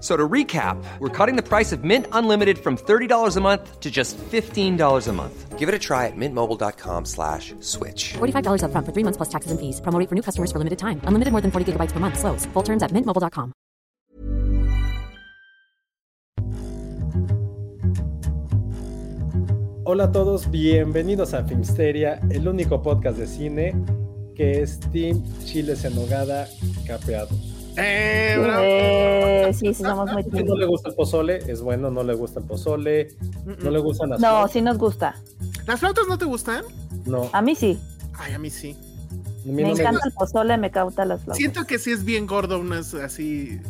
F- So to recap, we're cutting the price of Mint Unlimited from $30 a month to just $15 a month. Give it a try at mintmobile.com slash switch. $45 upfront for three months plus taxes and fees. Promo for new customers for limited time. Unlimited more than 40 gigabytes per month. Slows. Full terms at mintmobile.com. Hola a todos, bienvenidos a Filmsteria, el único podcast de cine que es Team Chiles en Nogada capeado. Eh, bravo. Eh, sí, sí, somos muy Si no le gusta el pozole, es bueno, no le gusta el pozole, no le gustan las No, flautas, sí nos gusta. ¿Las flautas no te gustan? no, A mí sí. Ay, a mí sí. a mí Me no encanta el pozole, me cauta las flautas. Siento que sí es bien gordo unas así.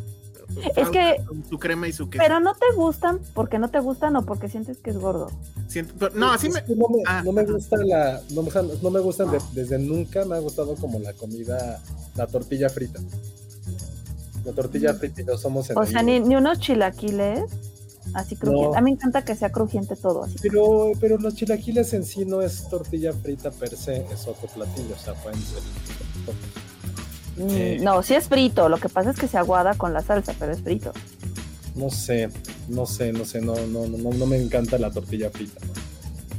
Es que- con Su crema y su queso. Pero no te gustan porque no te gustan o porque sientes que es gordo. Siento- pero- no, así Es me. no me, Ah, no me gusta la, no me, no me gustan de- desde nunca, me ha gustado como la comida, la tortilla frita. La tortilla frita y yo somos O sea, ni, enemigos. ni unos chilaquiles así crujientes. No. A mí me encanta que sea crujiente todo. Así. Pero, pero los chilaquiles en sí no es tortilla frita per se, es otro platillo, o sea, pueden ser. Mm, Eh. No, sí es frito. Lo que pasa es que se aguada con la salsa, pero es frito. No sé, no sé, no sé, no, no, no, no me encanta la tortilla frita.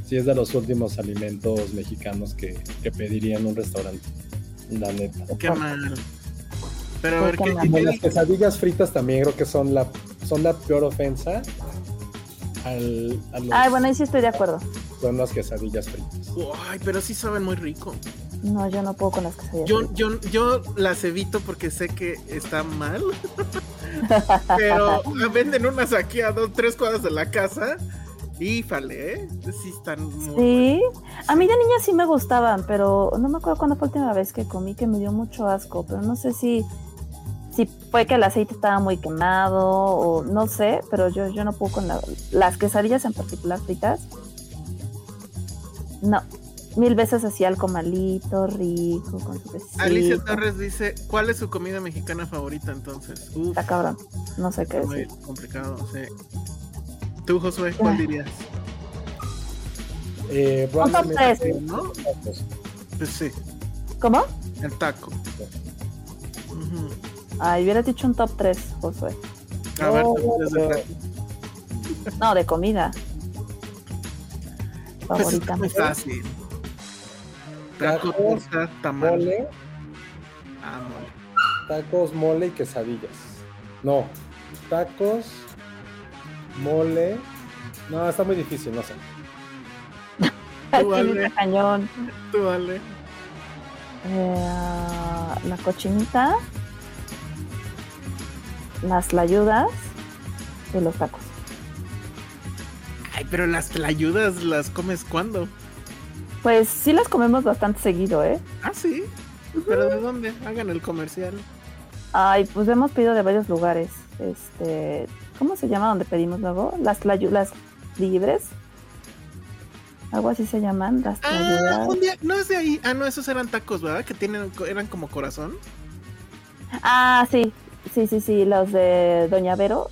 Sí es de los últimos alimentos mexicanos que, que pediría en un restaurante, la neta. Qué mal. Pero a ver, Qué ¿qué, mal. Como qué- las quesadillas fritas también creo que son la, son la peor ofensa al, a los, Ay, bueno, ahí sí estoy de acuerdo. son las quesadillas fritas. Ay, pero sí saben muy rico. No, yo no puedo con las quesadillas. Yo, yo, yo las evito porque sé que está mal. pero venden unas aquí a dos, tres cuadras de la casa. Híjale, ¿eh? Sí están muy. Sí, a mí de niña sí me gustaban, pero no me acuerdo cuándo fue la última vez que comí que me dio mucho asco, pero no sé si, si fue que el aceite estaba muy quemado o no sé, pero yo, yo no puedo con la- las quesadillas en particular fritas. No, mil veces así algo malito, rico, con su quesito. Alicia Torres dice: ¿Cuál es su comida mexicana favorita entonces? Uf, Está cabrón, no sé qué muy decir. complicado, sí. Tú, Josué, ¿cuál Ah. dirías? Eh, Un top probablemente tres. ¿No? Pues sí, ¿Cómo? el taco. Ujú. Ay, hubieras dicho un top 3, Josué. A ver, tú, pero- el- No, de comida. pues Favorita. está muy fácil. Taco, Tacos, torta, tamal. Mole, Ah, mole. tacos, mole y quesadillas. No, tacos, mole. No, está muy difícil, no sé. Aquí vale. cañón. Tú, dale. Eh, la cochinita, las tlayudas y los tacos. Ay, pero las tlayudas las comes cuándo? Pues sí las comemos bastante seguido, ¿eh? Ah, sí. ¿Pero de dónde? Hagan el comercial. Ay, pues hemos pedido de varios lugares. Este, ¿cómo se llama donde pedimos luego? Las tlayudas libres. Algo así se llaman, las Ah, tlayudas. un día, no es de ahí. Ah, no, esos eran tacos, ¿verdad? Que tienen, eran como corazón. Ah, sí, sí, sí, sí, los de Doña Vero,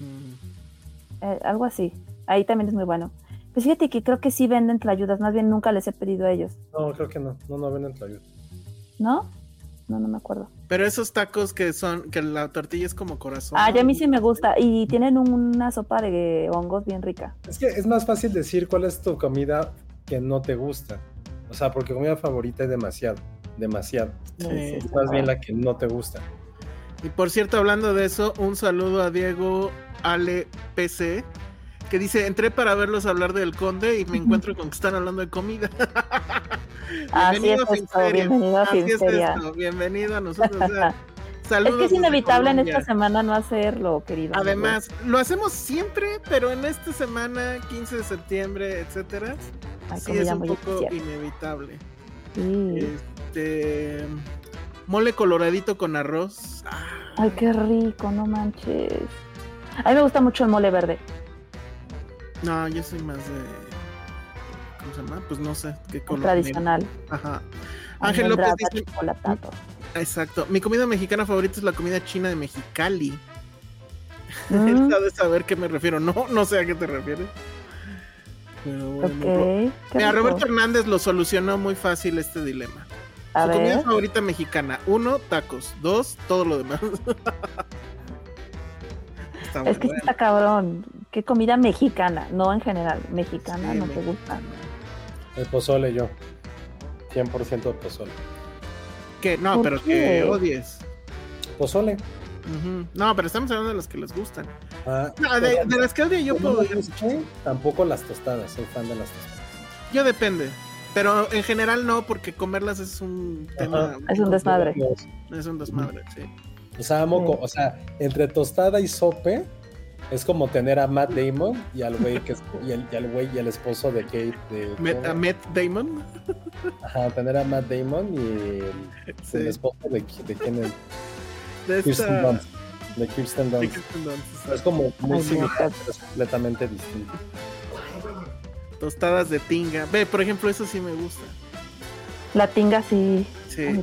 Mm. eh, algo así. Ahí también es muy bueno. Pues fíjate que creo que sí venden tlayudas, más bien nunca les he pedido a ellos, No, creo que no. No, no ven el tlayud. ¿no? No, no me acuerdo. Pero esos tacos que son, que la tortilla es como corazón. Ah, ya a mí sí me gusta. Y tienen una sopa de hongos bien rica. Es que es más fácil decir cuál es tu comida que no te gusta. O sea, porque comida favorita es demasiado, demasiado. Sí. Es más bien la que no te gusta. Y por cierto, hablando de eso, un saludo a Diego Ale PC, que dice, entré para verlos hablar del conde y me encuentro con que están hablando de comida. Así es Bienvenido a esto, bienvenido a Así es esto, Bienvenido a nosotros. o sea, Es saludos que es inevitable en esta semana no hacerlo, querido. amigo. Además, lo hacemos siempre, pero en esta semana, 15 de septiembre, etcétera, Hay sí es un poco inevitable. Sí. Este mole coloradito con arroz. Ay, qué rico, no manches. A mí me gusta mucho el mole verde. no, yo soy más de ¿cómo se llama? Pues no sé, qué color. tradicional. Ajá. Ángel López dice, exacto, mi comida mexicana favorita es la comida china de Mexicali. Mm, sabe saber qué me refiero. No, no sé a qué te refieres. Pero bueno. ok. Ro- qué Mira. Roberto Hernández lo solucionó muy fácil este dilema. A Su comida favorita mexicana. Uno, tacos. Dos, todo lo demás. Está Es que bueno. está cabrón. ¿Qué comida mexicana? No en general. Mexicana Sí, no me- te gusta. El pozole yo. 100% de pozole. Que no, ¿Por pero qué? que odies. Pozole. No, pero estamos hablando de las que les gustan. Ah, No, de, de las que odio yo puedo. no Tampoco las tostadas, soy fan de las tostadas. Yo depende. Pero en general no, porque comerlas es un tema. Es un desmadre. Es un desmadre, sí. O sea, amo, Sí. o sea, entre tostada y sope es como tener a Matt Damon y al güey que es, y el, y al güey y el esposo de Kate de Met, a Matt Damon. Ajá, tener a Matt Damon y el, Sí. el esposo de, de quién es De Kirsten esta. Dunst. De Kirsten de Dunst. Kirsten Dunst, Es como muy similar, pero es completamente distinto. Tostadas de tinga. Ve, por ejemplo, eso sí me gusta. La tinga sí. Sí.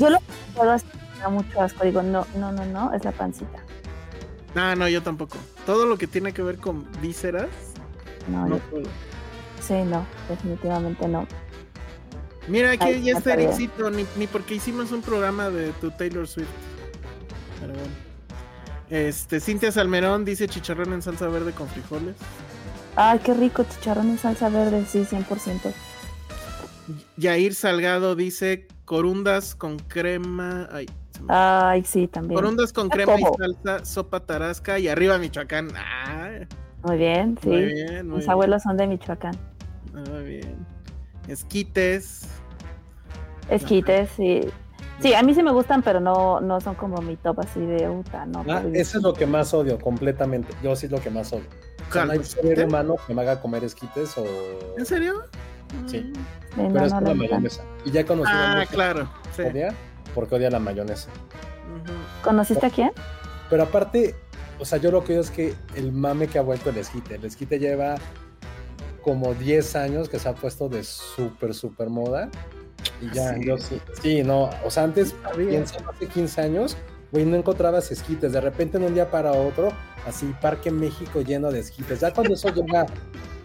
Yo lo puedo hacer, mucho asco. Digo, no, no, no, no, es la pancita. No, no, yo tampoco. Todo lo que tiene que ver con vísceras, No, no yo- puedo. sí, no, definitivamente no. Mira, aquí Ay, ya está. Ericito, ni, ni porque hicimos un programa de tu Taylor Swift. Pero bueno. Este, Cintia Salmerón dice chicharrón en salsa verde con frijoles. Ay, qué rico, chicharrón en salsa verde, sí, 100%. Yair Salgado dice corundas con crema. Ay, me- Ay, sí, también. corundas con crema y salsa, sopa tarasca y arriba Michoacán. Ah, Muy bien, sí. muy bien, muy Mis bien. abuelos son de Michoacán. Muy bien. Esquites. Esquites, sí. Sí, a mí sí me gustan, pero no, no son como mi top así de uta, no. Ah, eso es lo que más odio, completamente. Yo sí es lo que más odio. O sea, no hay ser humano que me haga comer esquites o... ¿En serio? Sí. Mm. Sí, Pero no, es no, por la mayonesa. Y ya he conocido a Ah, muchos claro. Sí. odia porque odia la mayonesa. ¿Conociste a quién? Pero aparte, o sea, yo lo que veo es que el mame que ha vuelto el esquite. El esquite lleva como 10 años que se ha puesto de súper, súper moda. Y ya, Sí. yo sí. Sí, no. O sea, antes, piensa, hace 15 años, güey, no encontrabas esquites. De repente, de un día para otro, así, Parque México lleno de esquites. Ya cuando eso llega,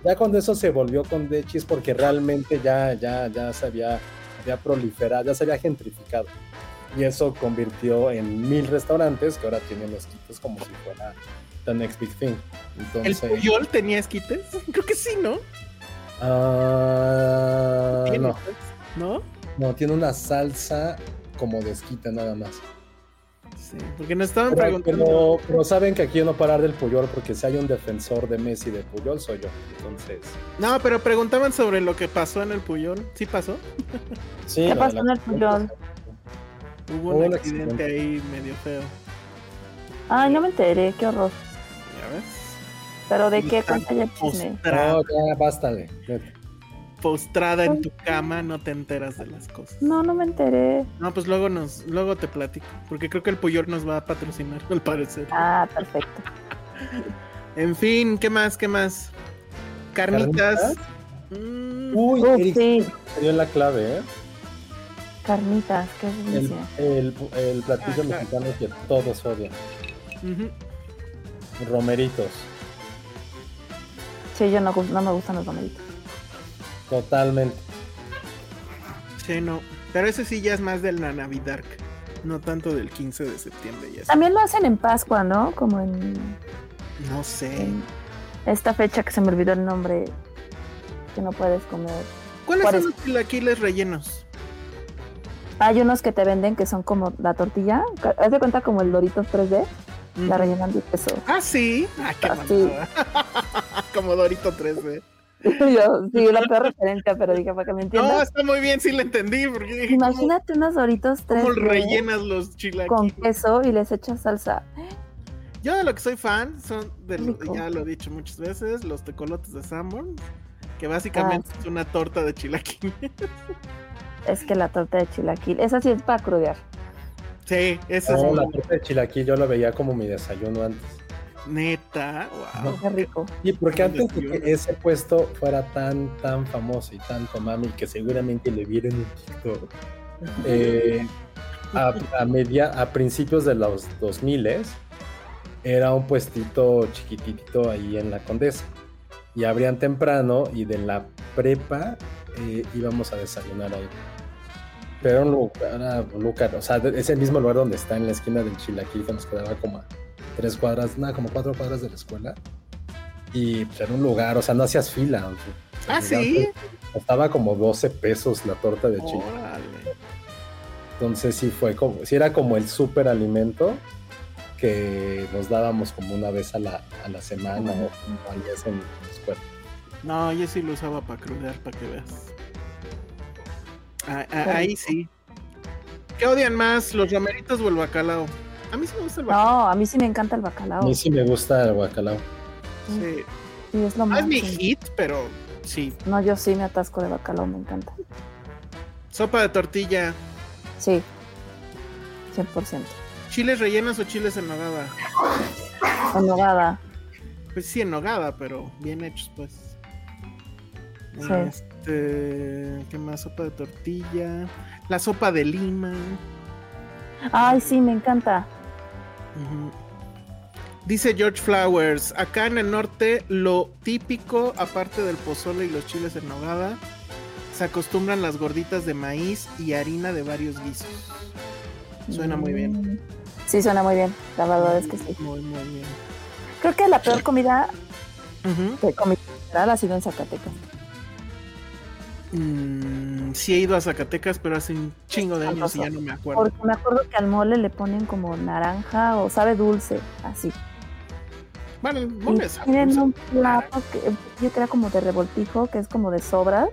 ya cuando eso se volvió con Dechis, porque realmente ya, ya, ya se había, había proliferado, ya se había gentrificado. Y eso convirtió en mil restaurantes que ahora tienen esquites como si fuera the next big thing. ¿El Entonces, Puyol tenía esquites? Creo que sí, ¿no? ah, ¿Tiene, no? ¿No? No, tiene una salsa como de nada más. Sí, porque nos estaban Pero, preguntando. pero- pero saben que aquí yo no parar del Puyol porque si hay un defensor de Messi de Puyol soy yo. Entonces, No, pero preguntaban sobre lo que pasó en el Puyol. ¿Sí pasó? sí. ¿Qué pasó en el Puyol? Hubo un un accidente accidente. ahí medio feo. Ay, no me enteré, qué horror. ¿Ya ves? ¿Pero de qué? Cuenta ya chisme. No, ya, bástale. neta. Postrada en tu cama, no te enteras de las cosas. No, no me enteré. No, pues luego nos, luego te platico. Porque creo que el Puyol nos va a patrocinar, al parecer. Ah, perfecto. En fin, ¿qué más? ¿Qué más? Carnitas. ¿Carnitas? Mm, Uy, Uf, Eric sí, se dio en la clave, ¿eh? carnitas, qué El, delicia. el, el platillo Ah, claro. mexicano que todos odian. ujú. Romeritos. Sí, yo no, no me gustan los romeritos. Totalmente. Sí, no. Pero ese sí ya es más del la Navidad. No tanto del 15 de septiembre. Ya También lo hacen en Pascua, ¿no? Como en, No sé. en esta fecha que se me olvidó el nombre, que no puedes comer. ¿Cuáles ¿cuál son es? los chilaquiles rellenos? Hay unos que te venden que son como la tortilla. Haz de cuenta como el Doritos 3D, la rellenan de queso. Ah, sí. Ah, qué sí. mamada. Como Dorito 3D. Yo, sí, la peor referencia, pero dije para que me No, entiendas. está muy bien, sí lo entendí. Porque dije, ¿cómo- Imagínate unos doritos ¿cómo, 3D rellenas los con chilaquiles? queso y les echas salsa. Yo de lo que soy fan son, de lo- ya lo he dicho muchas veces, los tecolotes de Sanborn, que básicamente Ah. es una torta de chilaquiles. Es que la torta de chilaquil, esa sí es para crudear. Sí, esa No, es la torta de chilaquil yo la veía como mi desayuno antes. Neta. Wow. Qué rico. Y porque antes de que ese puesto fuera tan, tan famoso y tanto mami que seguramente le vieron en TikTok, eh, a, a media, a principios de los 2000 era un puestito chiquitito ahí en la Condesa. Y abrían temprano y de la prepa eh, íbamos a desayunar ahí. Pero era un lugar, era un lugar, o sea, es el mismo lugar donde está en la esquina del Chilaquil que nos quedaba como a tres cuadras, nada, como cuatro cuadras de la escuela. Y pues, era un lugar, o sea, no hacías fila. o sea, Ah, sí. Costaba como 12 pesos la torta de chile. Entonces sí fue como, sí era como el súper alimento que nos dábamos como una vez a la, a la semana o, al mes en la escuela. No, yo sí lo usaba para crudear, para que veas. Ah, ah, ahí sí. ¿Qué odian más, los romeritos o el bacalao? A mí sí me gusta el bacalao. No, a mí sí me encanta el A bacalao. mí sí me gusta el guacalao. Sí. Sí, es lo No más. es mi hit, pero sí. No, yo sí me atasco de bacalao, me encanta. Sopa de tortilla. Sí, 100%. ¿Chiles rellenos o chiles en nogada? En nogada. Pues sí, en nogada, pero bien hechos, pues. Sí. Este, ¿Qué más? Sopa de tortilla. La sopa de lima. Ay, sí, me encanta. Dice George Flowers, acá en el norte lo típico, aparte del pozole y los chiles en nogada, se acostumbran las gorditas de maíz y harina de varios guisos. Suena muy bien. Mm. Sí, suena muy bien. La verdad es que sí. Muy, muy bien. Creo que la peor comida Ujú. que comí ha sido en Zacatecas. Mm, sí he ido a Zacatecas, pero hace un chingo de años y ya no me acuerdo. Porque me acuerdo que al mole le ponen como naranja o sabe dulce, así. Bueno, el mole es tienen dulce. un plato que yo creo como de revoltijo, que es como de sobras,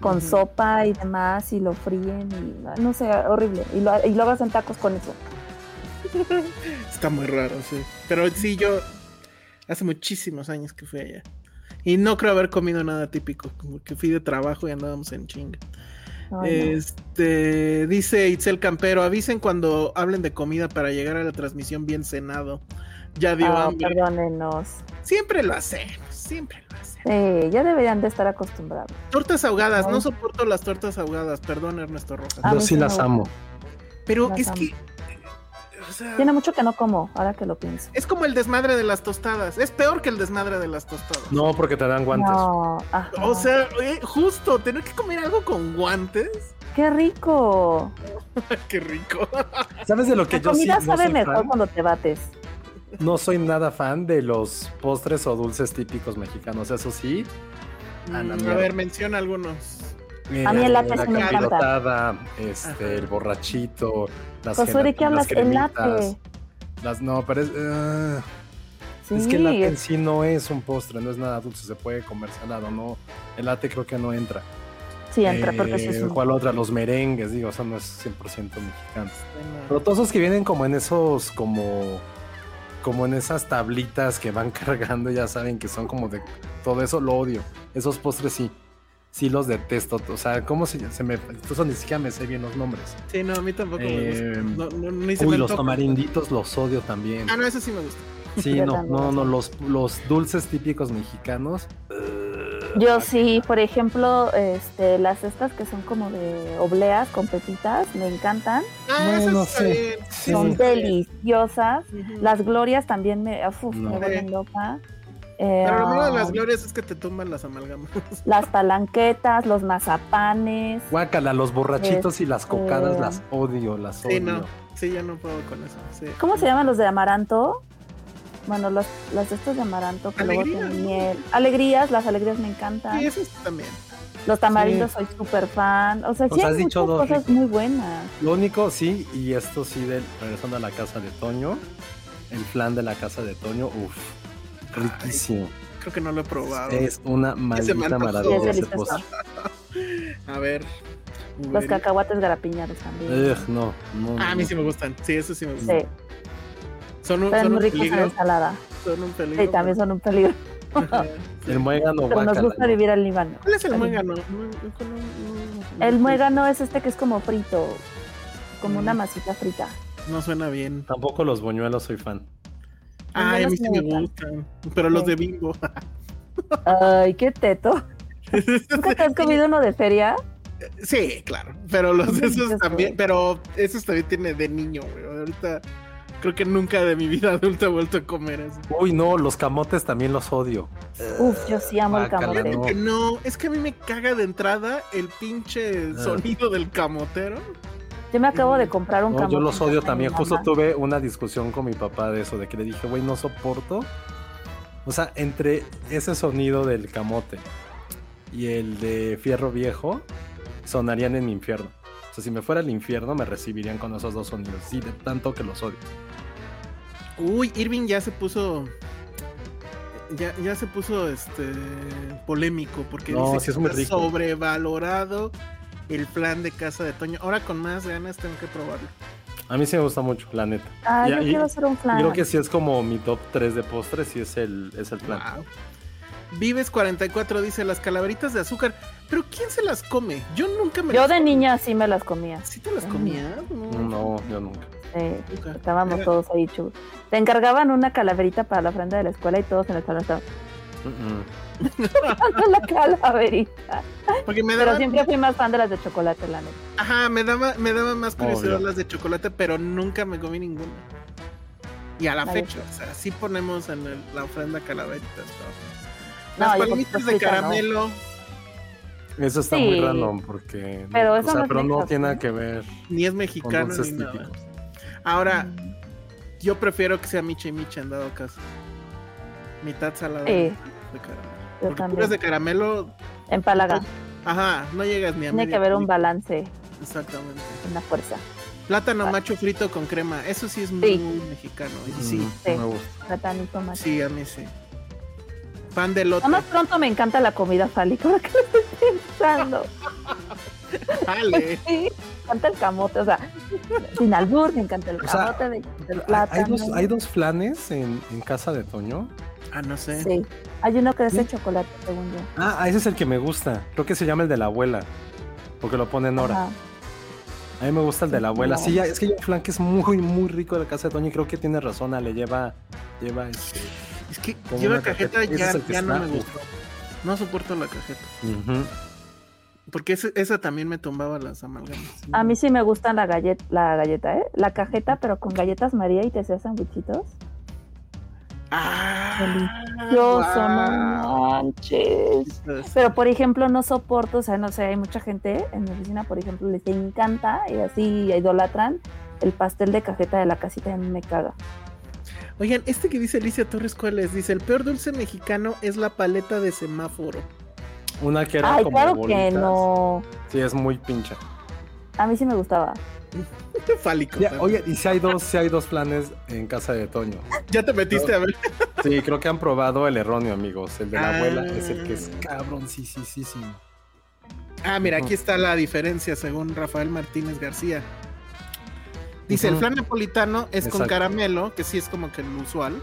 con sopa y demás, y lo fríen y no sé, horrible. Y lo, y luego hacen tacos con eso. Está muy raro, sí. Pero sí, yo hace muchísimos años que fui allá. Y no creo haber comido nada típico, como que fui de trabajo y andábamos en chinga. No. Este dice Itzel Campero, avisen cuando hablen de comida para llegar a la transmisión bien cenado. Ya dio Ah, hambre. perdónenos. Siempre lo hacemos, siempre lo hacemos. Sí, ya deberían de estar acostumbrados. Tortas ahogadas, no soporto las tortas ahogadas, perdón Ernesto Rojas. Yo sí las amo. Pero las es amo. que o sea, Tiene mucho que no como, ahora que lo pienso. es como el desmadre de las tostadas, es peor que el desmadre de las tostadas. No, porque te dan guantes. No. O sea, eh, justo, tener que comer algo con guantes. qué rico. Qué rico. ¿Sabes de lo que La yo comida sabe soy mejor fan? cuando te bates. No soy nada fan de los postres o dulces típicos mexicanos, eso sí. Mm, a ver, menciona algunos. Eh, A mí el sí me encanta. este, el borrachito, las latte. Las, no, pero es, ah, Sí, es que el latte en es- sí no es un postre, no es nada dulce, se puede comer salado, no. El latte creo que no entra. sí entra porque sí Eh, es un- ¿Cuál otra? Los merengues, digo, eso no es 100% mexicano. Pero todos esos que vienen como en esos, como, como en esas tablitas que van cargando, ya saben que son como de todo eso, lo odio. Esos postres sí, sí los detesto. O sea, ¿cómo se, se me, incluso ni siquiera me sé bien los nombres. Sí, no, a mí tampoco me Eh, gusta. No, no, ni se Uy, me los tamarinditos los odio también. Ah, no, eso sí me gusta. Sí, Yo no, también. no, no, los, los dulces típicos mexicanos. Yo sí, por ejemplo, este, las estas que son como de obleas con pepitas, me encantan. Ah, No, sé. Sí. Son deliciosas. Las glorias también me, uf, No. me vuelven loca. Eh, Pero lo malo de um, las glorias es que te tumban las amalgamas. las palanquetas, los mazapanes. Guácala, los borrachitos y las cocadas Este- las odio, las Sí, odio. no. Sí, yo no puedo con eso. Sí. ¿Cómo se llaman los de amaranto? Bueno, los, los de estos de amaranto que luego tienen ¿no? miel. Alegrías, las alegrías me encantan. Sí, eso también. Los tamarindos soy súper fan. O sea, Nos sí has hay dicho muchas dos, cosas Rico. muy buenas. Lo único, sí, y esto sí, de, regresando a la casa de Toño, el flan de la casa de Toño, uff, riquísimo. Creo que no lo he probado. Es una maldita maravilla ese postre. A ver. Los cacahuates garapiñados también. Ugh, no, no, Ah, a mí sí me gustan. Sí, eso sí me gustan. Sí, Son un, están son muy un ricos en peligro. ensalada. Son un peligro. Sí, también son un peligro. El muégano Pero nos gusta vivir al Líbano. ¿Cuál es el muégano? No, no, no, no, El no. muégano es este que es como frito, como una Mm. masita frita. No suena bien. Tampoco los buñuelos soy fan. Ay, a mí sí me gustan. Pero los de bimbo. Ay, qué teto. ¿Nunca te has comido uno de feria? Sí, claro. Pero los de esos también. Pero esos también tiene de niño, güey. Ahorita creo que nunca de mi vida adulta he vuelto a comer eso. Uy, no, los camotes también los odio. Uf, yo sí amo el camote. no. No, es que a mí me caga de entrada el pinche Ah. sonido del camotero. Yo me acabo de comprar un No, camote. yo los odio también. Justo tuve una discusión con mi papá de eso, de que le dije, güey, no soporto. O sea, entre ese sonido del camote y el de fierro viejo, sonarían en mi infierno. O sea, si me fuera al infierno, me recibirían con esos dos sonidos. Sí, de tanto que los odio. Uy, Irving ya se puso. Ya, ya se puso este polémico porque No, dice sí que es muy está rico. sobrevalorado el plan de casa de Toño. Ahora con más ganas tengo que probarlo. A mí sí me gusta mucho, la neta. Ah, yo y- quiero hacer un flan. Creo que sí es como mi top 3 de postres, sí es el, es el plan. Wow. Vives 44 dice las calaveritas de azúcar. Pero ¿quién se las come? Yo nunca me Yo las de comí. niña sí me las comía. ¿Sí te las comías? No. No, yo nunca. Sí, Nunca. estábamos Era- todos ahí chu. Te encargaban una calaverita para la ofrenda de la escuela y todos en el salón estaban mm. La calaverita. Porque me Pero siempre fui más fan de las de chocolate, la neta. ajá, me daba, me daba más curiosidad Obvio. las de chocolate, pero nunca me comí ninguna. Y a la fecha, o sea, sí ponemos en el- la ofrenda calaveritas. No, Las yo palomitas de no. caramelo, Eso está Sí. muy random porque. Pero o eso sea, no es pero no tiene ¿no? nada que ver ni es mexicano ni nada. típicos. Ahora, yo prefiero que sea micha y micha en dado caso. Mitad salada mitad de caramelo. Yo Porque también. puras de caramelo, Empalaga. ajá, no llegas ni a Tiene que haber un balance, Exactamente. una fuerza. Plátano macho frito con crema, eso sí es muy Sí. mexicano. Y sí, Mm, Sí. me gusta. Platanito más. sí, a mí sí. Pan de lote. Más pronto me encanta la comida fálica, ahora que lo estoy pensando. Dale. Sí, me encanta el camote, o sea, sin albur, me encanta el O sea, camote, me encanta el Hay plátano. dos, hay dos flanes en, en casa de Toño. Ah, no sé. Sí, hay uno que es de ¿Sí? chocolate, según yo. Ah, ese es el que me gusta. Creo que se llama el de la abuela. Porque lo pone Nora. Ajá. A mí me gusta el de la abuela. No. Sí, ya- es que hay un flan que es muy, muy rico de la casa de Toño y creo que tiene razón. Le lleva, lleva este. Es que Como lleva cajeta, cajeta. Ya, es el que ya no me gustó. No soporto la cajeta. Porque ese- esa también me tumbaba las amalgamas. A mí sí me gustan la galleta, la galleta, ¿eh? La cajeta, pero con galletas María y te sandwichitos. Ah, no manches. Pero, por ejemplo, no soporto, o sea, no sé, hay mucha gente en mi oficina, por ejemplo, les encanta y así idolatran el pastel de cajeta de la casita y a mí me caga. Oigan, este que dice Alicia Torres, ¿cuál es? Dice, el peor dulce mexicano es la paleta de semáforo. Una que era Ay, como claro que no. Sí, es muy pincha. A mí sí me gustaba. Fálico. Ya, oye, y si hay dos, si hay dos planes en casa de Toño. ya te metiste a ver. Sí, creo que han probado el erróneo, amigos. El de la Ah. abuela es el que es cabrón, sí, sí, sí, sí. Ah, mira, aquí está la diferencia según Rafael Martínez García. Dice, el flan napolitano es con caramelo, que sí es como que el usual.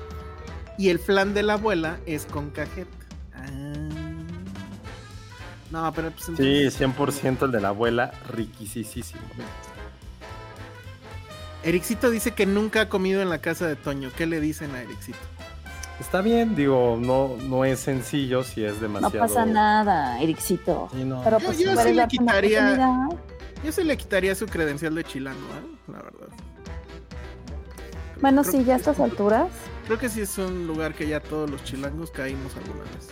Y el flan de la abuela es con cajeta. Ah. No, pero pues Sí, entonces- 100% el de la abuela, riquisísimo. Ericito dice que nunca ha comido en la casa de Toño. ¿Qué le dicen a Ericito? Está bien, digo, no, no es sencillo si es No demasiado. pasa nada, Ericito. Sí, no. Pero Yo- pues yo puedes sí le una quitaría-. Yo se le quitaría su credencial de chilango, ¿eh? la verdad. Bueno, Creo sí, ya a sí. estas alturas. Creo que sí es un lugar que ya todos los chilangos caímos alguna vez.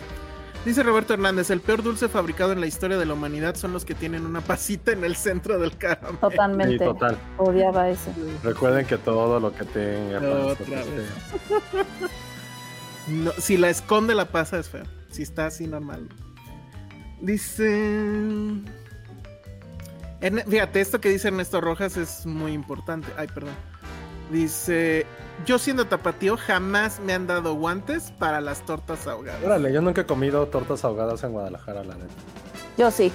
Dice Roberto Hernández, el peor dulce fabricado en la historia de la humanidad son los que tienen una pasita en el centro del caramelo. Totalmente. Sí, total. Odiaba ese. Recuerden que todo lo que tenga Otra vez. No, si la esconde la pasa es feo. Si está así normal. Dice... Fíjate, esto que dice Ernesto Rojas es muy importante. Ay, perdón. Dice, yo siendo tapatío jamás me han dado guantes para las tortas ahogadas. Órale, yo nunca he comido tortas ahogadas en Guadalajara, la neta. Yo sí.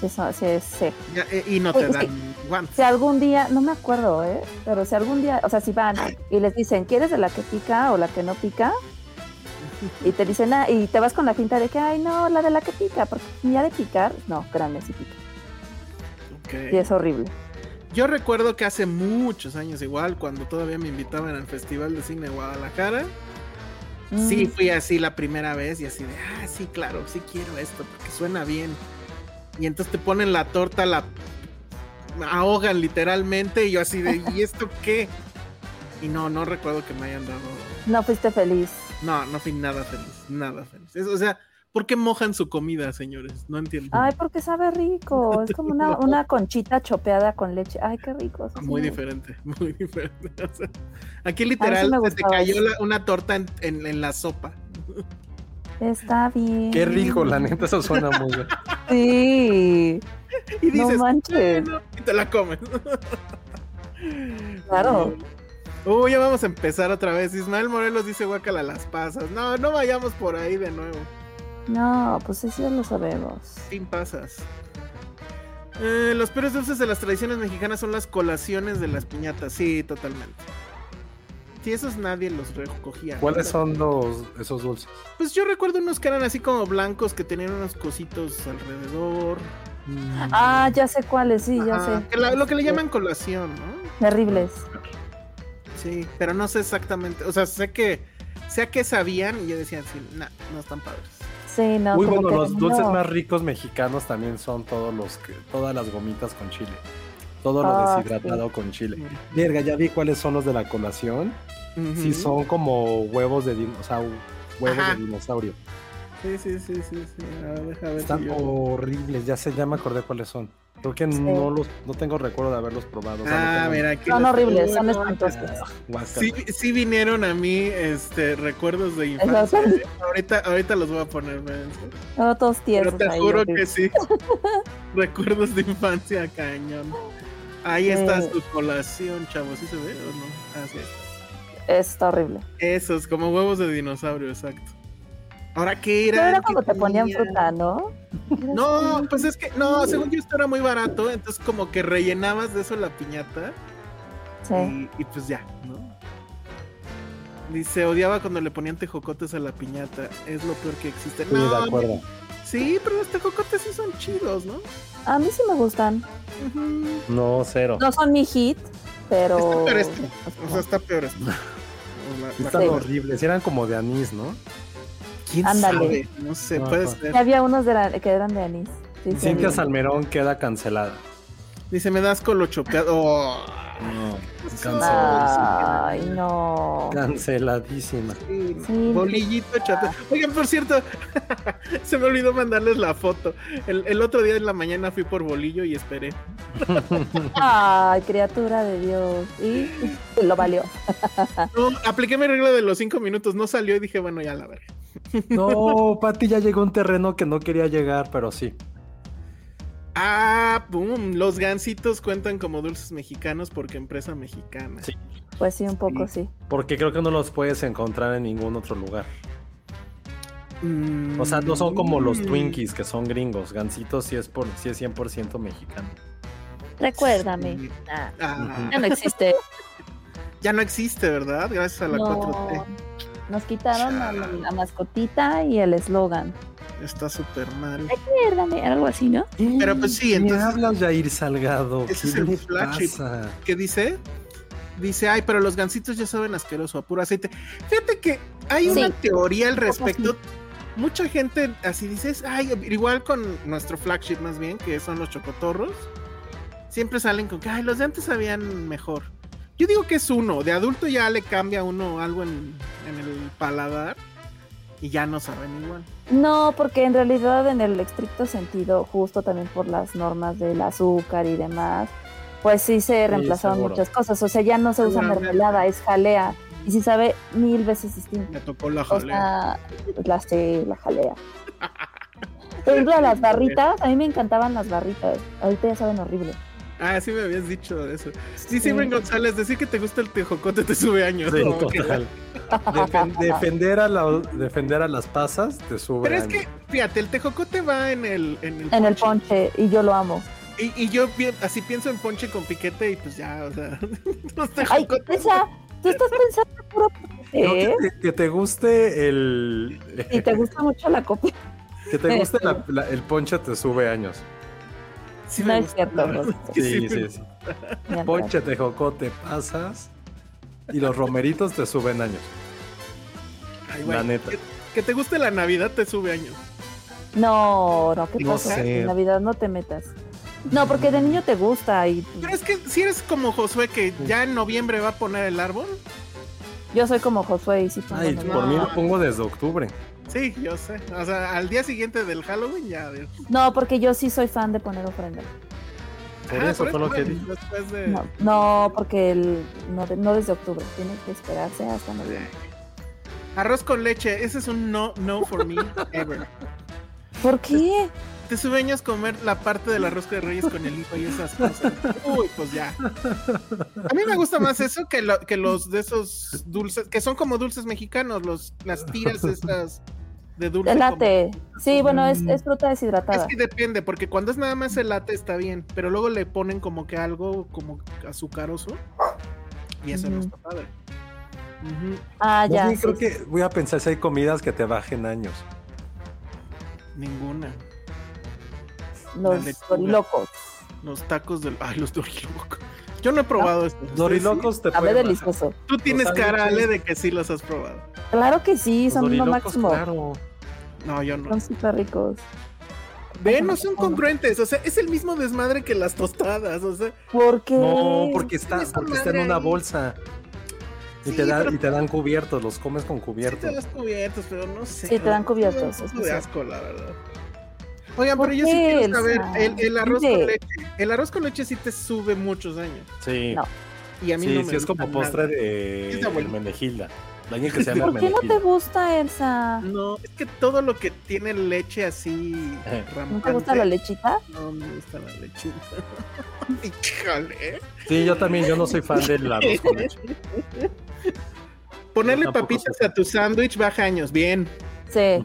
Sí, so- sí, sí. Ya, eh, y no te dan guantes. Si algún día, no me acuerdo, ¿eh? Pero si algún día, o sea, si van y les dicen, ¿quieres de la que pica o la que no pica? Y te dicen, ah, y te vas con la pinta de que, ay, no, la de la que pica, porque ya de picar, no, créanme, sí pica. Y es horrible. Yo recuerdo que hace muchos años igual, cuando todavía me invitaban al Festival de Cine de Guadalajara, sí Mm, fui así la primera vez y así de, ah, sí, claro, sí quiero esto, porque suena bien. Y entonces te ponen la torta, la ahogan literalmente y yo así de, ¿y esto qué? Y no, no recuerdo que me hayan dado... No fuiste feliz. No, no fui nada feliz, nada feliz. Es- o sea, ¿por qué mojan su comida, señores? No entiendo. Ay, porque sabe rico. Es como una, una conchita chopeada con leche. Ay, qué rico. sí Muy diferente, muy diferente. O sea, aquí literal se te cayó la- una torta en, en- en la sopa. Está bien. Qué rico, la neta, eso suena muy bien. Sí. Y No dices, manches. "Bueno", y te la comes. Claro. Uy, ya vamos a empezar otra vez. Ismael Morelos dice guácala las pasas. No, no vayamos por ahí de nuevo. No, pues eso ya lo sabemos. Sin pasas. Eh, los peores dulces de las tradiciones mexicanas son las colaciones de las piñatas. Sí, totalmente. Sí, esos nadie los recogía. ¿Cuáles son los, esos dulces? Pues yo recuerdo unos que eran así como blancos que tenían unos cositos alrededor. Ah, ya sé cuáles, sí, ya Ajá, sé. que la- lo que le llaman colación, ¿no? Terribles. Sí, pero no sé exactamente. O sea, sé que sé a qué sabían y yo decía, sí, nah, no están padres. Sí, no. Muy como bueno, los dulces más ricos mexicanos también son todos los que, todas las gomitas con chile. Todo lo Ah, deshidratado con chile. Verga, ya vi cuáles son los de la colación. Sí, Ujú. son como huevos de o sea, huevos Ajá. de dinosaurio. Sí, sí, sí, sí, sí. A ver, deja ver si Están yo- horribles, ya sé, ya me acordé cuáles son. Creo que no los, no tengo recuerdo de haberlos probado. o sea, no Ah, tengo- mira, aquí Son los- horribles, son no, espantosos. Ah. Sí, sí vinieron a mí este recuerdos de infancia. Ahorita, ahorita los voy a poner. No, todos pero tiesos te ahí, juro que sí. recuerdos de infancia, cañón. Ahí está Sí. su colación, chavo. ¿Sí se ve o no? Así está. Está horrible. Esos, como huevos de dinosaurio, exacto. Ahora, ¿qué Pero era? era cuando te ponían fruta, ¿no? No, pues es que, no, según yo esto era muy barato, entonces como que rellenabas de eso la piñata Sí. y, y pues ya, ¿no? Dice, odiaba cuando le ponían tejocotes a la piñata, es lo peor que existe. Sí, No, de acuerdo. Sí, pero los tejocotes sí son chidos, ¿no? A mí sí me gustan. No, cero. No son mi hit, pero. Está peor esto. O sea, está peor esto. Están Sí. horribles. Eran como de anís, ¿no? ¿Quién Ándale. sabe? No sé, puede Ajá. ser. Ya había unos de la- que eran de anís. Sí, Cintia. Salmerón queda cancelada. Dice, me das con lo chopeado. Oh. No, Ay, no. canceladísima. Sí, Sí. bolillito chato. Oigan, por cierto, se me olvidó mandarles la foto. El, el otro día en la mañana fui por bolillo y esperé. Ay, criatura de Dios. Y lo valió. No, apliqué mi regla de los cinco minutos, no salió y dije, bueno, ya la veré. No, Pati ya llegó a un terreno que no quería llegar, pero sí. Ah, pum, los gansitos cuentan como dulces mexicanos porque empresa mexicana. Sí. Pues sí, un poco sí. Porque creo que no los puedes encontrar en ningún otro lugar. Mm, O sea, no son como los mm, Twinkies que son gringos. Gancitos sí es, por, sí es 100% mexicano. Recuérdame. Sí. Ah, ah, ya no existe. ya no existe, ¿verdad? Gracias a la No. 4T. Nos quitaron a la, la mascotita y el eslogan. Está súper mal. Recuérdame, algo así, ¿no? Pero pues sí, ¿Qué entonces- hablas, Jair Salgado? Ese ¿Qué es el le flagship. pasa? ¿Qué dice? Dice, ay, pero los gansitos ya saben asqueroso, a puro aceite. Fíjate que hay Sí. una teoría al respecto. Mucha gente así dices, ay, igual con nuestro flagship más bien, que son los chocotorros. Siempre salen con que, ay, los de antes sabían mejor. Yo digo que es uno, de adulto ya le cambia a uno algo en, en el paladar y ya no saben igual. No, porque en realidad en el estricto sentido, justo también por las normas del azúcar y demás, pues sí se reemplazaron muchas cosas. O sea, ya no se usa mermelada, es jalea. Y sí sabe mil veces distinto. Me tocó la O jalea. sea, la, sí, la jalea. Por ejemplo, las barritas, a mí me encantaban las barritas. Ahorita ya saben horrible. Ah, sí me habías dicho eso. Sí, sí, Ben González, decir que te gusta el tejocote te sube años. Sí, ¿no? total. Defen- defender, a la- defender a las pasas te sube. Pero es que, fíjate, el tejocote va en el, en el En el ponche. y yo lo amo. Y, y yo pi- así pienso en ponche con piquete y pues ya, o sea, los Ay, tejocotes. esa, tú estás pensando puro No, ¿eh? que, te, que te guste el. Y te gusta mucho la copia. Que te guste la- la- el ponche te sube años. Sí no me es cierto, que Sí, sí, sí. Ponche, tejocote, pasas. Y los romeritos te suben años. Ay, güey, La neta. Que, que te guste la Navidad te sube años. No, no, ¿qué No pasa? sé. En Navidad no te metas. No, porque de niño te gusta y Pero es que si eres como Josué que ya en noviembre va a poner el árbol. yo soy como Josué y sí pongo Ay, por mí lo pongo desde octubre. Sí, yo sé. O sea, al día siguiente del Halloween ya. No, porque yo sí soy fan de poner ofrenda. Por Ah, eso fue lo que dije. De... No, no porque el, no, de- no desde octubre, tiene que esperarse hasta noviembre. Arroz con leche, ese es un no, no for me ever. ¿Por qué? Te sube años comer la parte del arroz de reyes con el hijo y esas cosas. Uy, pues ya. A mí me gusta más eso que, lo- que los de esos dulces, que son como dulces mexicanos, los, las tiras estas de dulce. El como- late. Sí, bueno, es, es fruta Es deshidratada. que depende, porque cuando es nada más el latte está bien, pero luego le ponen como que algo como azucaroso y eso no está padre. Ah, ya. sí, creo sí. que voy a pensar si hay comidas que te bajen años. Ninguna. Los dorilocos. Los tacos del. Ay, los dorilocos. Yo no he probado esto. Dorilocos te Sabe delicioso. Tú tienes cara. Ale, de que sí los has probado. Claro que sí, Los son lo máximo. claro. No, yo no. Son súper ricos. Ve, no son congruentes. O sea, es el mismo desmadre que las tostadas. O sea, ¿Por qué? No, porque está, porque está en una ahí. bolsa. Y, Sí, te da- pero- y te dan cubiertos, los comes con sí cubiertos. te das cubiertos, pero no sé. Sí, te dan cubiertos, Un es poco que de sí. asco, la verdad. Oigan, ¿Por pero yo sí quiero saber, el, el arroz con leche. El arroz con leche sí te sube muchos años. Sí, No. Y a mí sí, no me sí, es como gusta postre nada. de. De alguien que se llama ¿Por qué no te gusta, Elsa? No, es que todo lo que tiene leche así Eh. ¿No te gusta la rampante, lechita? No me gusta la lechita. Híjole. Sí, yo también, yo no soy fan del arroz con leche. Ponerle papitas a tu sándwich baja años. Bien, Sí.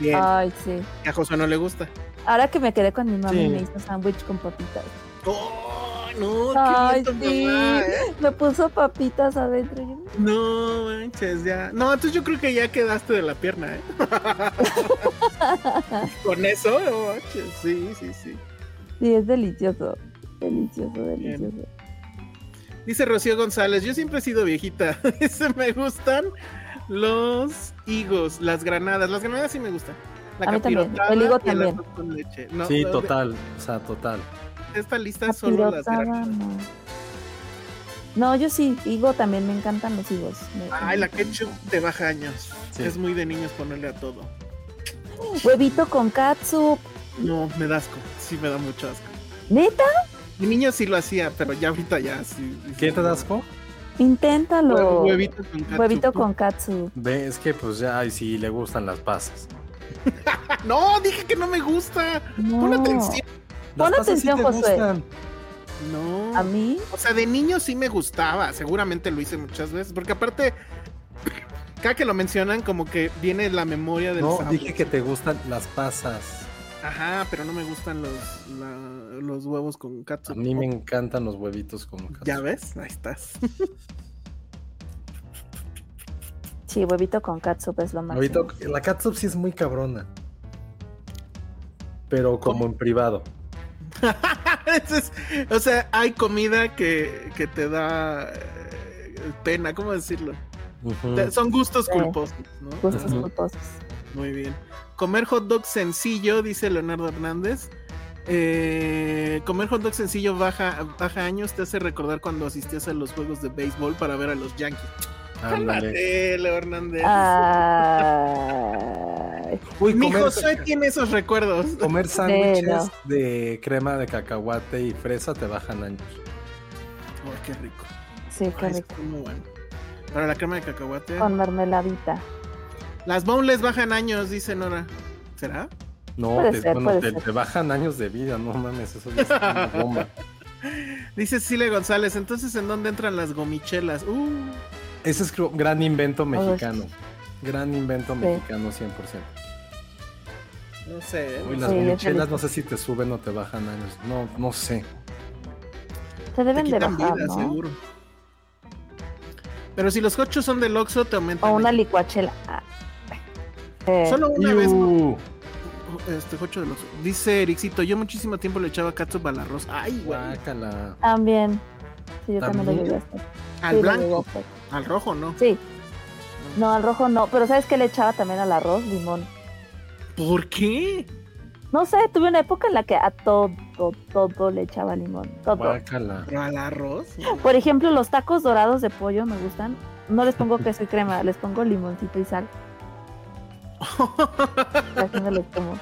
Bien. Ay, sí. A José no le gusta. Ahora que me quedé con mi mami, Sí. me hizo sándwich con papitas. ¡Oh, no! ¡Qué Ay, sí. mamá, eh! Me puso papitas adentro. No, manches, ya. No, entonces yo creo que ya quedaste de la pierna, ¿eh? Con eso, no manches. Sí, sí, sí. Sí, es delicioso. Delicioso, delicioso. Dice Rocío González, yo siempre he sido viejita. Me gustan los higos, las granadas. Las granadas sí me gustan. La A mí también, el higo también. con leche. No, Sí, no, total, o sea, total. Esta lista es solo las no. No, yo sí, higo también, me encantan los higos. Me- Ay, me la ketchup te baja años. Sí. Es muy de niños ponerle a todo. Huevito con katsup. No, me da asco. Sí, me da mucho asco. ¿Neta? Mi niño sí lo hacía, pero ya ahorita ya sí. ¿Qué te das asco? Inténtalo. Huevito con ketchup. Huevito con katsup. Ve, es que pues ya, ay, sí, le gustan las pasas. No, dije que no me gusta. No. Pon atención. Pon sí atención, te Josué. gustan. No. A mí, O sea, de niño sí me gustaba. Seguramente lo hice muchas veces. Porque aparte, cada que lo mencionan, como que viene la memoria del No, sabor. dije que te gustan las pasas. Ajá, pero no me gustan los, la- los huevos con A katsup. mí me encantan los huevitos con catsup. ¿Ya ves? Ahí estás. sí, huevito con katsup es lo. Huevito, la catsup sí es muy cabrona. Pero como en privado. Es- o sea, hay comida que, que te da eh, pena, ¿cómo decirlo? Son gustos Sí. culposos, ¿no? Gustos culposos. Muy bien. Comer hot dog sencillo, dice Leonardo Hernández. Eh, comer hot dog sencillo baja, baja años, te hace recordar cuando asistías a los juegos de béisbol para ver a los Yankees. Ándale. Cálmate, Leo Hernández. Uy, Mi comer, Josué tiene esos recuerdos. comer sándwiches no. de crema de cacahuate y fresa te bajan años. Ay, qué rico. sí, qué Ay, rico. muy bueno. Para la crema de cacahuate. Con mermeladita. Las boneless bajan años, dice Nora. ¿Será? No, te, ser, bueno, puede te, ser. te bajan años de vida, no mames, eso ya es una bomba. Dice Cile González, entonces ¿en dónde entran las gomichelas? Uh, Ese es gran invento mexicano. Gran invento Sí. mexicano 100%. no sé. ¿eh? Uy, las Sí, no sé si te suben o te bajan años. No, no sé. Se Te deben de bajar, vida, ¿no? seguro. Pero si los cochos son del Oxxo, te aumentan. O una el- licuachela. Ah. Eh, Solo una vez. Este cocho del Oxxo. Dice Ericito, yo muchísimo tiempo le echaba catsup al arroz. Ay, güey. Guácala. También. Sí, yo también, ¿También? lo llegué a hacer. Al Sí, blanco. Al rojo, ¿no? Sí. No, al rojo no. Pero ¿sabes qué le echaba también al arroz? Limón. ¿Por qué? No sé, tuve una época en la que a todo, todo le echaba limón. Todo. Guácala. ¿Pero al arroz? Por ejemplo, los tacos dorados de pollo me gustan. No les pongo queso y crema, les pongo limoncito y sal. Así me los como.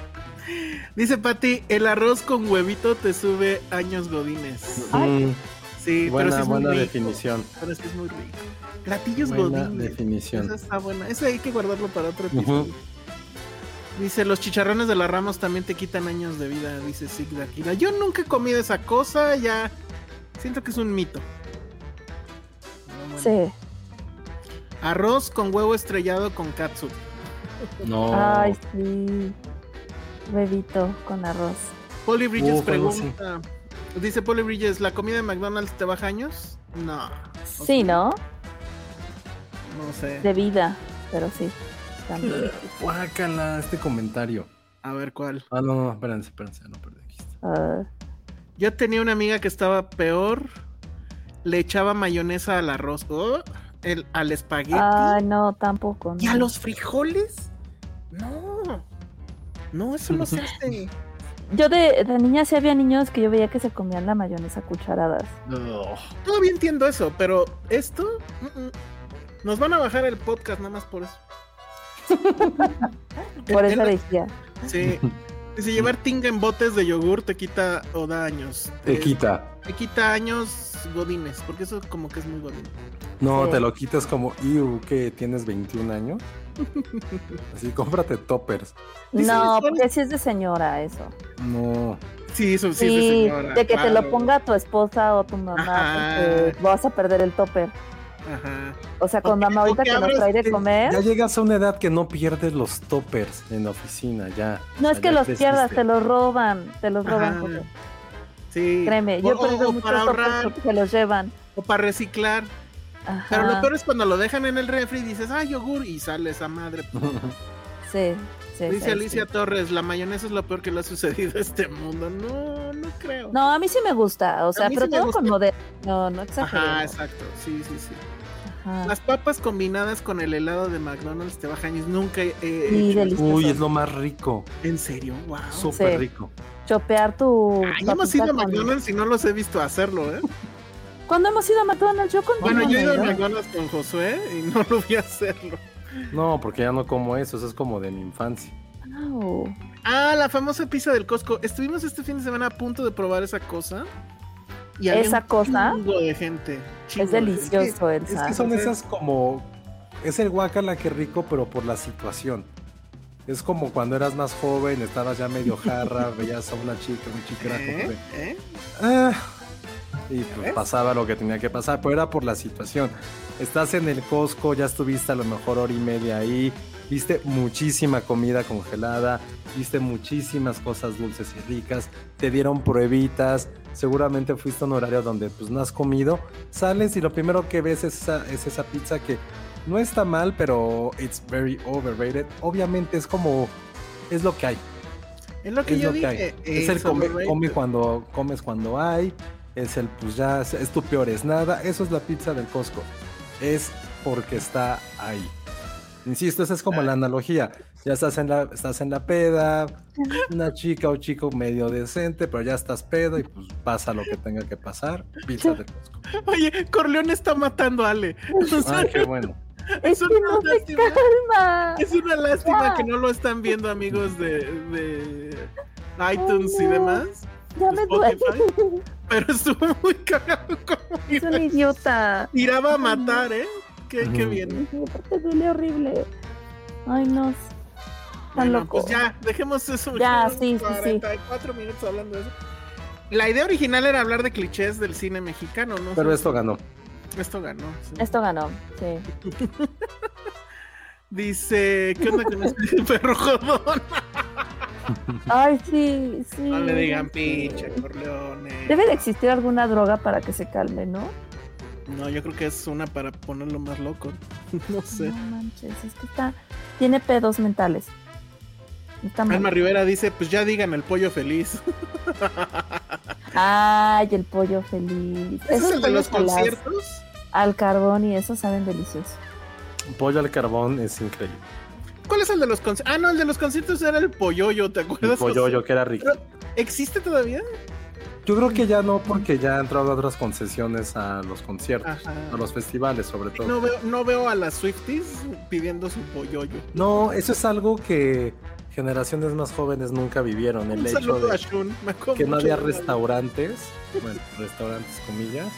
Dice Pati, el arroz con huevito te sube años godines. Mm, Sí, pero buena sí es muy rico. definición. Pero sí es muy rico. Platillos Buena godines. definición. Esa está buena. Ese hay que guardarlo para otro episodio. Dice, los chicharrones de la Ramos también te quitan años de vida, dice Sig de Aquila. Yo nunca he comido esa cosa, ya siento que es un mito. Sí. Arroz con huevo estrellado con katsu. No. Ay, sí. Huevito con arroz. Polly Bridges pregunta. Dice Polly Bridges, ¿la comida de McDonald's te baja años? No. Sí, ¿no? No sé. De vida, pero sí. También. Guácala, este comentario. A ver cuál. Ah, no, no, espérense, espérense, no perdí aquí. Ah, Yo tenía una amiga que estaba peor. Le echaba mayonesa al arroz. Oh, el, al espagueti. ay, no, tampoco. ¿Y a los frijoles? No. No, eso no se hace. Yo de, de niña sí había niños que yo veía que se comían la mayonesa a cucharadas. Ugh. Todavía entiendo eso, pero esto. mm, mm. Nos van a bajar el podcast nada más por eso. Por eso decía. Sí. Dice, llevar tinga en botes de yogur te quita o da años. Te Eh, quita. Te quita años godines, porque eso como que es muy godín. No, te lo quitas como, iu, que tienes 21 años. Así, cómprate toppers. No, ¿cuál porque sí es de señora eso. No. Sí, eso sí, Sí, es de de, señora. que te lo ponga tu esposa o tu mamá, porque vas a perder el topper. Ajá. O sea, con mamá ahorita que nos trae de el- comer, Ya llegas a una edad que no pierdes los toppers en la oficina, ya. no es que los creciste. pierdas, te los roban, te los roban. José. Sí. Créeme, yo he perdido muchos toppers porque se los llevan. o para reciclar. Ajá. Pero lo peor es cuando lo dejan en el refri y dices, ah, yogur, y sale esa madre. Sí, sí, Dice sí, Alicia sí. Torres, la mayonesa es lo peor que le ha sucedido a este mundo. No, no creo. No, a mí sí me gusta, o sea, pero sí todo con modelo. No, no exageremos. Ajá, exacto. Sí, sí, sí. Ajá. Las papas combinadas con el helado de McDonald's te bajan años. Nunca he he hecho. Uy, es lo más rico. ¿En serio? Wow. Súper Sí. rico. Chopear tu. Ay, hemos ido a McDonald's y no los he visto hacerlo, ¿eh? ¿Cuándo hemos ido a McDonald's? Yo con Bueno, yo he ido a ¿no? McDonald's con Josué y no lo vi hacerlo. No, porque ya no como eso, eso es como de mi infancia. Au. Ah, la famosa pizza del Costco. Estuvimos este fin de semana a punto de probar esa cosa. Y había ¿Esa un cosa? chingo de gente. chingo Es de gente. delicioso, Es que son esas como. Es el guacala que rico, pero por la situación. Es como cuando eras más joven, estabas ya medio jarra, veías a una chica, un chico era como de. ¿Eh? ¿Eh? "Ah", y pues pasaba lo que tenía que pasar, pero era por la situación. Estás en el Costco, ya estuviste a lo mejor hora y media ahí, viste muchísima comida congelada, viste muchísimas cosas dulces y ricas, te dieron pruebitas, seguramente fuiste a un horario donde pues no has comido, sales y lo primero que ves es esa, es esa pizza que no está mal, pero it's very overrated. Obviamente es como, es lo que hay. Es lo que Es yo lo que hay. Es el come cuando comes cuando hay. Es el pues ya es, es tu peor es nada. Eso es la pizza del Costco. Es porque está ahí. Insisto, esa es como la analogía. Ya estás en la, estás en la peda, una chica o chico medio decente, pero ya estás pedo y pues pasa lo que tenga que pasar. Pizza del Costco. Oye, Corleone está matando a Ale. Ah, qué bueno. Es una no lástima. calma. Es una lástima Ya. que no lo están viendo amigos de, de iTunes y no. demás. Ya me duele. Pero estuvo muy cagado como Es un idiota. tiraba a matar, ¿eh? Qué, qué bien. Te duele horrible. Ay, no. Tan Bueno, loco. pues ya, dejemos eso. Ya, sí, sí, sí. 44 minutos hablando de eso. La idea original era hablar de clichés del cine mexicano, ¿no? Pero esto ganó. Esto ganó. sí. Esto ganó, sí. Dice, ¿qué onda con este perro jodón? Ay, sí, sí. No le digan pinche, Corleone. Debe de existir alguna droga para que se calme, ¿no? No, yo creo que es una para ponerlo más loco. No sé. No manches, es que está. Tiene pedos mentales. Está mal. Alma Rivera dice, pues ya digan el pollo feliz. Ay, el pollo feliz. ¿Ese es el de los conciertos? Al carbón y esos saben deliciosos. Pollo al carbón es increíble. ¿Cuál es el de los conciertos? Ah, no, el de los conciertos era el polloyo, ¿te El acuerdas? pollo yo que era rico. ¿Existe todavía? Yo creo que ya no, porque ya han entrado otras concesiones a los conciertos, Ajá. a los festivales sobre todo. No veo, no veo a las Swifties pidiendo su polloyo. No, eso es algo que generaciones más jóvenes nunca vivieron. El Un hecho a de Shun. Me acuerdo que no había restaurantes, bueno, restaurantes comillas,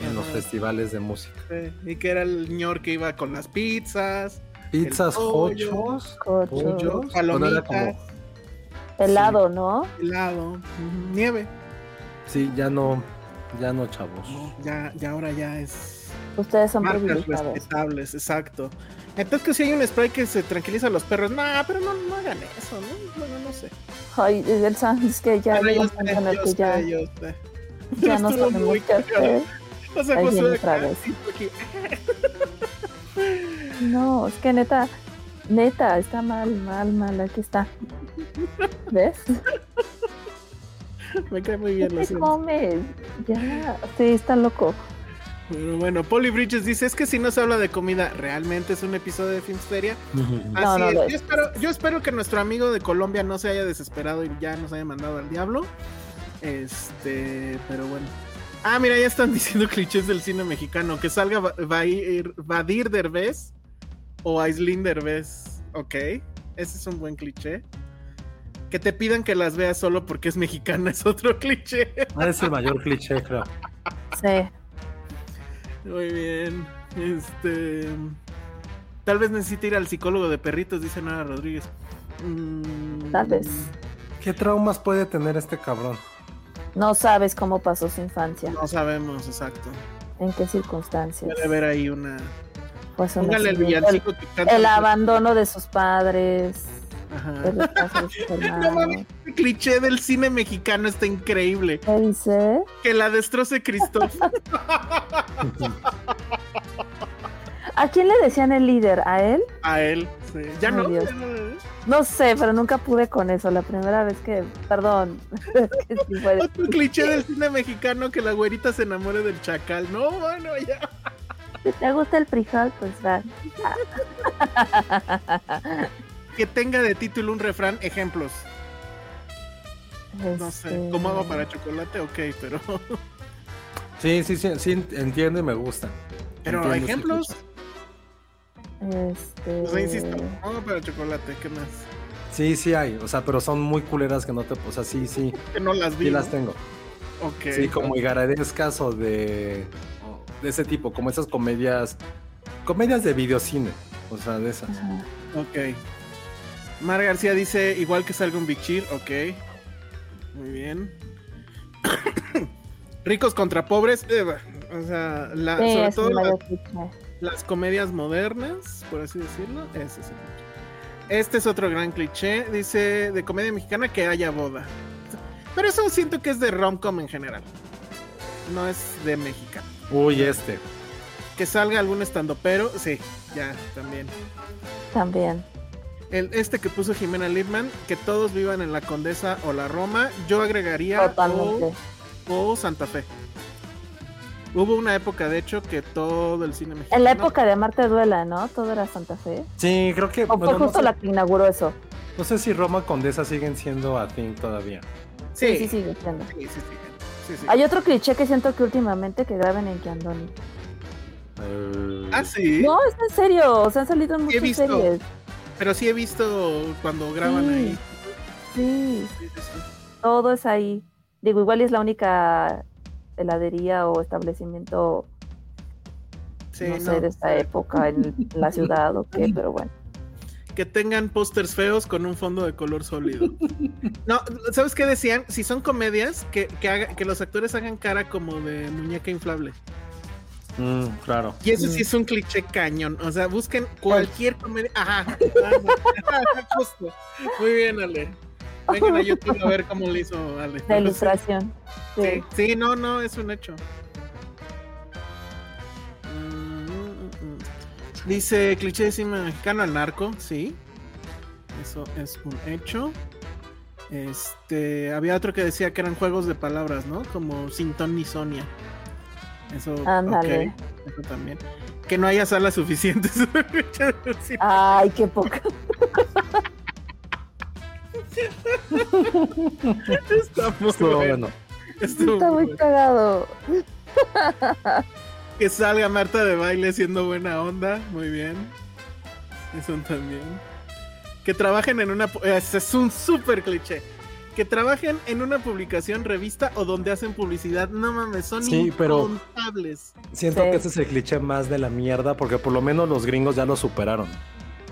en los festivales de música. Sí, Y que era el señor que iba con las pizzas, Pizzas, hochos, pollos, Palomitas. como- Helado, ¿no? helado, nieve. sí, ya no, ya no, chavos. No, ya, ya ahora ya es Ustedes son marcas respetables, exacto. Entonces que si hay un spray que se tranquiliza a los perros, no, pero no, no hagan eso, ¿no? Bueno, no sé. Ay, el Sam es que ya Pero llega yo un sé, ya, sé, yo sé. ya no sabemos muy qué hacer. O sea, otra vez. No, es que neta, neta, está mal, mal, mal, aquí está. ¿Ves? Me cae muy bien, ¿Qué lo te siento. comes? Ya, sí, está loco. Pero bueno, Polly Bridges dice, es que si no se habla de comida, ¿realmente es un episodio de Filmsteria? No, Así no es. lo Yo, es. espero, yo espero que nuestro amigo de Colombia no se haya desesperado y ya nos haya mandado al diablo. Este, pero bueno. Ah, mira, ya están diciendo clichés del cine mexicano. Que salga Va- Vadir Derbez o Aislinn Derbez. Ok, ese es un buen cliché. Que te pidan que las veas solo porque es mexicana es otro cliché. Es el mayor cliché, creo. Sí. Muy bien. Este. Tal vez necesite ir al psicólogo de perritos, dice Nora Rodríguez. Mm, Tal vez. ¿Qué traumas puede tener este cabrón? No sabes cómo pasó su infancia, No sabemos, exacto. en qué circunstancias. Puede haber ahí una. Pues un Póngale el villancico que canta. el, abandono de sus padres, Ajá. de sus No mames, el cliché del cine mexicano está increíble. ¿Qué dice? Que la destroce Christoph. ¿A quién le decían el líder? ¿A él? A él. sí. Ya Ay, no. Ya no- No sé, pero nunca pude con eso. La primera vez que, perdón, es que sí fue Otro cliché del cine mexicano que la güerita se enamore del chacal. No, bueno, ya. si te gusta el frijol, pues va. Que tenga de título un refrán, ejemplos. No sé, Este, como agua para chocolate, ok, pero. Sí, sí, sí, sí, entiendo y me gusta. Pero Entiendo ejemplos. Este... O sea, insisto, agua para chocolate, ¿qué más? Sí, sí hay, o sea, pero son muy culeras que no te, o sea, sí, sí, Que no las vi. sí ¿no? las tengo. Ok. Sí, como higaredescas o de, de ese tipo, como esas comedias, comedias de videocine, o sea, de esas. Ajá. Ok. Mar García dice, igual que salga un Big Cheer, ok. Muy bien. Ricos contra pobres, eh, o sea, la- Sí, sobre todo la-. Las comedias modernas, por así decirlo. Ese es el cliché. Este es otro gran cliché, dice de comedia mexicana que haya boda. Pero eso siento que es de rom-com en general. No es de mexicano. Uy, este. Que salga algún estandopero, sí, ya, también. También. El, este que puso Jimena Lipman, que todos vivan en la Condesa o la Roma, yo agregaría o, o Santa Fe. Hubo una época, de hecho, que todo el cine mexicano. En la época de Amarte Duela, ¿no? Todo era Santa Fe. Sí, creo que, O fue bueno, no, justo sé, la que inauguró eso. no sé si Roma Condesa siguen siendo a thing todavía. Sí, sí, sigue siendo. Sí, sí, sí, sí, sí. Hay otro cliché que siento que últimamente que graben en Kiandoni. Eh, Ah, sí. No, es en serio. O sea, han salido en He muchas visto. series. Pero sí he visto cuando graban Sí. ahí. Sí, Sí, sí, sí. todo es ahí. Digo, igual es la única heladería o establecimiento, Sí, no, no. sé, de esta época en la ciudad o qué, pero bueno. que tengan pósters feos con un fondo de color sólido. No, ¿sabes qué decían? Si son comedias, que, que, haga- que los actores hagan cara como de muñeca inflable. Mm, claro. Y eso sí es un cliché cañón. O sea, busquen cualquier comedia. Ajá. Ajá, Justo. Muy bien, Ale. Vengan a YouTube a ver cómo le hizo Ale. La ilustración. Sí, Sí. sí, no, no, es un hecho. Dice cliché de cine mexicano al narco, sí. Eso es un hecho. Este, había otro que decía que eran juegos de palabras, ¿no? Como Sintón y Sonia. Eso, Ándale. ok, eso también. Que no haya salas suficientes. Ay, qué poca. Está muy Estuvo bueno. Estuvo Está muy bueno. cagado. Que salga Marta de baile siendo buena onda, muy bien. Eso también. Que trabajen en una... Ese es un súper cliché. Que trabajen en una publicación, revista o donde hacen publicidad. No mames, son Sí, pero- incontables. Siento Sí. que ese es el cliché más de la mierda porque por lo menos los gringos ya lo superaron.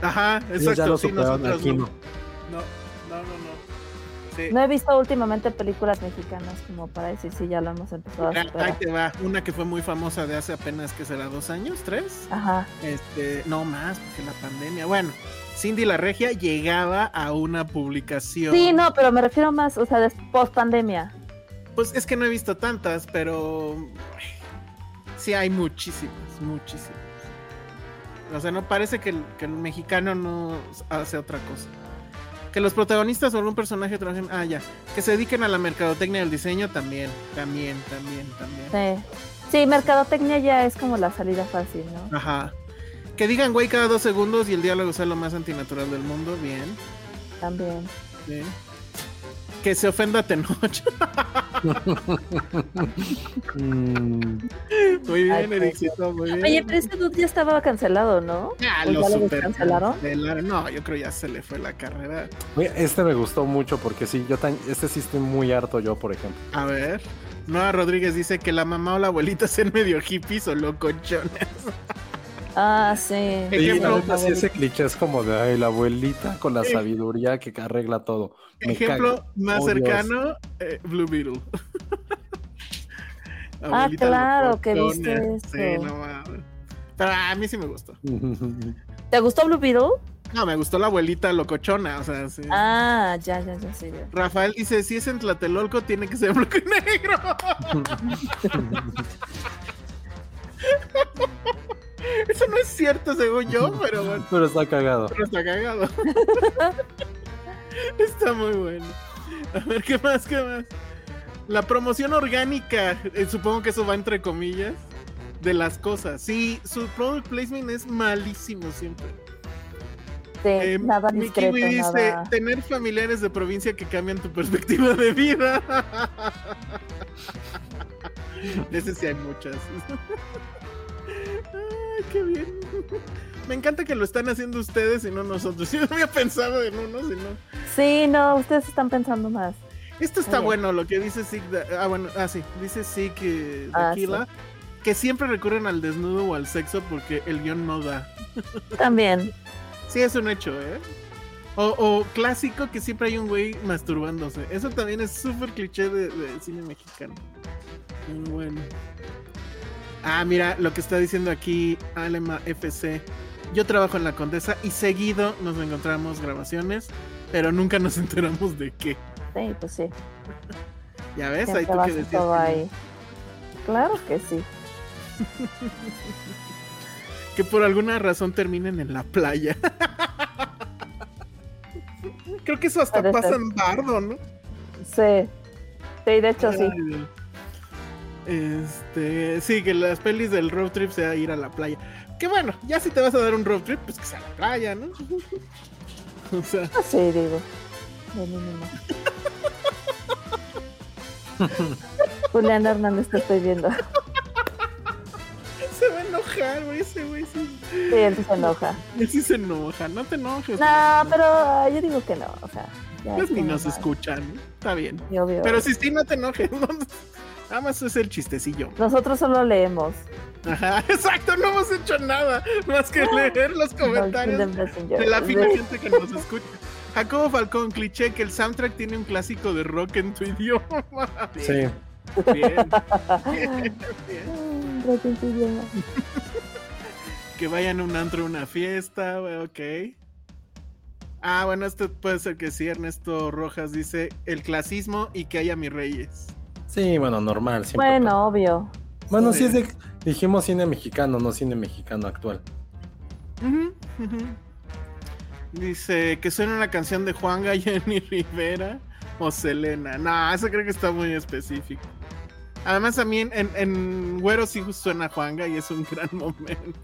Ajá, Ellos exacto. ya lo sí, superaron, nosotros aquí no. Sí. No he visto últimamente películas mexicanas como para decir si ya lo hemos empezado a Ah, Ahí te va. Una que fue muy famosa de hace apenas, que será dos años, tres. Ajá. Este, no más, porque la pandemia. Bueno, Cindy la Regia llegaba a una publicación. Sí, no, pero me refiero más, o sea, de post pandemia. Pues es que no he visto tantas, pero sí hay muchísimas, muchísimas. O sea, no parece que el, que el mexicano no hace otra cosa. Que los protagonistas o algún personaje trabajen, ah, ya, que se dediquen a la mercadotecnia al diseño también, también, también, también. Sí. Sí, mercadotecnia ya es como la salida fácil, ¿no? Ajá. Que digan güey cada dos segundos y el diálogo sea lo más antinatural del mundo, bien, También. bien. Que se ofenda a Tenoch. Mm, Muy bien, pues. Ericito, muy bien. Oye, pero ese dude ya estaba cancelado, ¿no? Ya ¿O lo ya lo super cancelaron? cancelaron. No, yo creo ya se le fue la carrera. oye, este me gustó mucho porque sí, yo tan, este sí estoy muy harto yo, por ejemplo. A ver. Noah Rodríguez dice que la mamá o la abuelita sean medio hippies o locochones. Ah, sí. Ejemplo, la neta, sí, ese cliché es como de ay, la abuelita con la sabiduría que arregla todo. Me Ejemplo más Oh, cercano, eh, Blue Beetle. Ah, claro, que viste Sí, eso. no mames. Pero a mí sí me gustó. ¿Te gustó Blue Beetle? No, me gustó la abuelita locochona, o sea, sí. Ah, ya, ya, ya, sí. ya. Rafael dice, si es en Tlatelolco, tiene que ser blanco y negro. Eso no es cierto, según yo, pero bueno. Pero está cagado. Pero está cagado. está muy bueno. A ver, ¿qué más? ¿Qué más? La promoción orgánica, eh, supongo que eso va entre comillas, de las cosas. Sí, su product placement es malísimo siempre. Sí, Eh, nada mi discreto, kiwi dice, nada. tener familiares de provincia que cambian tu perspectiva de vida. Ese sí hay muchas. Ay, qué bien. Me encanta que lo están haciendo ustedes y no nosotros. Yo no había pensado en uno, sino... Sí, no, ustedes están pensando más. Esto está Oye. bueno, lo que dice Sig. Ah, bueno, ah, sí. Dice Sig eh, Ah, Tequila, que siempre recurren al desnudo o al sexo porque el guion no da. También. Sí, es un hecho, ¿eh? O, o clásico que siempre hay un güey masturbándose. Eso también es súper cliché de, de cine mexicano. Muy bueno. Ah, mira lo que está diciendo aquí Alema FC. Yo trabajo en la Condesa y seguido nos encontramos grabaciones, pero nunca nos enteramos de qué. Sí, pues sí. Ya ves, ahí tú que decías. ahí. Claro que sí. que por alguna razón terminen en la playa. Creo que eso hasta pasa en Bardo, ¿no? Sí. Sí, de hecho sí. Dios. Este, sí, que las pelis del road trip sea ir a la playa. Que bueno, ya si te vas a dar un road trip, pues que sea a la playa, ¿no? o sea, Ah, Sí, digo. De mínimo. Julián Hernández te estoy viendo. se va a enojar, güey, ese güey sí, Sí, él sí se enoja. él sí se enoja, no te enojes. No, pero ah, yo digo que no. O sea, ya Pues ni nos mal. escuchan, ¿no? está bien. Obvio. Pero si sí, no te enojes, ¿no? Nada más es el chistecillo. Nosotros solo leemos. Ajá, exacto, no hemos hecho nada más que leer los comentarios de la fina gente que nos escucha. Jacobo Falcón, cliché que el soundtrack tiene un clásico de rock en tu idioma. Sí. Bien. bien, bien. Rock en tu idioma. Que vayan a un antro, una fiesta, ok. Ah, bueno, esto puede ser que sí. Ernesto Rojas dice el clasismo y que haya mis reyes. Sí, bueno, normal. siempre Bueno, pasa. obvio. Bueno, sí Sí. es de. Dijimos cine mexicano, no cine mexicano actual. Dice que suena una canción de Juan Jenny Rivera o Selena. No, eso creo que está muy específico. Además, a mí en, en, en Güero sí suena Juanga y es un gran momento.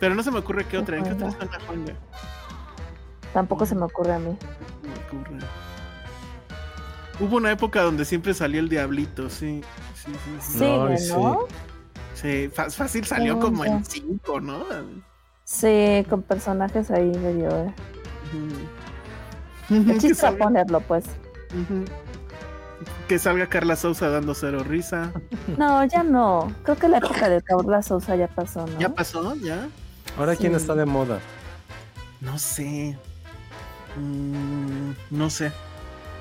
Pero no se me ocurre qué otra. ¿En qué otra suena Juanga? Tampoco se me ocurre a mí. No me ocurre. Hubo una época donde siempre salía el diablito, sí. Sí, sí, sí. Sí. ¿no? Sí, fa- fácil salió como en bonito. 5, ¿no? Sí, con personajes ahí medio. Eh. El chiste era salga- ponerlo, pues. Que salga Carla Sousa dando cero risa. No, ya no. Creo que la época de Carla Sousa ya pasó, ¿no? ¿Ya pasó? ¿Ya? Ahora, ¿quién está de moda? No sé. Mm, no sé.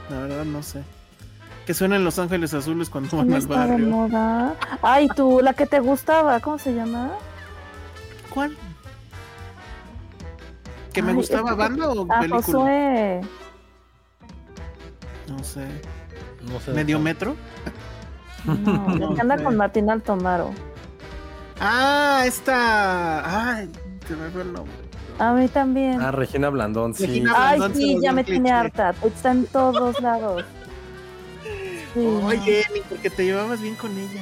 La verdad no sé. Que suenan Los Ángeles Azules cuando ¿Quién van al está de barrio. moda? Ay, tú, la que te gustaba, ¿cómo se llama? ¿Cuál? ¿Que me Ay, gustaba que- banda o Ah, película? Josué. No sé. No sé. ¿Medio metro? No, No que anda sé. con Martín Altomaro. Ah, esta. Ay, se me fue el nombre. A mí también. Ah, Regina Blandón, sí. Regina- Ay, Blandón sí, ya me tiene harta. Está en todos lados. Sí. Oye, porque te llevabas bien con ella.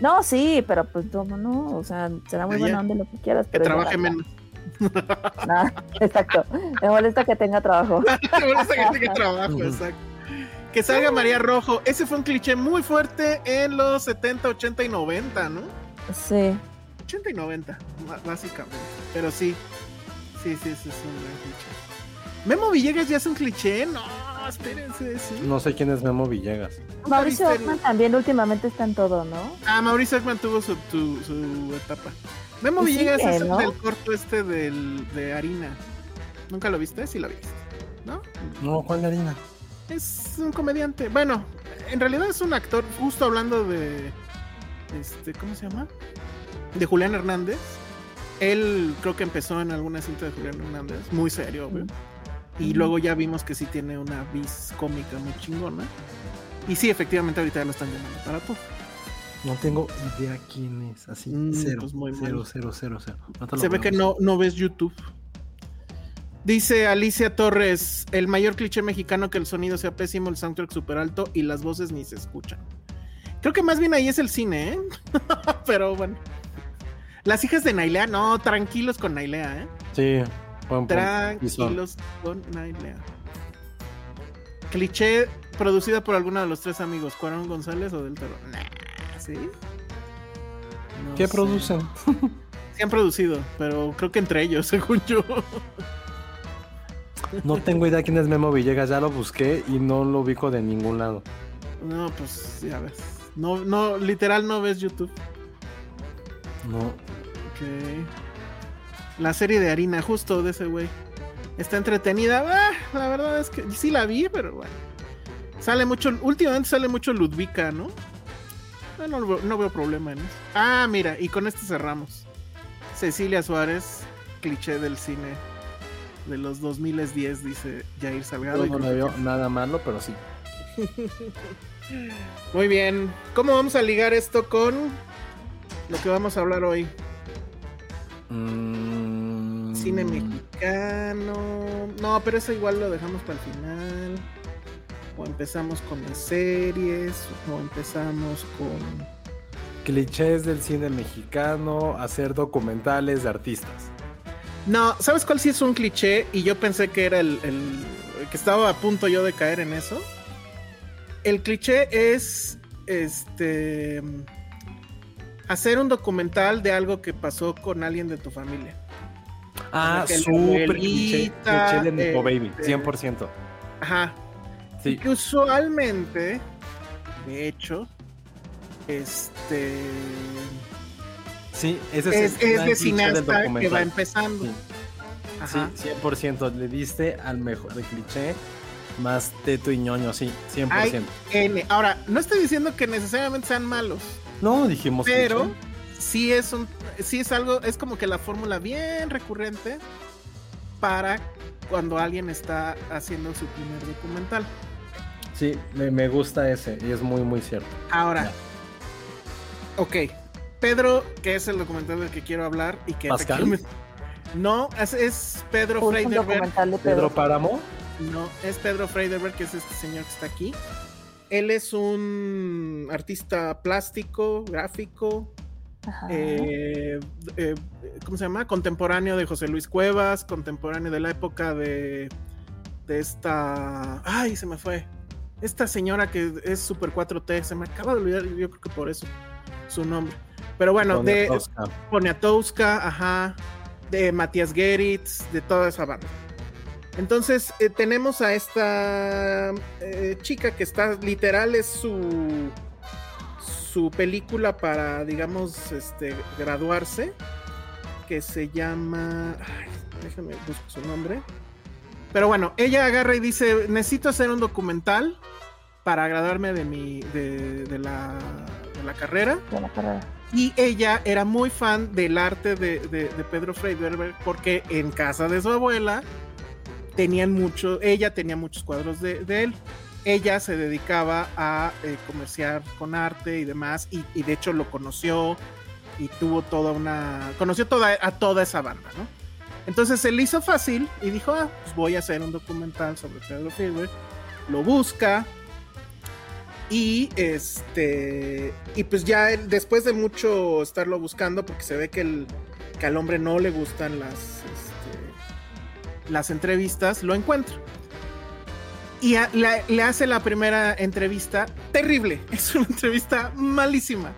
No, sí, pero pues no, no, o sea, será muy buena onda lo que quieras, Que pero trabaje menos. no, exacto. Me molesta que tenga trabajo. Me molesta que tenga trabajo, exacto. Que salga María Rojo. Ese fue un cliché muy fuerte en los 70, 80 y 90, ¿no? Sí. 80 y 90, ba- básicamente. Pero sí. Sí, sí, ese es un gran cliché. ¿Memo Villegas ya es un cliché? No, espérense, sí. No sé quién es Memo Villegas. Mauricio Ockman también últimamente está en todo, ¿no? Ah, Mauricio Ockman tuvo su, tu- su etapa. Memo Villegas es el ¿no? del corto este del, de harina. ¿Nunca lo viste? Sí lo viste. ¿No? No, ¿cuál de harina? Es un comediante. Bueno, en realidad es un actor, justo hablando de. Este, ¿cómo se llama? De Julián Hernández. Él creo que empezó en alguna cinta de Julián Hernández, muy serio, obvio. Y luego ya vimos que sí tiene una vis cómica muy chingona. Y sí, efectivamente, ahorita ya lo están llamando para todo. No tengo idea quién es. Así, Mm, cero, pues muy cero, cero, cero, cero. Se ve que no, no ves YouTube. Dice Alicia Torres, el mayor cliché mexicano que el sonido sea pésimo, el soundtrack super alto y las voces ni se escuchan. Creo que más bien ahí es el cine, ¿eh? Pero bueno. Las hijas de Nailea, no, tranquilos con Nailea, ¿eh? Sí, buen. Tranquilos con Nailea. Cliché producida por alguno de los tres amigos, Cuarón González o Del Toro. Nah, ¿sí? No ¿Qué sé. producen? Sí han producido, pero creo que entre ellos, según yo. No tengo idea quién es Memo Villegas. Ya lo busqué y no lo ubico de ningún lado. No, pues ya ves. No, no, literal no ves YouTube. No. Ok. La serie de harina, justo de ese güey. Está entretenida. Ah, la verdad es que sí la vi, pero bueno. Sale mucho, últimamente sale mucho Ludvika, ¿no? Ah, No, veo- no veo problema en eso. Ah, mira, y con este cerramos. Cecilia Suárez, cliché del cine de los 2010, dice Jair Salgado. Yo no le que- veo nada malo, pero sí. Muy bien. ¿Cómo vamos a ligar esto con lo que vamos a hablar hoy? Mm, Cine mexicano. No, pero eso igual lo dejamos para el final. O empezamos con las series. O empezamos con. Clichés del cine mexicano, hacer documentales de artistas. No, ¿sabes cuál sí es un cliché? Y yo pensé que era el, que estaba a punto yo de caer en eso. El cliché es este hacer un documental de algo que pasó con alguien de tu familia. Ah, súper cliché. de Nico eh, Baby, eh, 100%. Ajá. Sí. Que usualmente, de hecho, Este Sí, ese es, el es de cineasta que va empezando. Sí. Ajá. Sí, 100%. Le diste al mejor de cliché, más teto y ñoño, sí, 100%. Hay N. Ahora, no estoy diciendo que necesariamente sean malos, no, dijimos pero sí es un, sí es algo, es como que la fórmula bien recurrente para cuando alguien está haciendo su primer documental. Sí, me, me gusta ese y es muy, muy cierto. Ahora, Ya. ok, Pedro, que es el documental del que quiero hablar y que ¿Pascal? no, es, es Pedro Freiderberg. de Pedro Pedro. Páramo. No, es Pedro Freiderberg, que es este señor que está aquí. Él es un artista plástico, gráfico, eh, eh, ¿cómo se llama? Contemporáneo de José Luis Cuevas, contemporáneo de la época de, de esta... Ay, se me fue. Esta señora que es Super 4T, se me acaba de olvidar, yo creo que por eso su nombre. Pero bueno, de Poniatowska. Poniatowska, ajá, de Matías Geritz, de toda esa banda. Entonces eh, tenemos a esta eh, chica que está literal es su su película para digamos este graduarse que se llama ay, déjame busco su nombre pero bueno ella agarra y dice necesito hacer un documental para graduarme de mi de, de la, de la carrera de la carrera. y ella era muy fan del arte de, de- de Pedro Freiberger porque en casa de su abuela tenían mucho, ella tenía muchos cuadros de, él. Ella se dedicaba a eh, comerciar con arte y demás, y, de hecho lo conoció y tuvo toda una. conoció toda, a toda esa banda, ¿no? Entonces se le hizo fácil y dijo: Ah, pues voy a hacer un documental sobre Pedro Freiberger. Lo busca, y este. Y pues ya él, después de mucho estarlo buscando, porque se ve que, el, que al hombre no le gustan las, las entrevistas, lo encuentra. Y le hace la primera entrevista terrible. Es una entrevista malísima.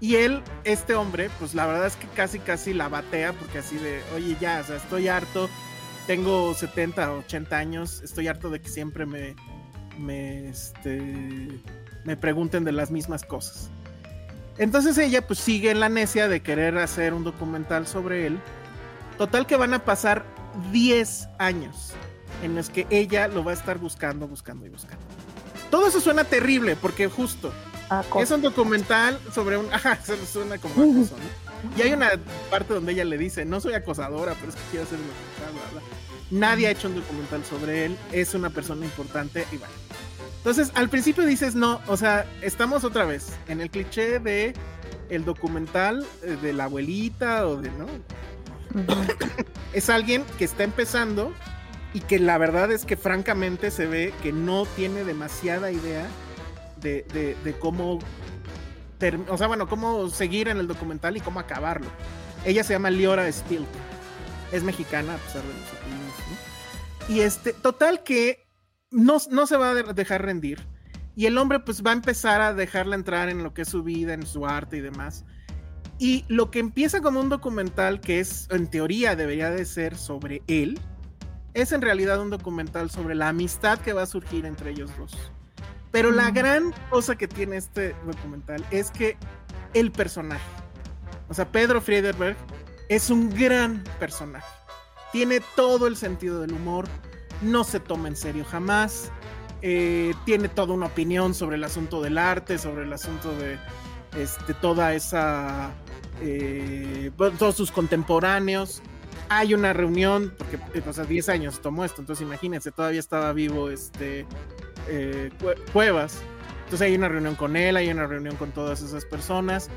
Y él, este hombre, pues la verdad es que casi, casi la batea, porque así de, oye, ya, o sea, estoy harto. Tengo 70, 80 años. Estoy harto de que siempre me, me, este, me pregunten de las mismas cosas. Entonces ella pues sigue en la necia de querer hacer un documental sobre él. Total que van a pasar 10 años en los que ella lo va a estar buscando, buscando y buscando. Todo eso suena terrible porque justo Ah, es un documental sobre un... Ajá, eso suena como acoso, ¿no? Y hay una parte donde ella le dice, no soy acosadora, pero es que quiero hacer un documental, bla, bla. Nadie ha hecho un documental sobre él, es una persona importante y bueno. Entonces, al principio dices, no, o sea, estamos otra vez en el cliché de el documental eh, de la abuelita o de, ¿no? Es alguien que está empezando y que la verdad es que francamente se ve que no tiene demasiada idea de, cómo, o sea, bueno, cómo seguir en el documental y cómo acabarlo. Ella se llama Liora Spill, es mexicana a pesar de los ¿no? Y este, total que no, no se va a de- dejar rendir. Y el hombre pues va a empezar a dejarla entrar en lo que es su vida, en su arte y demás. Y lo que empieza como un documental que es, en teoría, debería de ser sobre él, es en realidad un documental sobre la amistad que va a surgir entre ellos dos. Pero la gran cosa que tiene este documental es que el personaje, o sea, Pedro Friederberg, es un gran personaje. Tiene todo el sentido del humor, no se toma en serio jamás, eh, tiene toda una opinión sobre el asunto del arte, sobre el asunto de este, toda esa, eh, todos sus contemporáneos. Hay una reunión, porque eh, o sea, 10 años tomó esto, entonces imagínense, todavía estaba vivo este eh, Cue- Cuevas. Entonces hay una reunión con él, hay una reunión con todas esas personas.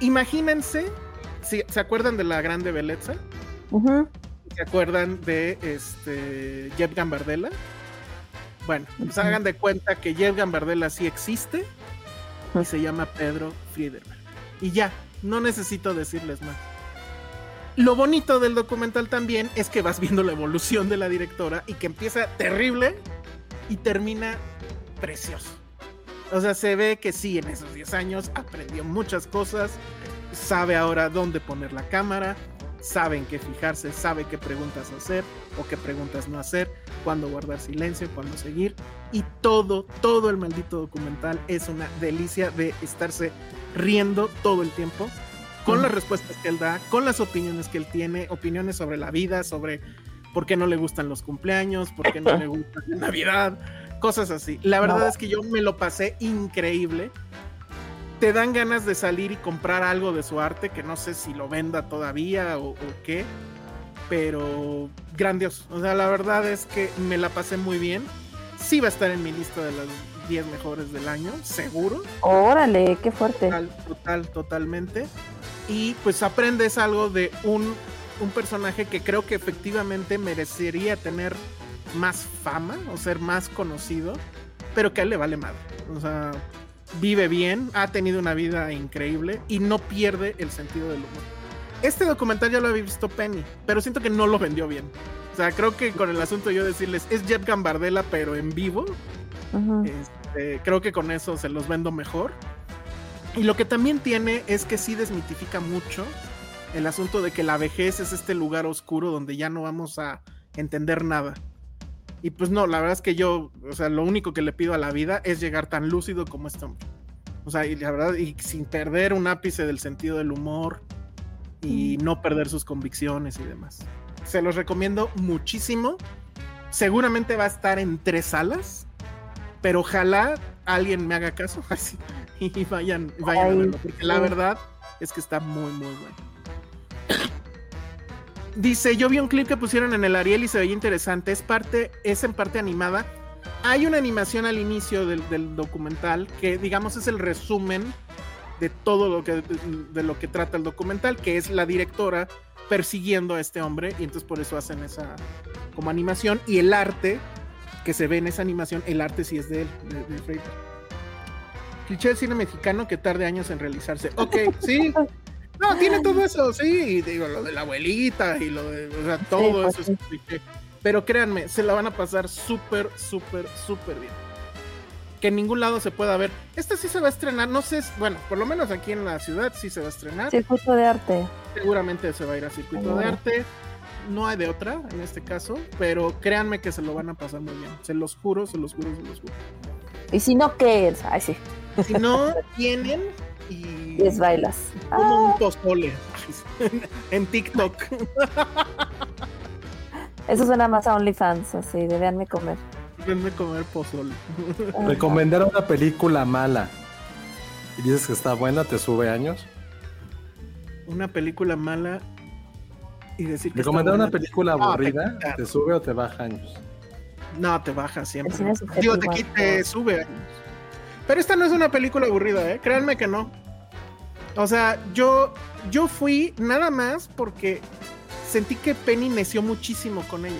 Imagínense, si se acuerdan de la grande belleza, Ujú. ¿Se acuerdan de este Jeff Gambardella? Bueno, pues hagan de cuenta que Jeff Gambardella sí existe y se llama Pedro Friederberg. Y ya, no necesito decirles más. Lo bonito del documental también es que vas viendo la evolución de la directora y que empieza terrible y termina precioso. O sea, se ve que sí, en esos 10 años aprendió muchas cosas, sabe ahora dónde poner la cámara, sabe en qué fijarse, sabe qué preguntas hacer o qué preguntas no hacer. cuándo guardar silencio, cuándo seguir. Y todo, todo el maldito documental es una delicia de estarse riendo todo el tiempo con las respuestas que él da, con las opiniones que él tiene, opiniones sobre la vida, sobre por qué no le gustan los cumpleaños, por qué no le gusta la Navidad, cosas así. La verdad es que yo me lo pasé increíble. Te dan ganas de salir y comprar algo de su arte, que no sé si lo venda todavía o, o qué, pero grandioso. O sea, la verdad es que me la pasé muy bien. Sí va a estar en mi lista de las 10 mejores del año, seguro. Órale, qué fuerte. Total, total, totalmente. Y pues aprendes algo de un, un personaje que creo que efectivamente merecería tener más fama o ser más conocido, pero que a él le vale madre. O sea, vive bien, ha tenido una vida increíble y no pierde el sentido del humor. Este documental ya lo había visto Penny, pero siento que no lo vendió bien. O sea, creo que con el asunto yo decirles, es Jet Gambardella, pero en vivo, Ujú. Este, creo que con eso se los vendo mejor. Y lo que también tiene es que sí desmitifica mucho el asunto de que la vejez es este lugar oscuro donde ya no vamos a entender nada. Y pues no, la verdad es que yo, o sea, lo único que le pido a la vida es llegar tan lúcido como este hombre. O sea, y la verdad, y sin perder un ápice del sentido del humor y no perder sus convicciones y demás. Se los recomiendo muchísimo. Seguramente va a estar en tres salas, pero ojalá alguien me haga caso así, y vayan, vayan a Ay, verlo, porque la verdad es que está muy, muy bueno. Dice, yo vi un clip que pusieron en el Ariel y se veía interesante. Es parte, es en parte animada. Hay una animación al inicio del, del documental que, digamos, es el resumen de todo lo que de lo que trata el documental, que es la directora persiguiendo a este hombre y entonces por eso hacen esa como animación y el arte que se ve en esa animación, el arte sí es de él, de, de Fraser. Cliché del cine mexicano que tarde años en realizarse. Ok, sí. No, tiene todo eso, sí. Y digo, lo de la abuelita y lo de. O sea, todo pues eso es cliché. Pero créanme, se la van a pasar súper, súper, súper bien. Que en ningún lado se pueda ver. Esta sí se va a estrenar, no sé, bueno, por lo menos aquí en la ciudad sí se va a estrenar. Circuito de arte. Seguramente se va a ir a circuito de arte. No hay de otra en este caso, pero créanme que se lo van a pasar muy bien. Se los juro, se los juro, se los juro. Y si no, ¿qué es? Ay, sí. Si no tienen y Les bailas. como Ah, un pozole en TikTok. eso suena más a OnlyFans, así, de véanme comer. Venme a comer pozole. Recomendar una película mala y dices que está buena, te sube años. Una película mala y decir que está Recomendar una buena. película No, aburrida, te- te sube o te baja años. No, te baja siempre. Digo, te, te sube años. Pero esta no es una película aburrida, ¿eh? Créanme que no. O sea, yo, yo fui nada más porque sentí que Penny neció muchísimo con ella.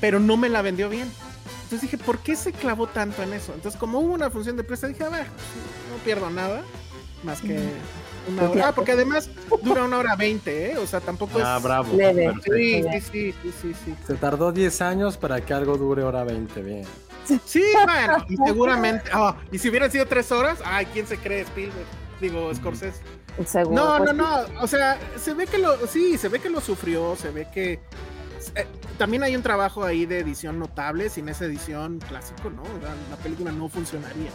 Pero no me la vendió bien. Entonces dije, ¿por qué se clavó tanto en eso? Entonces, como hubo una función de prensa, dije, a ver, no pierdo nada. Más que una hora. Ah, porque además dura una hora veinte, ¿eh? O sea, tampoco Ah, es. bravo. Leve. Sí, sí, sí, sí, sí, sí. Se tardó 10 años para que algo dure hora 20, bien. Sí, bueno, y seguramente. ah, y si hubieran sido tres horas, ay, ¿quién se cree Spielberg? Digo, Scorsese. Seguro. No, pues, no, no. O sea, se ve que lo. Sí, se ve que lo sufrió, se ve que. eh, también hay un trabajo ahí de edición notable. Sin esa edición clásico, ¿no? Sea, la película no funcionaría.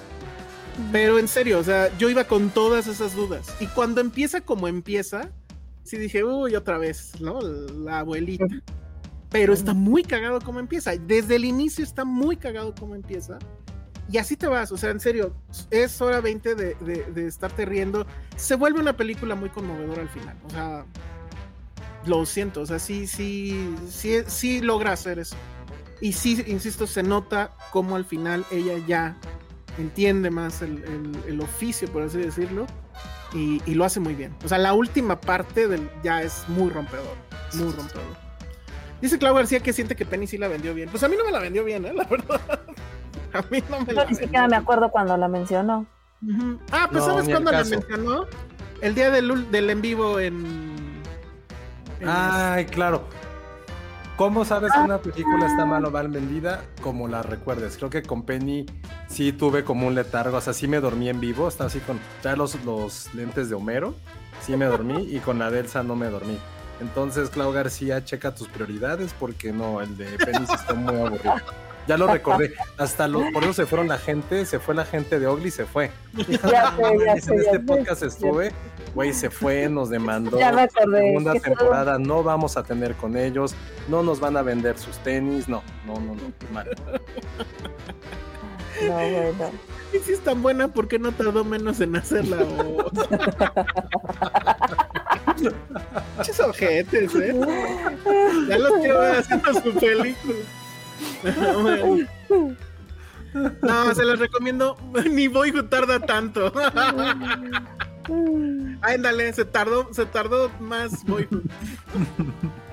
Pero en serio, o sea, yo iba con todas esas dudas. Y cuando empieza como empieza, sí dije, uy, otra vez, ¿no? La abuelita. Pero está muy cagado como empieza. Desde el inicio está muy cagado como empieza. Y así te vas, o sea, en serio, es hora 20 de, de- de estarte riendo. Se vuelve una película muy conmovedora al final. O sea, lo siento, o sea, sí, sí, sí, sí logra hacer eso. Y sí, insisto, se nota cómo al final ella ya entiende más el, el- el oficio, por así decirlo, y, y lo hace muy bien. O sea, la última parte del, ya es muy rompedor, muy rompedor. Dice Clau García que siente que Penny sí la vendió bien. Pues a mí no me la vendió bien, ¿eh? La verdad. A mí no me Yo la ni siquiera me acuerdo cuando la mencionó. Ah, pues No, ¿sabes cuándo la mencionó? El día del, ul- del en vivo en... en- Ay, claro. ¿Cómo sabes que una película está mal o mal vendida? Como la recuerdes. Creo que con Penny sí tuve como un letargo. O sea, sí me dormí en vivo. Estaba así con ya los, los lentes de Homero. Sí me dormí. Y con la de Elsa no me dormí. Entonces, Clau García, checa tus prioridades porque no, el de Penis está muy aburrido. Ya lo recordé. Hasta los, por eso se fueron la gente, se fue la gente de Ogli, se fue. Ya sé, ya en ya este sé. podcast estuve, güey, se fue, nos demandó. Ya me acordé, Segunda temporada no vamos a tener con ellos, no nos van a vender sus tenis, no, no, no, no, mal. No, bueno. Y si es tan buena, ¿por qué no tardó menos en hacerla? Muchos ojetes, ¿eh? Ya los quiero haciendo su película. Bueno. No, se los recomiendo. Ni Boyhood tarda tanto. Ándale, se tardó, se tardó más Boyhood.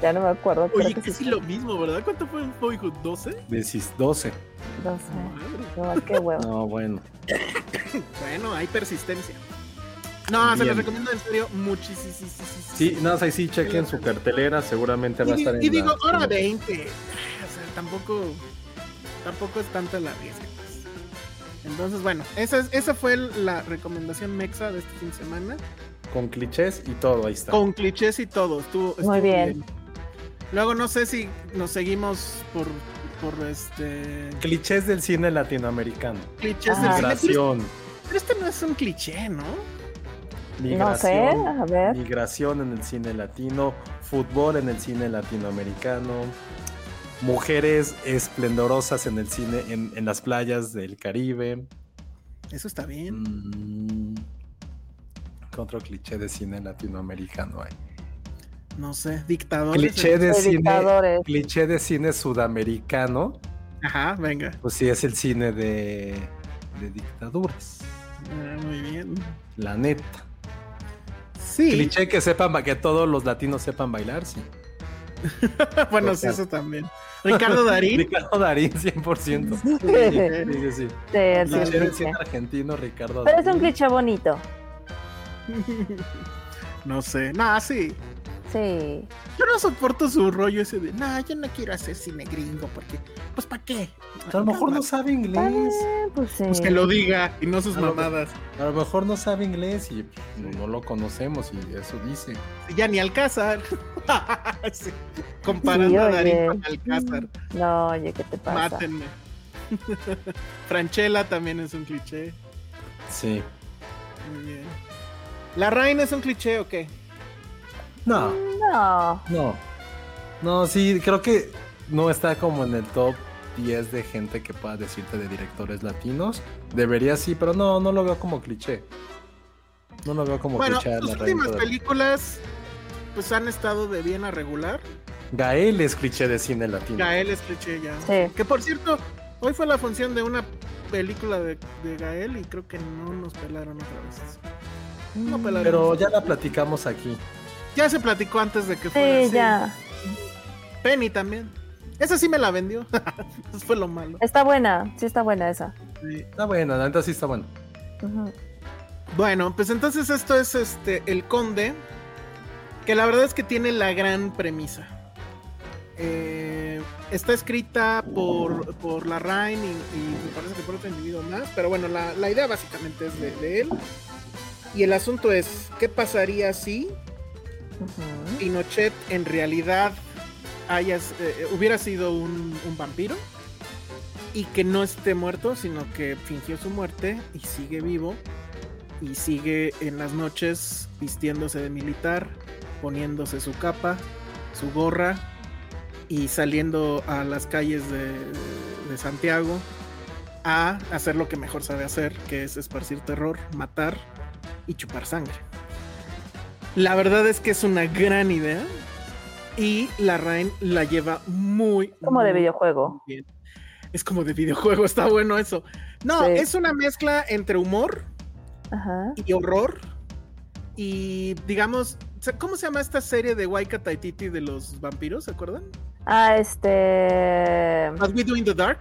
Ya no me acuerdo. Oye, que casi sí. lo mismo, ¿verdad? ¿Cuánto fue Boyhood? ¿12? Decis 12. No sé. No, qué huevo. No, bueno. Bueno, hay persistencia. No, se los recomiendo en serio muchísimo. Sí, nada, más ahí sí chequen su cartelera, seguramente va a Y, estar en y digo, la- hora 20. Tampoco, tampoco es tanta la riesgo. pues. Entonces, bueno, esa, es- esa fue la recomendación mexa de este fin de semana. con clichés y todo, ahí está. Con clichés y todo. Estuvo, estuvo Muy bien. Luego no sé si nos seguimos por, por este Clichés del cine latinoamericano. clichés Ajá. del cine. Pero, Migración. pero este no es un cliché, ¿no? No sé, Migración. a ver. Migración en el cine latino, fútbol en el cine latinoamericano, mujeres esplendorosas en el cine, en, en las playas del Caribe. Eso está bien. Mm, ¿Qué otro cliché de cine latinoamericano hay? No sé, dictadores. Cliché de cine, dictadores. cliché de cine sudamericano, Ajá, venga. pues sí es el cine de, de dictaduras, Ah, muy bien. la neta. Sí. Cliché que sepan, que todos los latinos sepan bailar, sí. bueno, sí, eso también. Ricardo Darín. Ricardo Darín, 100%. Sí, Sí, sí, sí, el Cliché argentino, Ricardo Pero es un Darín. cliché bonito. no sé. No, sí. Sí. Yo no soporto su rollo ese de, no, yo no quiero hacer cine gringo porque, pues, ¿para qué? A lo mejor no sabe inglés. Pues sí. Pues que lo diga y no sus A lo mamadas. A lo mejor no sabe inglés y pues, no, no lo conocemos y eso dice. Ya ni Alcázar. Sí. Comparando Sí, a Darín con Alcázar. No, oye, ¿qué te pasa? Mátenme. Franchella también es un cliché. Sí. Muy bien. ¿La Rain es un cliché o qué? No, No. no. No, sí, creo que no está como en el top 10 de gente que pueda decirte de directores latinos. Debería sí, pero no, no lo veo como cliché. No lo veo como Bueno, cliché. a sus la últimas películas pues han estado de bien a regular. Gael es cliché de cine latino. Gael es cliché ya. Sí. Que por cierto, hoy fue la función de una película de, de Gael y creo que no nos pelaron otra vez. No pelaron. Pero ya la platicamos aquí. Ya se platicó antes de que fuera. Sí, ya. Penny también. Esa sí me la vendió. Eso fue lo malo. Está buena. Sí, está buena esa. Sí. Está buena, la neta sí está bueno. Ujú. Bueno, pues entonces esto es este El Conde, que la verdad es que tiene la gran premisa. Eh, está escrita por, por la Rain y, y me parece que por otro individuo más, pero bueno, la, la idea básicamente es de, de él. Y el asunto es, ¿qué pasaría si Ujú. Pinochet en realidad hayas, eh, hubiera sido un, un vampiro? Y que no esté muerto, sino que fingió su muerte y sigue vivo. Y sigue en las noches vistiéndose de militar, poniéndose su capa, su gorra y saliendo a las calles de, de Santiago a hacer lo que mejor sabe hacer, que es esparcir terror, matar y chupar sangre. La verdad es que es una gran idea y la Rain la lleva muy Como de videojuego. bien. Es como de videojuego, está bueno eso. No, Sí. es una mezcla entre humor Ajá. y horror y digamos, ¿cómo se llama esta serie de Waika Taititi de los vampiros? ¿Se acuerdan? Ah, este. What We Do in the Dark,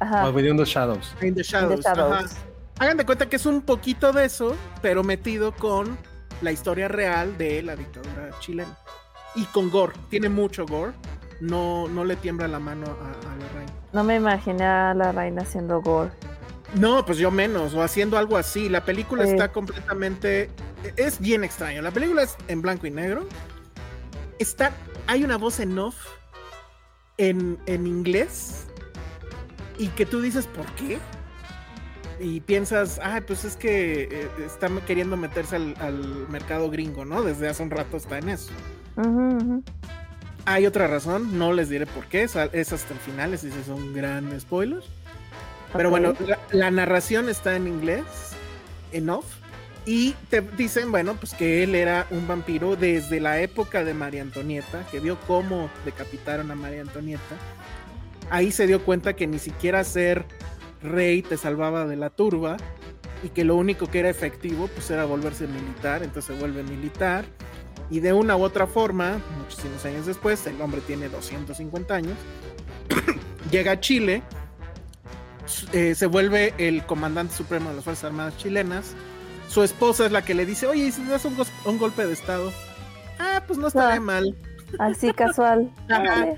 Ajá. Más Within the Shadows. in the. Shadows. ajá. Hagan de cuenta que es un poquito de eso, pero metido con la historia real de la dictadura chilena. Y con gore, tiene mucho gore. No, no le tiembla la mano a, a la reina. No me imaginé a la reina haciendo gore. No, pues yo menos, o haciendo algo así. La película Sí. está completamente. Es bien extraño. La película es en blanco y negro. está, hay una voz en off en, en inglés y que tú dices, ¿por qué? Y piensas, ah, pues es que eh, está queriendo meterse al, al mercado gringo, ¿no? Desde hace un rato está en eso. Hay otra razón, no les diré por qué, es, es hasta el final, ese es un gran spoiler. Pero bueno, la, la narración está en inglés, en off, y te dicen, bueno, pues que él era un vampiro desde la época de María Antonieta, que vio cómo decapitaron a María Antonieta. Ahí se dio cuenta que ni siquiera ser rey te salvaba de la turba y que lo único que era efectivo pues era volverse militar, entonces se vuelve militar y de una u otra forma, muchísimos años después, el hombre tiene 250 años, llega a Chile, eh, se vuelve el comandante supremo de las Fuerzas Armadas chilenas, su esposa es la que le dice, oye, ¿y si das un, golpe de estado? Ah, pues no estaría Ah. mal. Así casual. Ajá.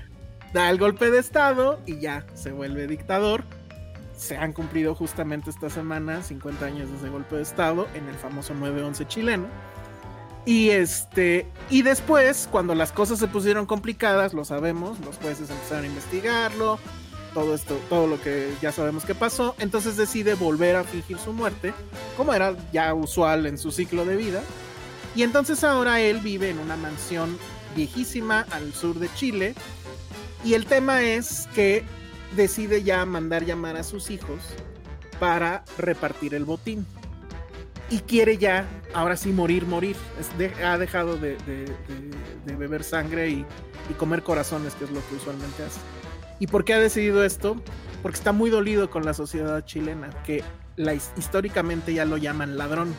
Da el golpe de estado y ya se vuelve dictador. Se han cumplido justamente esta semana 50 años de ese golpe de estado en el famoso 9-11 chileno. Y este, y después, cuando las cosas se pusieron complicadas, lo sabemos, los jueces empezaron a investigarlo, todo esto, todo lo que ya sabemos que pasó, entonces decide volver a fingir su muerte, como era ya usual en su ciclo de vida. Y entonces ahora él vive en una mansión viejísima al sur de Chile. Y el tema es que decide ya mandar llamar a sus hijos para repartir el botín. Y quiere ya, ahora sí, morir, morir. Ha dejado de, beber sangre y, comer corazones, que es lo que usualmente hace. ¿Y por qué ha decidido esto? Porque está muy dolido con la sociedad chilena, que históricamente ya lo llaman ladrón.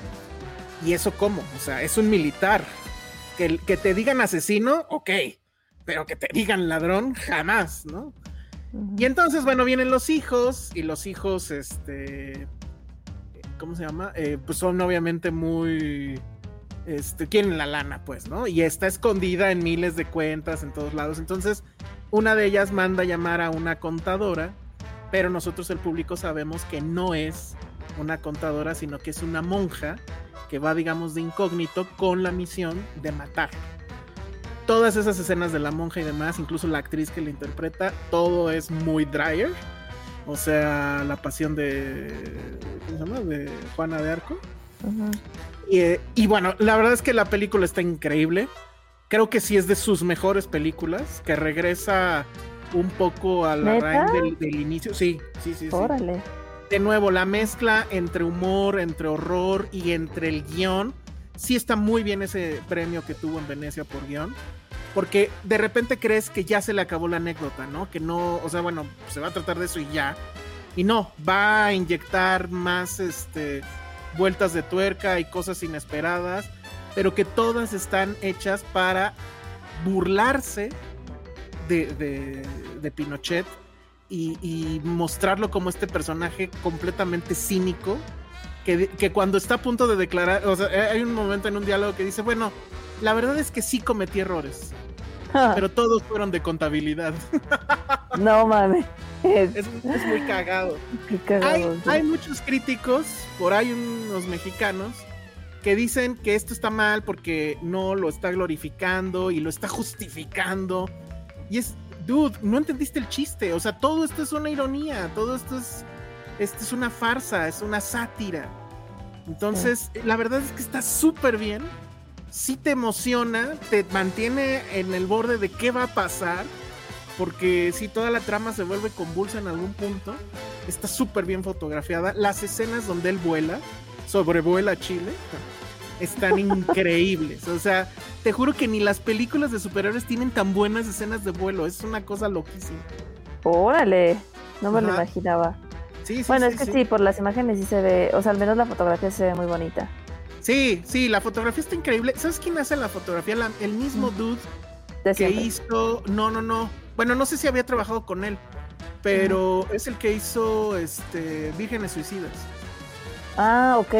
¿Y eso cómo? O sea, es un militar. Que, que te digan asesino, ok. Pero que te digan ladrón, jamás, ¿no? Y entonces, bueno, vienen los hijos y los hijos, este, ¿cómo se llama? Eh, pues son obviamente muy, este, quieren la lana, pues, ¿no? Y está escondida en miles de cuentas en todos lados. Entonces, una de ellas manda llamar a una contadora, pero nosotros el público sabemos que no es una contadora, sino que es una monja que va, digamos, de incógnito con la misión de matar todas esas escenas de la monja y demás, incluso la actriz que la interpreta, todo es muy Dreyer. O sea, la pasión de. ¿Cómo se llama? De Juana de Arco. Y, eh, y bueno, la verdad es que la película está increíble. Creo que sí es de sus mejores películas, que regresa un poco a la raíz del, del inicio. Sí, sí, sí. sí. Órale. De nuevo, la mezcla entre humor, entre horror y entre el guion. Sí está muy bien ese premio que tuvo en Venecia por guion. Porque de repente crees que ya se le acabó la anécdota, ¿no? Que no, o sea, bueno, se va a tratar de eso y ya. Y no, va a inyectar más este, vueltas de tuerca y cosas inesperadas, pero que todas están hechas para burlarse de, de- de Pinochet y, y mostrarlo como este personaje completamente cínico, que, que cuando está a punto de declarar, o sea, hay un momento en un diálogo que dice, bueno, la verdad es que sí cometí errores, pero todos fueron de contabilidad. No mames. Es, es muy cagado. Qué cagado. Hay, sí. hay muchos críticos, por ahí unos mexicanos, que dicen que esto está mal porque no lo está glorificando y lo está justificando. Y es, dude, no entendiste el chiste. O sea, todo esto es una ironía, todo esto es, esto es una farsa, es una sátira. Entonces, la verdad es que está súper bien. Sí te emociona, te mantiene en el borde de qué va a pasar. Porque si toda la trama se vuelve convulsa en algún punto, está súper bien fotografiada. Las escenas donde él vuela, sobrevuela Chile, están increíbles. O sea, te juro que ni las películas de superhéroes tienen tan buenas escenas de vuelo. Es una cosa loquísima. Órale. No me lo imaginaba. Sí, sí, bueno, sí, es que sí. por las imágenes sí se ve, o sea, al menos la fotografía se ve muy bonita. Sí, sí, la fotografía está increíble. ¿Sabes quién hace la fotografía? La- el mismo dude De que siempre. hizo. No, no, no. Bueno, no sé si había trabajado con él. Pero es el que hizo este Vírgenes Suicidas. Ah, ok.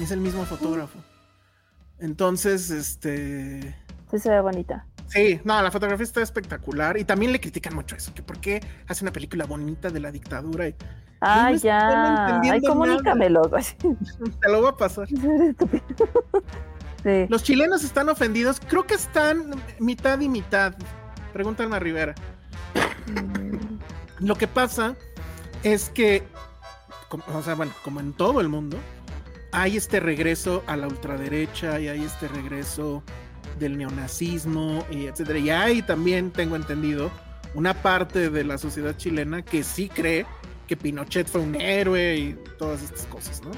Es el mismo fotógrafo. Entonces, este. Sí se ve bonita. Sí, no, la fotografía está espectacular. Y también le critican mucho eso, que por qué hace una película bonita de la dictadura. Y Ah, no ya. Ay, comunícamelo. te lo voy a pasar. Sí. Los chilenos están ofendidos. Creo que están mitad y mitad. Pregúntame a Rivera. Lo que pasa es que, como- o sea, bueno, como en todo el mundo, hay este regreso a la ultraderecha y hay este regreso del neonazismo y etcétera. Y hay también, tengo entendido, una parte de la sociedad chilena que sí cree que Pinochet fue un héroe y todas estas cosas, ¿no?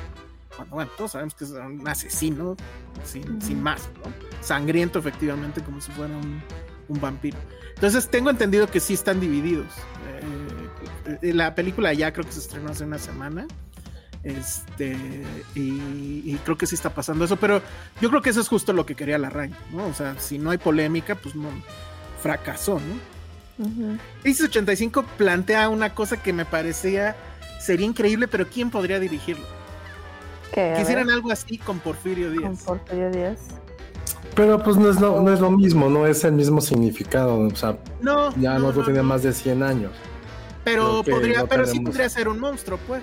Cuando, bueno, todos sabemos que es un asesino sin, sin más, ¿no? Sangriento, efectivamente, como si fuera un, un vampiro. Entonces, tengo entendido que sí están divididos. Eh, eh, la película ya creo que se estrenó hace una semana. Este, y, y creo que sí está pasando eso, pero yo creo que eso es justo lo que quería la Rain, ¿no? O sea, si no hay polémica, pues no fracasó, ¿no? Crisis 85 plantea una cosa que me parecía sería increíble, pero ¿quién podría dirigirlo? ¿Qué? A Que hicieran ver, algo así con Porfirio con Díaz. Porfirio Díaz. Pero pues no es lo, no es lo mismo, no es el mismo significado. O sea, No, ya no, no, no, tiene no. más de 100 años. Pero podría, no pero sí podría ser un monstruo, pues.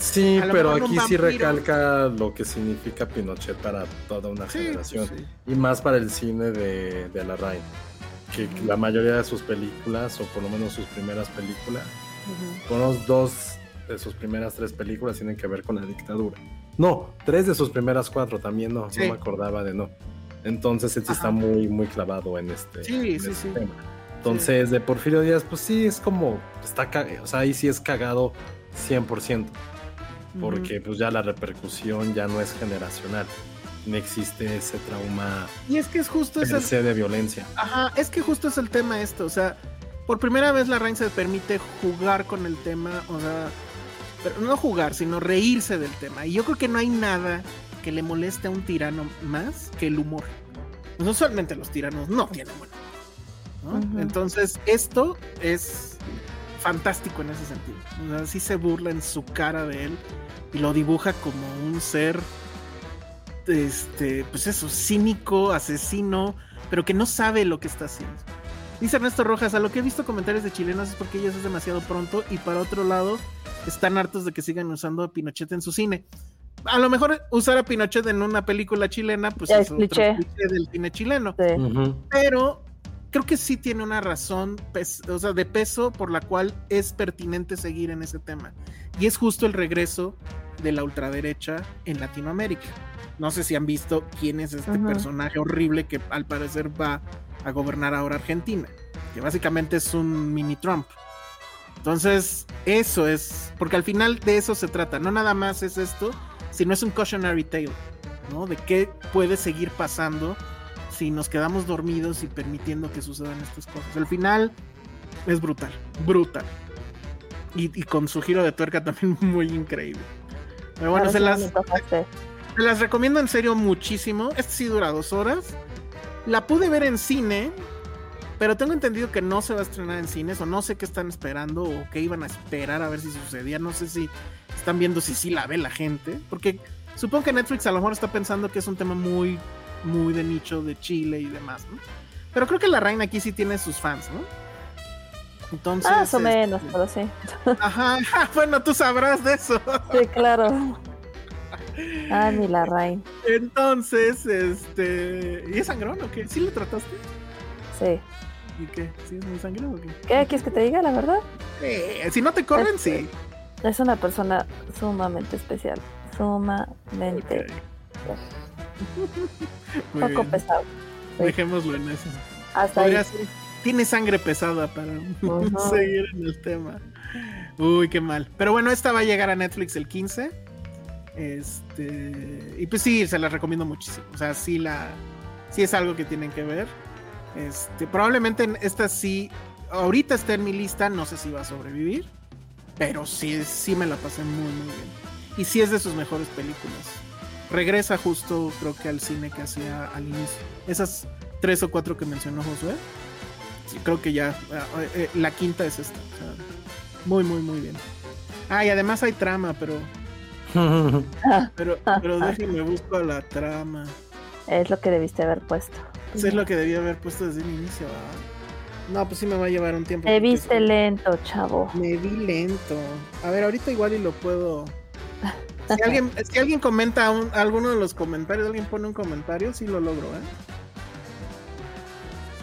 Sí, pero aquí sí recalca lo que significa Pinochet para toda una Sí, generación. sí. Y más para el cine de, de la Rain. Que la mayoría de sus películas, o por lo menos sus primeras películas, lo menos dos de sus primeras tres películas tienen que ver con la dictadura. No, tres de sus primeras cuatro también no, Sí. no me acordaba de no. Entonces él sí está muy, muy clavado en este, en este tema. Entonces, de Porfirio Díaz, pues sí, es como, está, o sea, ahí sí es cagado 100%, porque pues ya la repercusión ya no es generacional, no existe ese trauma Y es que es justo ese, se de violencia. Ajá, es que justo es el tema esto, o sea, por primera vez la Rain se permite jugar con el tema, o sea, pero no jugar, sino reírse del tema. Y yo creo que no hay nada que le moleste a un tirano más que el humor. Usualmente los tiranos no tienen humor. Entonces, esto es fantástico en ese sentido. O sea, sí se burla en su cara de él y lo dibuja como un ser, este, pues eso, cínico, asesino, pero que no sabe lo que está haciendo. Dice Ernesto Rojas, a lo que he visto comentarios de chilenos es porque ellos es demasiado pronto y para otro lado están hartos de que sigan usando a Pinochet en su cine. A lo mejor usar a Pinochet en una película chilena, pues Ya es es otro cliché. del cine chileno Sí. Pero creo que sí tiene una razón o sea, de peso por la cual es pertinente seguir en ese tema. Y es justo el regreso de la ultraderecha en Latinoamérica. No sé si han visto quién es este personaje horrible que al parecer va a gobernar ahora Argentina, que básicamente es un mini Trump. Entonces, eso es, porque al final de eso se trata, no nada más es esto, sino es un cautionary tale, ¿no? De qué puede seguir pasando si nos quedamos dormidos y permitiendo que sucedan estas cosas. Al final es brutal, brutal. Y, y con su giro de tuerca también muy increíble. Pero bueno, se las, se las recomiendo en serio muchísimo. Este sí dura dos horas. La pude ver en cine, pero tengo entendido que no se va a estrenar en cines o no sé qué están esperando o qué iban a esperar a ver si sucedía. No sé si están viendo si sí la ve la gente, porque supongo que Netflix a lo mejor está pensando que es un tema muy, muy de nicho de Chile y demás, ¿no? Pero creo que la reina aquí sí tiene sus fans, ¿no? Entonces. Más o este, menos, pero sí. Ajá, bueno, tú sabrás de eso. Sí, claro. Ah, ni la Rain. Entonces, este. ¿Y es sangrón o qué? ¿Sí lo trataste? Sí. ¿Y qué? ¿Sí es muy sangrón o qué? ¿Qué quieres que te diga la verdad? Eh, si no te corren, sí. Es una persona sumamente especial. Sumamente. Muy poco bien. pesado. sí. Dejémoslo en eso. Hasta ahí. Ser. Tiene sangre pesada para seguir en el tema. Uy, qué mal. Pero bueno, esta va a llegar a Netflix el 15. Este. Y pues sí, se la recomiendo muchísimo. O sea, sí la. Sí es algo que tienen que ver. Este. Probablemente en esta sí. Ahorita está en mi lista. No sé si va a sobrevivir. Pero sí, sí me la pasé muy, muy bien. Y sí es de sus mejores películas. Regresa justo, creo que al cine que hacía al inicio. Esas tres o cuatro que mencionó Josué. Sí, creo que ya. eh, eh, la quinta es esta. o sea, muy, muy, muy bien. Ah, y además hay trama, pero. Pero, pero déjenme busco la trama. Es lo que debiste haber puesto. Eso es lo que debía haber puesto desde el inicio. No, pues sí me va a llevar un tiempo. Porque viste lento, chavo. Me vi lento. A ver, ahorita igual y lo puedo. Si alguien, si alguien comenta un- alguno de los comentarios, alguien pone un comentario, sí lo logro, ¿eh?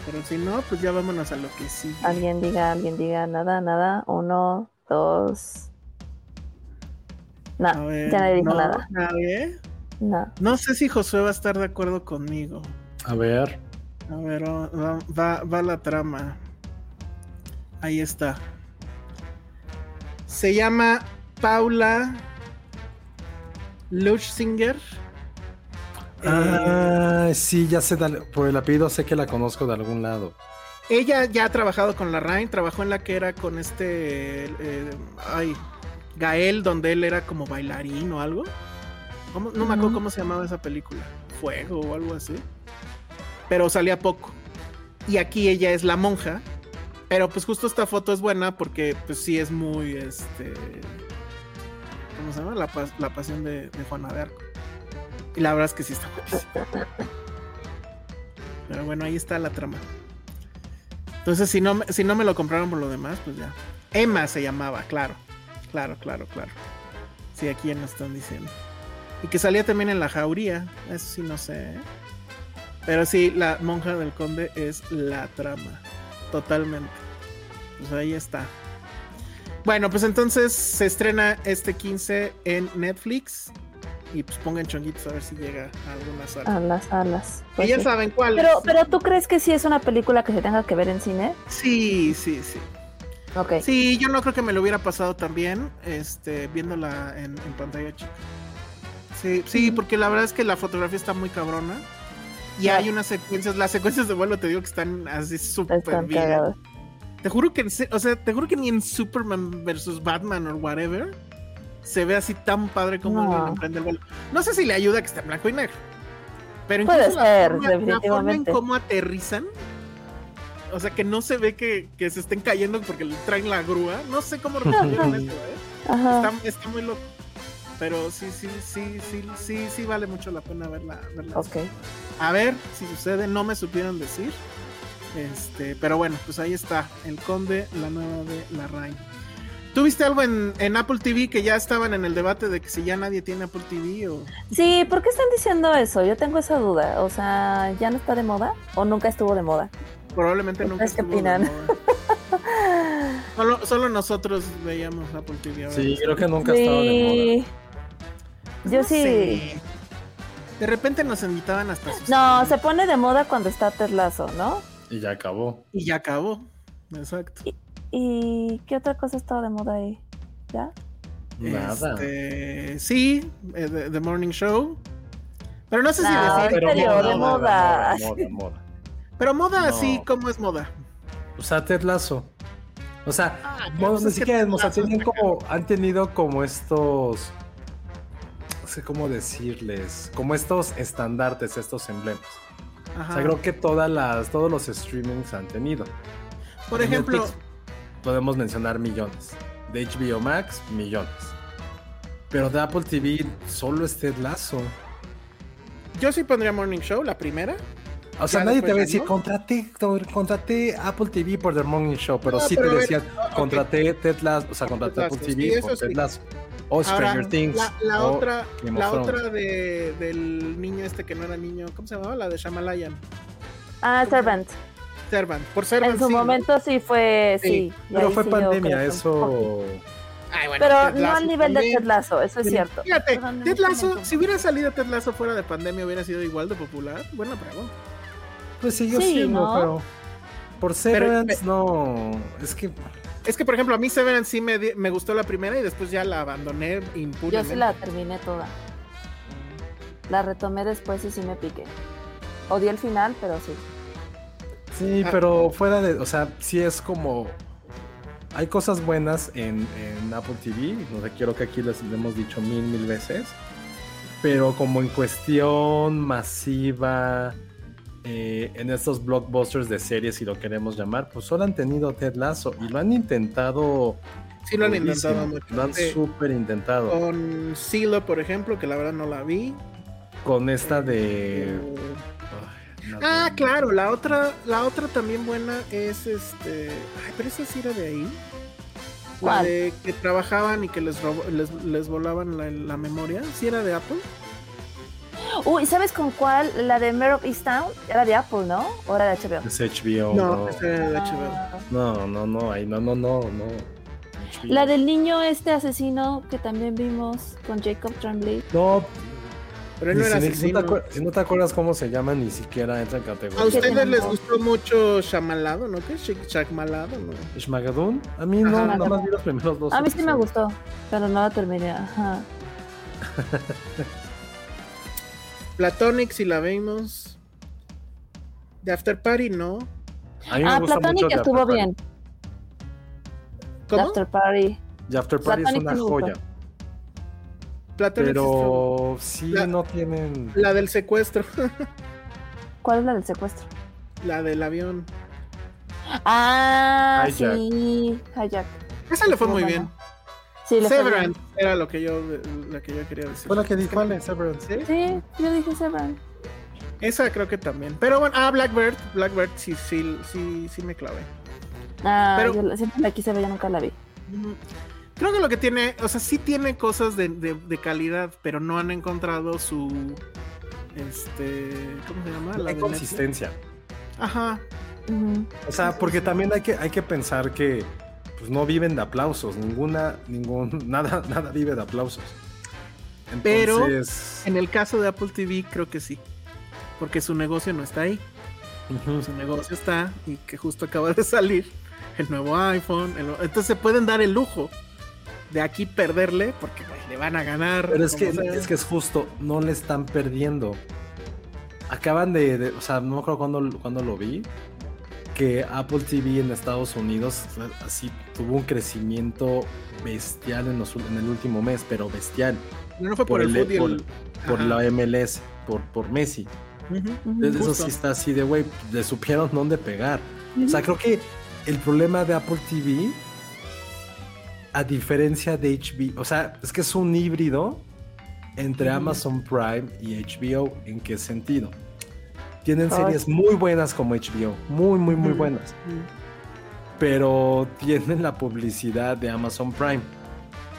Pero si no, pues ya vámonos a lo que sí. Alguien diga, alguien diga, nada, nada. Uno, dos. No, ya nadie dijo no, nada. nadie. No. No sé si Josué va a estar de acuerdo conmigo. A ver. A ver, va- va la trama. Ahí está. Se llama Paula Luchsinger. Eh, Ah, sí, ya sé, por el apellido sé que la conozco de algún lado. ella ya ha trabajado con la Rain, trabajó en la que era con este. eh, ay, Gael, donde él era como bailarín o algo. ¿Cómo? No me acuerdo cómo se llamaba esa película. Fuego o algo así. Pero salía poco. Y aquí ella es la monja. Pero pues justo esta foto es buena porque pues sí es muy este. ¿Cómo se llama? La, pas- la pasión de, de Juana de Arco. Y la verdad es que sí está buenísima. Pero bueno, ahí está la trama. Entonces, si no, si no me lo compraron por lo demás, pues ya. Emma se llamaba, claro. Claro, claro, claro. Sí, aquí ya nos están diciendo. Y que salía también en la jauría. Eso sí, no sé. ¿eh? Pero sí, la monja del conde es la trama. Totalmente. Pues ahí está. Bueno, pues entonces se estrena este 15 en Netflix. Y pues pongan chonguitos a ver si llega a alguna sala. A las alas. Y Pues ya sí. saben cuál. Pero, pero ¿tú crees que sí es una película que se tenga que ver en cine? Sí, sí, sí. Ok. Sí, yo no creo que me lo hubiera pasado también, este, viéndola en, en pantalla chica. Sí, sí, porque la verdad es que la fotografía está muy cabrona. Y Ya. hay unas secuencias, las secuencias de vuelo te digo que están así súper bien. cagadas. Te juro que, o sea, te juro que ni en Superman versus Batman o whatever se ve así tan padre como No. emprende el vuelo. No sé si le ayuda que esté en blanco y negro. Pero Puede incluso la ser, forma- La forma en definitivamente. cómo aterrizan. O sea, que no se ve que, que se estén cayendo porque le traen la grúa. No sé cómo resolvieron eso, ¿eh? Está, está muy loco. Pero sí, sí, sí, sí, sí, sí vale mucho la pena verla. verla. Ok. A ver si sucede, no me supieron decir. Este, pero bueno, pues ahí está, El Conde, la nueva de la Rain. ¿Tú viste algo en, en Apple TV que ya estaban en el debate de que si ya nadie tiene Apple TV o Sí, ¿por qué están diciendo eso? Yo tengo esa duda. O sea, ¿ya no está de moda? ¿O nunca estuvo de moda? probablemente nunca ¿Ustedes qué estuvo de opinan? moda? Solo, solo nosotros veíamos Apple TV. a ver. Sí, creo que nunca ha estado de Sí. Yo No sí. sé. De repente nos invitaban hasta sus No, se pone de moda cuando está Ted Lasso, ¿no? Moda. Y ya acabó. y ya acabó. Exacto. ¿Y qué otra cosa estaba de moda ahí? ¿Ya? Nada. Este, sí, eh, The, The Morning Show. Pero no sé si No, decir. en serio, de moda. Moda, moda, moda. Pero moda No. así, ¿cómo es moda? O sea, Ted Lasso. O sea, Ah, no, pues que o sea, como, han tenido como estos, no sé cómo decirles, como estos estandartes, estos emblemas. Ajá. O sea, creo que todas las, todos los streamings han tenido. Por ejemplo, Netflix podemos mencionar millones. De HBO Max, millones. Pero de Apple TV solo es Ted Lasso. yo sí pondría Morning Show, la primera. O sea, nadie te va a decir, contraté, contraté Apple TV por The Morning Show, pero No, sí pero te decían, contraté Ted Lasso, o sea, contraté Apple TV por. Ted Lasso. O Stranger Ahora, Things. La, la o otra, Game la otra de, del niño este que no era niño, ¿cómo se llamaba? La de Shamalayan. Ah, Servant. Servant. Por Servant. En su sí, ¿no? momento sí fue, Sí, Pero fue sí pandemia, eso. Ay, bueno, Pero no al nivel de. Ted Lasso, eso es cierto. Fíjate, Ted Lasso, si hubiera salido Ted Lasso fuera de pandemia, hubiera sido igual de popular. Buena pregunta. Pues siguió Sí, siendo, ¿no? pero. Por Severance, no. Es que. Es que, por ejemplo, a mí Severance sí me, me gustó la primera y después ya la abandoné Yo impunemente. sí la terminé toda. La retomé después y sí me piqué. Odié el final, pero sí. Sí, Ah. pero fuera de. O sea, sí es como. Hay cosas buenas en, en Apple TV. No sé, quiero que aquí les le hemos dicho mil, mil veces. Pero como en cuestión masiva. Eh, en estos blockbusters de series, si lo queremos llamar, pues solo han tenido Ted Lasso y lo han intentado. Sí lo han intentado mucho. Lo han súper intentado. Con Silo, por ejemplo, que la verdad no la vi. Con esta de. Ay, la Ah, de- claro, la otra, la otra también buena es este. Ay, pero esa sí era de ahí. La ¿Cuál? de que trabajaban y que les, robo- les, les volaban la, la memoria. ¿Sí era de Apple? Uy, ¿sabes con cuál? La de Mare of Easttown era de Apple, ¿no? ¿O era de HBO? Es HBO. no, No, de HBO. No, no, no, ahí no, no, no, no. HBO. La del niño este asesino que también vimos con Jacob Tremblay. No, Pero él no era si, no te si no te acuerdas cómo se llama, ni siquiera entra en A categoría. ustedes Sí, les gustó mucho Shamalado, ¿no? ¿Qué es Shak- Shakmalado? ¿no? ¿Shmagadun? A mí no, Ajá. nada más vi los primeros dos. A mí sí me gustó, pero no la terminé. Ajá. Platonic, si la vemos. De After Party, ¿no? A mí me Ah, gusta Platonic The estuvo After bien. ¿Cómo? After Party. The After Party es Platonic una me gustó. joya. Platonic Pero sí La- no tienen. estuvo- La del secuestro. ¿Cuál es la del secuestro? la del avión. Ah, Hijack. sí. Hijack. Esa le fue muy Bueno. bien. Sí. Severance era lo que yo, la que yo quería decir. Fue la que dijo Ale, Severance. ¿Sí? Sí, yo dije Severance. Esa creo que también. Pero bueno, ah, Blackbird. Blackbird sí, sí, sí, sí me clavé. Ah, Pero- yo la- siempre la quise ver, ya nunca la vi. Creo que lo que tiene, o sea, sí tiene cosas de, de- de calidad, pero no han encontrado su. Este. ¿Cómo se llama? La Netflix. consistencia. Ajá. O sea, porque también hay que, hay que pensar que pues no viven de aplausos, ninguna, ningún, nada, nada vive de aplausos. Pero- Entonces, En el caso de Apple TV, creo que sí. Porque su negocio no está ahí. Su negocio está y que justo acaba de salir el nuevo iPhone. el- entonces se pueden dar el lujo de aquí perderle porque güey, le van a ganar. pero es que, sea. es que es justo, no le están perdiendo. Acaban de, de- o sea, no me acuerdo cuándo, cuándo lo vi, que Apple TV en Estados Unidos así tuvo un crecimiento bestial en, los, ul- en el último mes, pero bestial, no, no fue por, por el el- por Ajá. la MLS, por, por Messi. Ujú. Eso Justo. sí está así de, güey, le supieron dónde pegar. O sea, creo que el problema de Apple TV, a diferencia de HBO, o sea, es que es un híbrido entre. Amazon Prime y HBO. ¿En qué sentido? Tienen Ay. series muy buenas como HBO, muy, muy, muy Ujú. buenas, pero tienen la publicidad de Amazon Prime,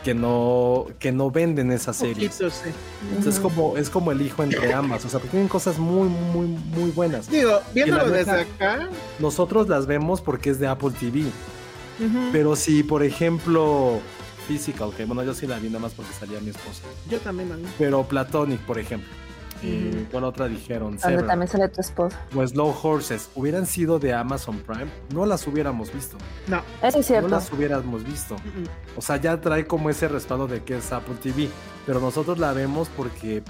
que no, que no venden esas series. Poquito, sí. Entonces es como, es como el hijo entre ambas, o sea, porque tienen cosas muy, muy, muy buenas. Digo, viéndolo la desde neta- acá. Nosotros las vemos porque es de Apple TV. Pero si, por ejemplo, Physical, que bueno, yo sí la vi nada más porque salía mi esposa. Yo también, a mí. Pero Platonic, por ejemplo. Ujú. ¿Cuál otra dijeron? Donde también sale tu esposa. O Slow Horses. Hubieran sido de Amazon Prime, no las hubiéramos visto. No. Eso es No cierto. las hubiéramos visto. O sea, ya trae como ese respaldo de que es Apple TV. Pero nosotros la vemos porque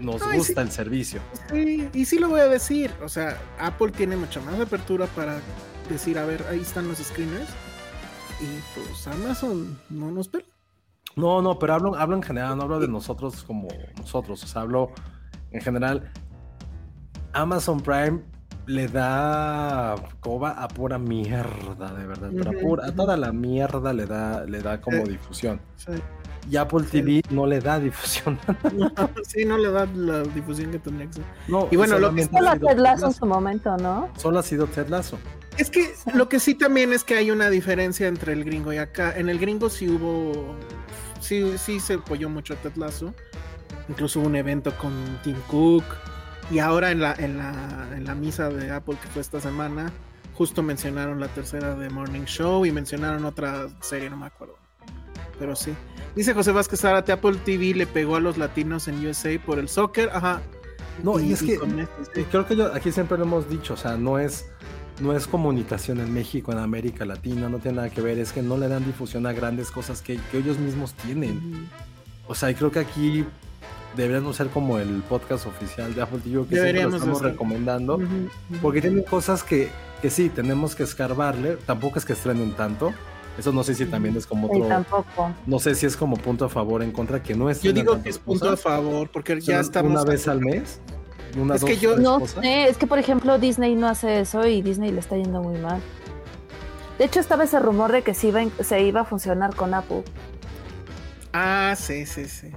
nos gusta sí. el servicio. Sí, y sí lo voy a decir. O sea, Apple tiene mucha más apertura para decir, a ver, ahí están los screeners. Y pues Amazon no nos pela. No, no, pero hablo, hablo en general, no hablo de nosotros como nosotros, o sea, hablo en general. Amazon Prime le da coba a pura mierda, de verdad, pero a, pura- a toda la mierda le da, le da como Eh. difusión. Sí. Y Apple TV no le da difusión. sí, no le da la difusión que tendría que ser. No, Y bueno, lo que Solo ha sido Ted Lasso en su momento, ¿no? Solo ha sido Ted Lasso. Es que lo que sí también es que hay una diferencia entre el gringo y acá. En el gringo sí hubo. Sí, sí se apoyó mucho a Ted Lasso. Incluso hubo un evento con Tim Cook. Y ahora en la, en la, en la misa de Apple que fue esta semana, justo mencionaron la tercera de Morning Show y mencionaron otra serie, no me acuerdo. Pero sí. Dice José Vázquez Zárate, Apple TV le pegó a los latinos en USA por el soccer. Ajá. No, y es que- este, sí. Y creo que yo aquí siempre lo hemos dicho, o sea, no es, no es comunicación en México, en América Latina, no tiene nada que ver, es que no le dan difusión a grandes cosas que, que ellos mismos tienen. O sea, y creo que aquí deberíamos ser como el podcast oficial de Apple TV que siempre lo estamos recomendando, porque tienen cosas que, que sí, tenemos que escarbarle, tampoco es que estrenen tanto. Eso no sé si también es como Sí, otro, tampoco. no sé si es como punto a favor en contra que no es Yo digo que es punto a favor, porque ya estamos. una vez al mes, una Es que dos, yo- No cosas. sé, es que por ejemplo Disney no hace eso y Disney le está yendo muy mal. De hecho estaba ese rumor de que se iba, se iba a funcionar con Apple. Ah, sí, sí, sí.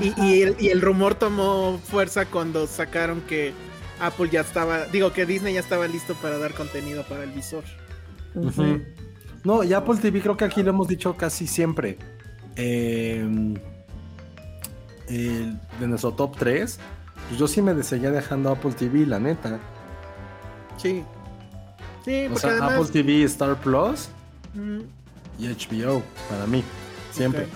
Y, el, y el rumor tomó fuerza cuando sacaron que Apple ya estaba, digo que Disney ya estaba listo para dar contenido para el visor. No, y Apple TV creo que aquí lo hemos dicho casi siempre. Eh, el- de nuestro top 3, pues yo sí me seguía dejando Apple TV, la neta. Sí. Sí, O porque sea, además. Apple TV, Star Plus Mm, y HBO, para mí. Siempre.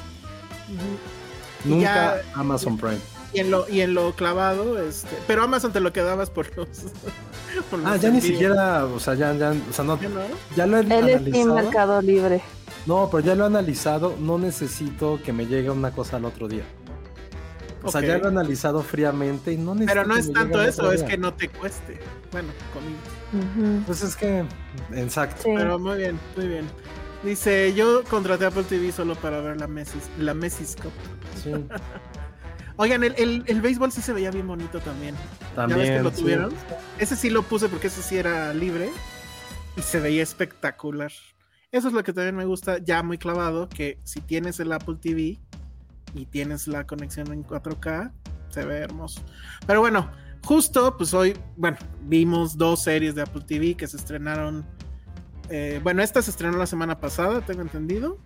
Nunca Ya- Amazon Prime. Y en lo, y en lo clavado, este. Pero Amazon te lo quedabas por los. por Ah, ya ni siquiera, o sea, ya, ya, o sea, no, ¿Ya no? ya lo he Él es Team analizado. Mercado Libre. No, pero ya lo he analizado, no necesito que me llegue una cosa al otro día. O sea, ya lo he analizado fríamente y no necesito Pero no es tanto eso, es que no te cueste. Bueno, comillas. Ujú, Pues es que, exacto. sí. Pero muy bien, muy bien. Dice, yo contraté Apple TV solo para ver la Messi, la Messi Cup. Sí, Oigan, el, el, el béisbol sí se veía bien bonito también. ¿Ya ves que también. lo sí. tuvieron? Ese sí lo puse porque ese sí era libre y se veía espectacular. Eso es lo que también me gusta, ya muy clavado, que si tienes el Apple TV y tienes la conexión en 4K, se ve hermoso. Pero bueno, justo, pues hoy, bueno, vimos dos series de Apple TV que se estrenaron. eh, bueno, esta se estrenó la semana pasada, tengo entendido.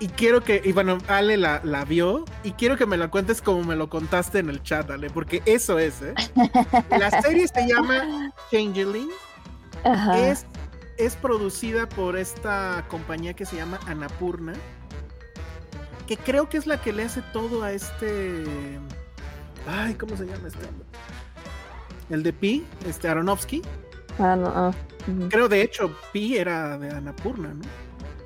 Y quiero que, y bueno, Ale la, la vio y quiero que me la cuentes como me lo contaste en el chat, Ale, porque eso es, ¿eh? La serie se llama Changeling, Ajá. es, es producida por esta compañía que se llama Anapurna, que creo que es la que le hace todo a este... Ay, ¿cómo se llama este hombre? El de Pi, este Aronofsky. Ah, no, ah, ujú. Creo de hecho Pi era de Anapurna, ¿no?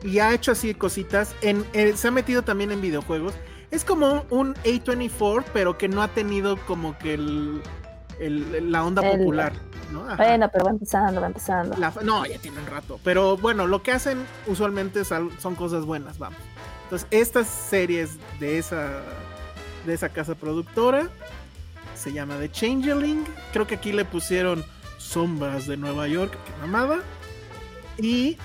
Y ha hecho así cositas. En, eh, se ha metido también en videojuegos. Es como un A24, pero que no ha tenido como que el, el- la onda El- popular, ¿no? Bueno, pero va empezando, va empezando. La no, ya tiene un rato. Pero bueno, lo que hacen usualmente son cosas buenas, vamos. Entonces, estas series de esa, de esa casa productora se llama The Changeling. Creo que aquí le pusieron Sombras de Nueva York, que mamada. Y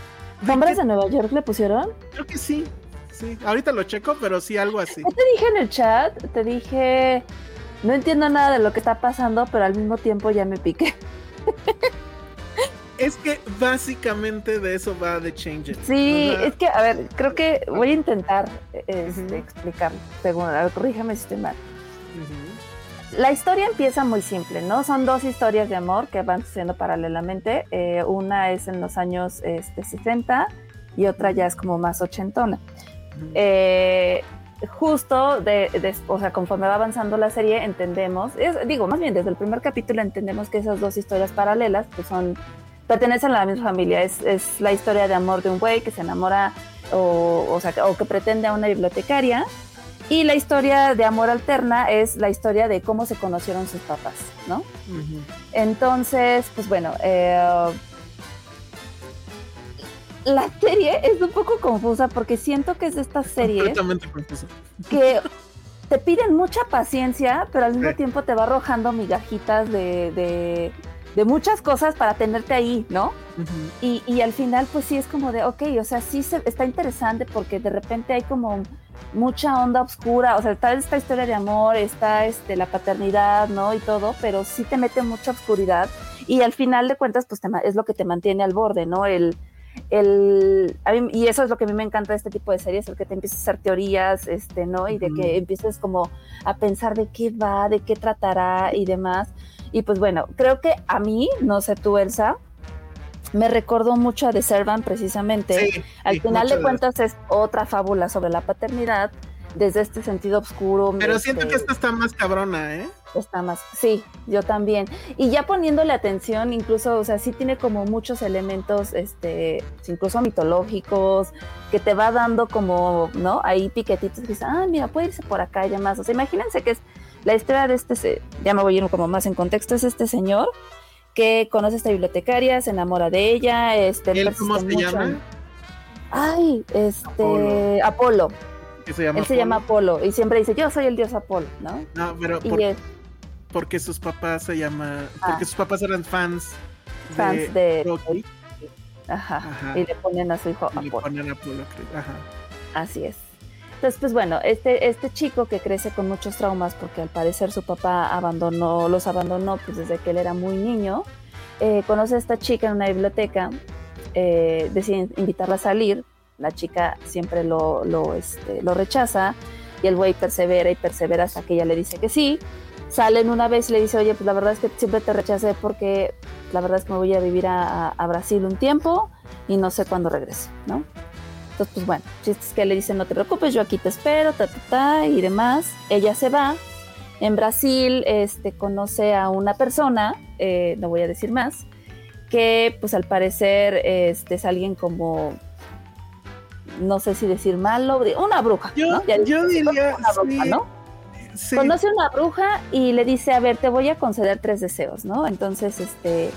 ¿Sombras de Nueva York le pusieron? creo que sí. Sí, ahorita lo checo, pero sí algo así. ¿Qué te dije en el chat? Te dije, no entiendo nada de lo que está pasando, pero al mismo tiempo ya me piqué. Es que básicamente de eso va The Changeling. Sí, es que, a ver, creo que voy a intentar este, Ujú. explicarlo. Según, a ver, corrígeme si estoy mal. ujú. La historia empieza muy simple, ¿no? Son dos historias de amor que van sucediendo paralelamente. Eh, una es en los años este, 60 y otra ya es como más ochentona. Eh, justo de, de- o sea, conforme va avanzando la serie, entendemos, es- digo, más bien desde el primer capítulo entendemos que esas dos historias paralelas, pues son, pertenecen a la misma familia. Es, es la historia de amor de un güey que se enamora o, o, sea, o que pretende a una bibliotecaria. Y la historia de amor alterna es la historia de cómo se conocieron sus papás, ¿no? Entonces, pues bueno, eh, la serie es un poco confusa porque siento que es de estas series que te piden mucha paciencia, pero al mismo Sí. tiempo te va arrojando migajitas de, de, de muchas cosas para tenerte ahí, ¿no? Y, y al final, pues sí es como de, ok, o sea, sí se, está interesante porque de repente hay como mucha onda oscura, o sea, está esta historia de amor, está este, la paternidad, ¿no? Y todo, pero sí te mete mucha oscuridad y al final de cuentas, pues te es lo que te mantiene al borde, ¿no? El, el, a mí- y eso es lo que a mí me encanta de este tipo de series, el que te empieces a hacer teorías, este, ¿no? Y de que empieces como a pensar de qué va, de qué tratará y demás. Y pues bueno, creo que a mí, no sé tú, Elsa, me recordó mucho a The Servant precisamente. Sí, Al sí, final de cuentas es otra fábula sobre la paternidad desde este sentido oscuro. Pero este, siento que esta está más cabrona, ¿eh? está más, sí, yo también. Y ya poniéndole atención, incluso, o sea, sí tiene como muchos elementos, este, incluso mitológicos, que te va dando como, ¿no? Ahí piquetitos que dices, ah, mira, puede irse por acá y demás. O sea, imagínense que es la historia de este, ya me voy a ir como más en contexto, es este señor que conoce a esta bibliotecaria, se enamora de ella, este, ¿Él cómo se mucho llama? Ay, este, Apolo. Apolo. Que se llama Él se llama Apolo y siempre dice, yo soy el dios Apolo, ¿no? No, pero Y por- es porque sus papás se llama, Ah. porque sus papás eran fans fans de, Rocky Ajá, Ajá. y le ponen a su hijo y le ponen Apolo Creed. Ajá. Así es. Entonces, pues bueno, este, este chico que crece con muchos traumas porque al parecer su papá abandonó, los abandonó pues desde que él era muy niño, eh, conoce a esta chica en una biblioteca eh, decide invitarla a salir, la chica siempre este, lo rechaza y el güey persevera y persevera hasta que ella le dice que sí. Salen una vez y le dice, oye, pues la verdad es que siempre te rechacé porque la verdad es que me voy a vivir a, a Brasil un tiempo y no sé cuándo regreso, ¿no? Entonces, pues bueno, es que le dicen, no te preocupes, yo aquí te espero, ta, ta, ta, y demás. Ella se va. En Brasil, este, conoce a una persona, eh, no voy a decir más, que pues al parecer este, es alguien como, no sé si decir malo, una bruja. Yo, ¿no? Ya yo diría, una bruja, sí, ¿no? sí. Conoce a una bruja y le dice, a ver, te voy a conceder tres deseos, ¿no? Entonces, este,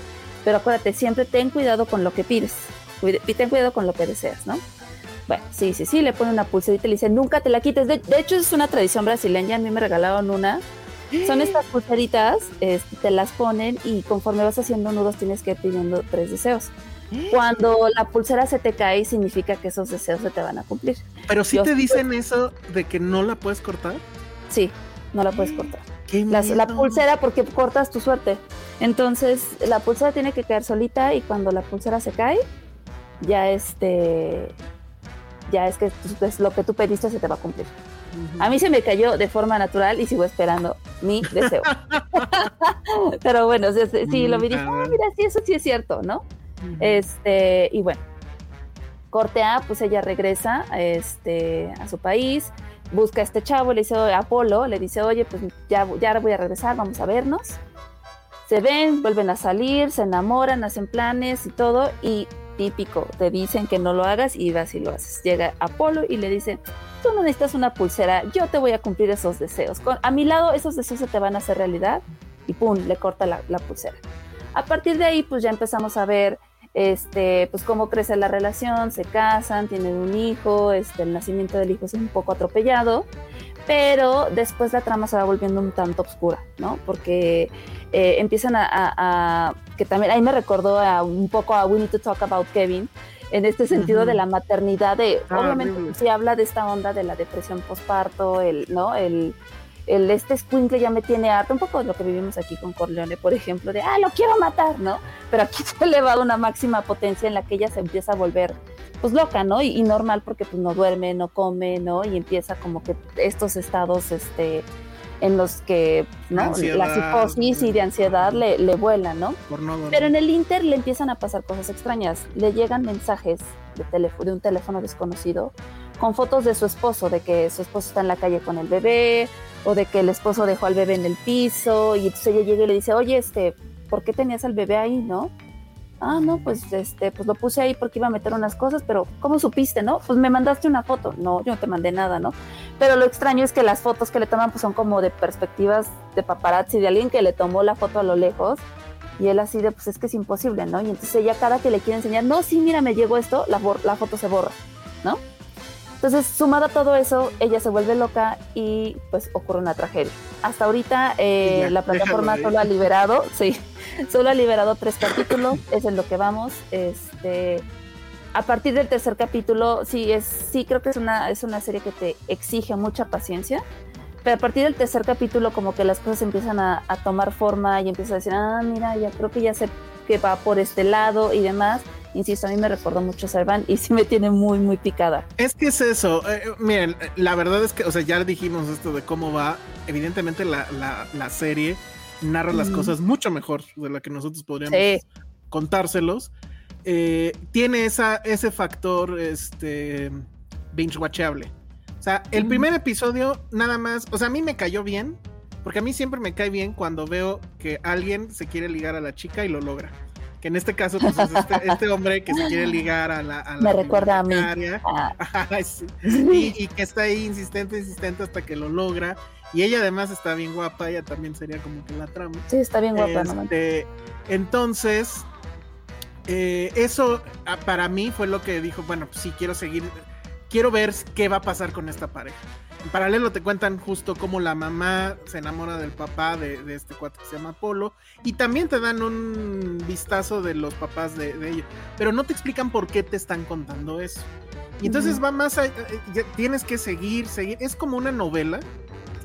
pero acuérdate, siempre ten cuidado con lo que pides, y ten cuidado con lo que deseas, ¿no? Bueno, sí, sí, sí, le pone una pulserita y le dice, nunca te la quites. De, de hecho, es una tradición brasileña, a mí me regalaron una. Son estas pulseritas, este, te las ponen y conforme vas haciendo nudos tienes que ir pidiendo tres deseos. Cuando la pulsera se te cae, significa que esos deseos se te van a cumplir. Pero si yo- te dicen eso de que no la puedes cortar. Sí, no la puedes cortar. ¿Qué Las- la pulsera porque cortas tu suerte. Entonces la pulsera tiene que caer solita y cuando la pulsera se cae, ya este, ya es que es lo que tú pediste se te va a cumplir. Ujú. A mí se me cayó de forma natural y sigo esperando mi deseo. Pero bueno, sí, lo vi dije, ah, mira, sí, eso sí es cierto, ¿no? Este, y bueno, corte A, pues ella regresa este, a su país, busca a este chavo, le dice a Apolo, le dice, oye, pues ya, ya voy a regresar, vamos a vernos. Se ven, vuelven a salir, se enamoran, hacen planes y todo, y típico, te dicen que no lo hagas y vas y lo haces. Llega Apolo y le dice, tú no necesitas una pulsera, yo te voy a cumplir esos deseos. Con- a mi lado esos deseos se te van a hacer realidad y pum, le corta la, la pulsera. A partir de ahí, pues ya empezamos a ver este, pues cómo crece la relación, se casan, tienen un hijo, este, el nacimiento del hijo es un poco atropellado, pero después la trama se va volviendo un tanto oscura, ¿no? Porque eh, empiezan a, a- a- que también ahí me recordó a, un poco a We Need to Talk About Kevin, en este sentido de la maternidad, de Ah, obviamente se habla de esta onda de la depresión postparto, el, ¿no? El, el este escuincle ya me tiene harto, un poco de lo que vivimos aquí con Corleone, por ejemplo, de, ah, lo quiero matar, ¿no? Pero aquí se ha elevado a una máxima potencia en la que ella se empieza a volver, pues, loca, ¿no? Y, y normal porque, pues, no duerme, no come, ¿no? Y empieza como que estos estados, este, en los que, ¿no? Ansiedad. La psicosis y de ansiedad le, le vuelan, ¿no? Por no. Pero en el Inter le empiezan a pasar cosas extrañas. Le llegan mensajes de un teléfono desconocido con fotos de su esposo, de que su esposo está en la calle con el bebé, o de que el esposo dejó al bebé en el piso, y entonces ella llega y le dice, oye, este, ¿por qué tenías al bebé ahí, no? Ah, no, pues este, pues lo puse ahí porque iba a meter unas cosas, pero ¿cómo supiste, no? Pues me mandaste una foto. No, yo no te mandé nada, ¿no? Pero lo extraño es que las fotos que le toman pues son como de perspectivas de paparazzi, de alguien que le tomó la foto a lo lejos. Y él así de, pues es que es imposible, ¿no? Y entonces ella cada que le quiere enseñar, no, sí, mira, me llegó esto, la, la foto se borra, ¿no? Entonces, sumado a todo eso, ella se vuelve loca y pues ocurre una tragedia. Hasta ahorita eh, Ya, la plataforma solo ha liberado, sí, solo ha liberado tres capítulos, es en lo que vamos. Este, a partir del tercer capítulo, sí, es, sí creo que es una, es una serie que te exige mucha paciencia. Pero a partir del tercer capítulo, como que las cosas empiezan a, a tomar forma y empiezas a decir, ah, mira, ya creo que ya sé que va por este lado y demás. Insisto, a mí me recordó mucho a Servan y sí me tiene muy, muy picada. Es que es eso. eh, eh, miren, la verdad es que, o sea, ya dijimos esto de cómo va. Evidentemente, la, la, la serie narra las cosas mucho mejor de lo que nosotros podríamos Sí. contárselos. Eh, tiene esa, ese factor este, binge watchable. O sea, el primer episodio, nada más. O sea, a mí me cayó bien. Porque a mí siempre me cae bien cuando veo que alguien se quiere ligar a la chica y lo logra. Que en este caso, pues es este, este hombre que se quiere ligar a la. A la Me recuerda a mí. Ah, sí. y, y que está ahí insistente, insistente hasta que lo logra. Y ella además está bien guapa, ella también sería como que la trama. sí, está bien guapa, no. Este, entonces, eh, eso ah, para mí fue lo que dijo, bueno, pues sí, quiero seguir, quiero ver qué va a pasar con esta pareja. En paralelo te cuentan justo cómo la mamá se enamora del papá de, de este cuate que se llama Polo y también te dan un vistazo de los papás de, de ellos, pero no te explican por qué te están contando eso. Y entonces va más, a- eh, tienes que seguir, seguir, es como una novela,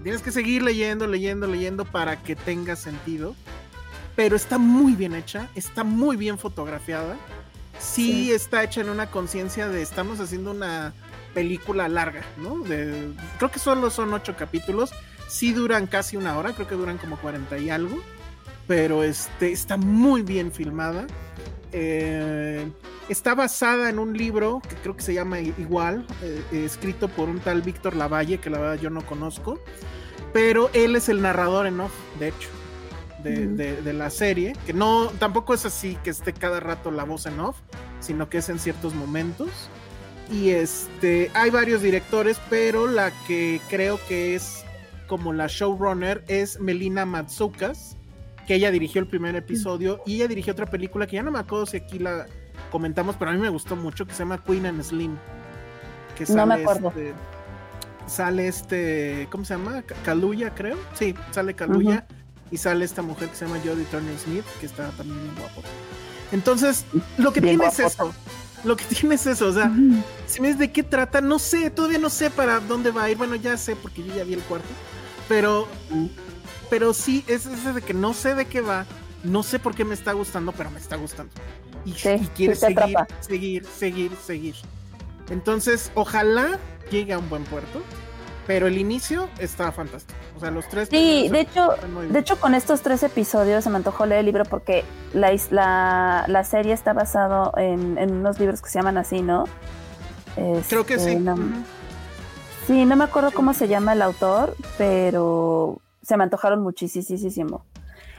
tienes que seguir leyendo, leyendo, leyendo para que tenga sentido, pero está muy bien hecha, está muy bien fotografiada, sí, Sí. está hecha en una conciencia de estamos haciendo una película larga, ¿no? De, creo que solo son ocho capítulos, sí duran casi una hora, creo que duran como 40 y algo, pero este, está muy bien filmada. Eh, está basada en un libro que creo que se llama igual, eh, eh, escrito por un tal Víctor Lavalle, que la verdad yo no conozco, pero él es el narrador en off, de hecho, de, de- de la serie, que no, tampoco es así que esté cada rato la voz en off, sino que es en ciertos momentos. Y este, hay varios directores, pero la que creo que es como la showrunner es Melina Matsoukas, que ella dirigió el primer episodio y ella dirigió otra película que ya no me acuerdo si aquí la comentamos, pero a mí me gustó mucho, que se llama Queen and Slim. Que No me sale acuerdo. este- sale este, ¿cómo se llama? Kaluuya, creo. Sí, sale Kaluuya y sale esta mujer que se llama Jodie Turner Smith, que está también bien guapo. Entonces, lo que Bien tiene es eso. Lo que tiene es eso, o sea, si me dices de qué trata, no sé, todavía no sé para dónde va a ir. Bueno, ya sé porque yo ya vi el cuarto, pero, pero sí, es ese de que no sé de qué va, no sé por qué me está gustando, pero me está gustando. Y, Sí, y quiere sí seguir, seguir, seguir, seguir. Entonces, ojalá llegue a un buen puerto, pero el inicio está fantástico. O sea, los tres. Sí, de hecho, de hecho con estos tres episodios se me antojó leer el libro porque la, la, la serie está basado en, en unos libros que se llaman así, ¿no? creo que Este, sí. no- ujú. sí, no me acuerdo cómo se llama el autor, pero se me antojaron muchísimo.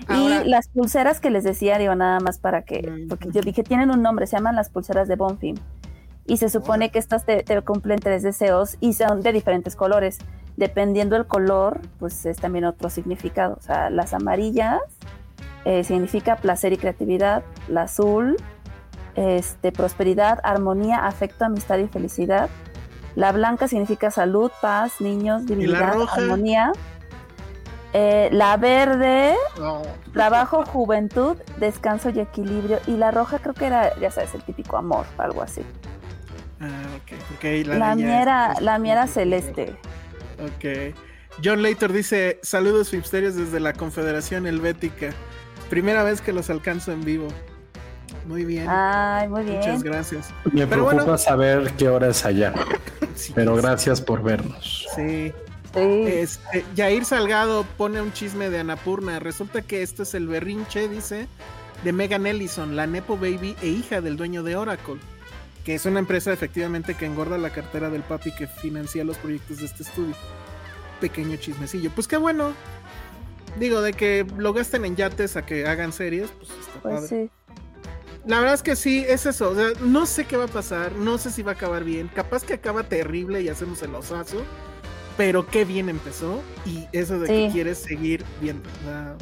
Ahora- y las pulseras que les decía, digo, nada más para que, Mm, porque yo dije, tienen un nombre, se llaman las pulseras de Bonfim. Y se supone que estas te, te cumplen tres deseos y son de diferentes colores. Dependiendo del color, pues es también otro significado. O sea, las amarillas eh, significa placer y creatividad, la azul, este, prosperidad, armonía, afecto, amistad y felicidad. La blanca significa salud, paz, niños, divinidad, armonía. Eh, la verde, No. trabajo, juventud, descanso y equilibrio. Y la roja creo que era, ya sabes, el típico amor, algo así. Ah, ok. porque La, mía era, es- la mía era celeste. Ok. John Later dice: Saludos Fipsterios desde la Confederación Helvética. Primera vez que los alcanzo en vivo. Muy bien. Ay, muy bien. Muchas gracias. Me Pero preocupa bueno. saber qué hora es allá, Sí, pero gracias por vernos. Sí. Sí. Este, Jair Salgado pone un chisme de Anapurna. Resulta que esto es el berrinche, dice, de Megan Ellison, la Nepo Baby e hija del dueño de Oracle, que es una empresa efectivamente que engorda la cartera del papi que financia los proyectos de este estudio. Pequeño chismecillo. Pues qué bueno. Digo, de que lo gasten en yates a que hagan series, pues está pues padre. sí. La verdad es que sí, es eso. O sea, no sé qué va a pasar, no sé si va a acabar bien. Capaz que acaba terrible y hacemos el osazo, pero qué bien empezó. Y eso de que quieres seguir viendo. o sea,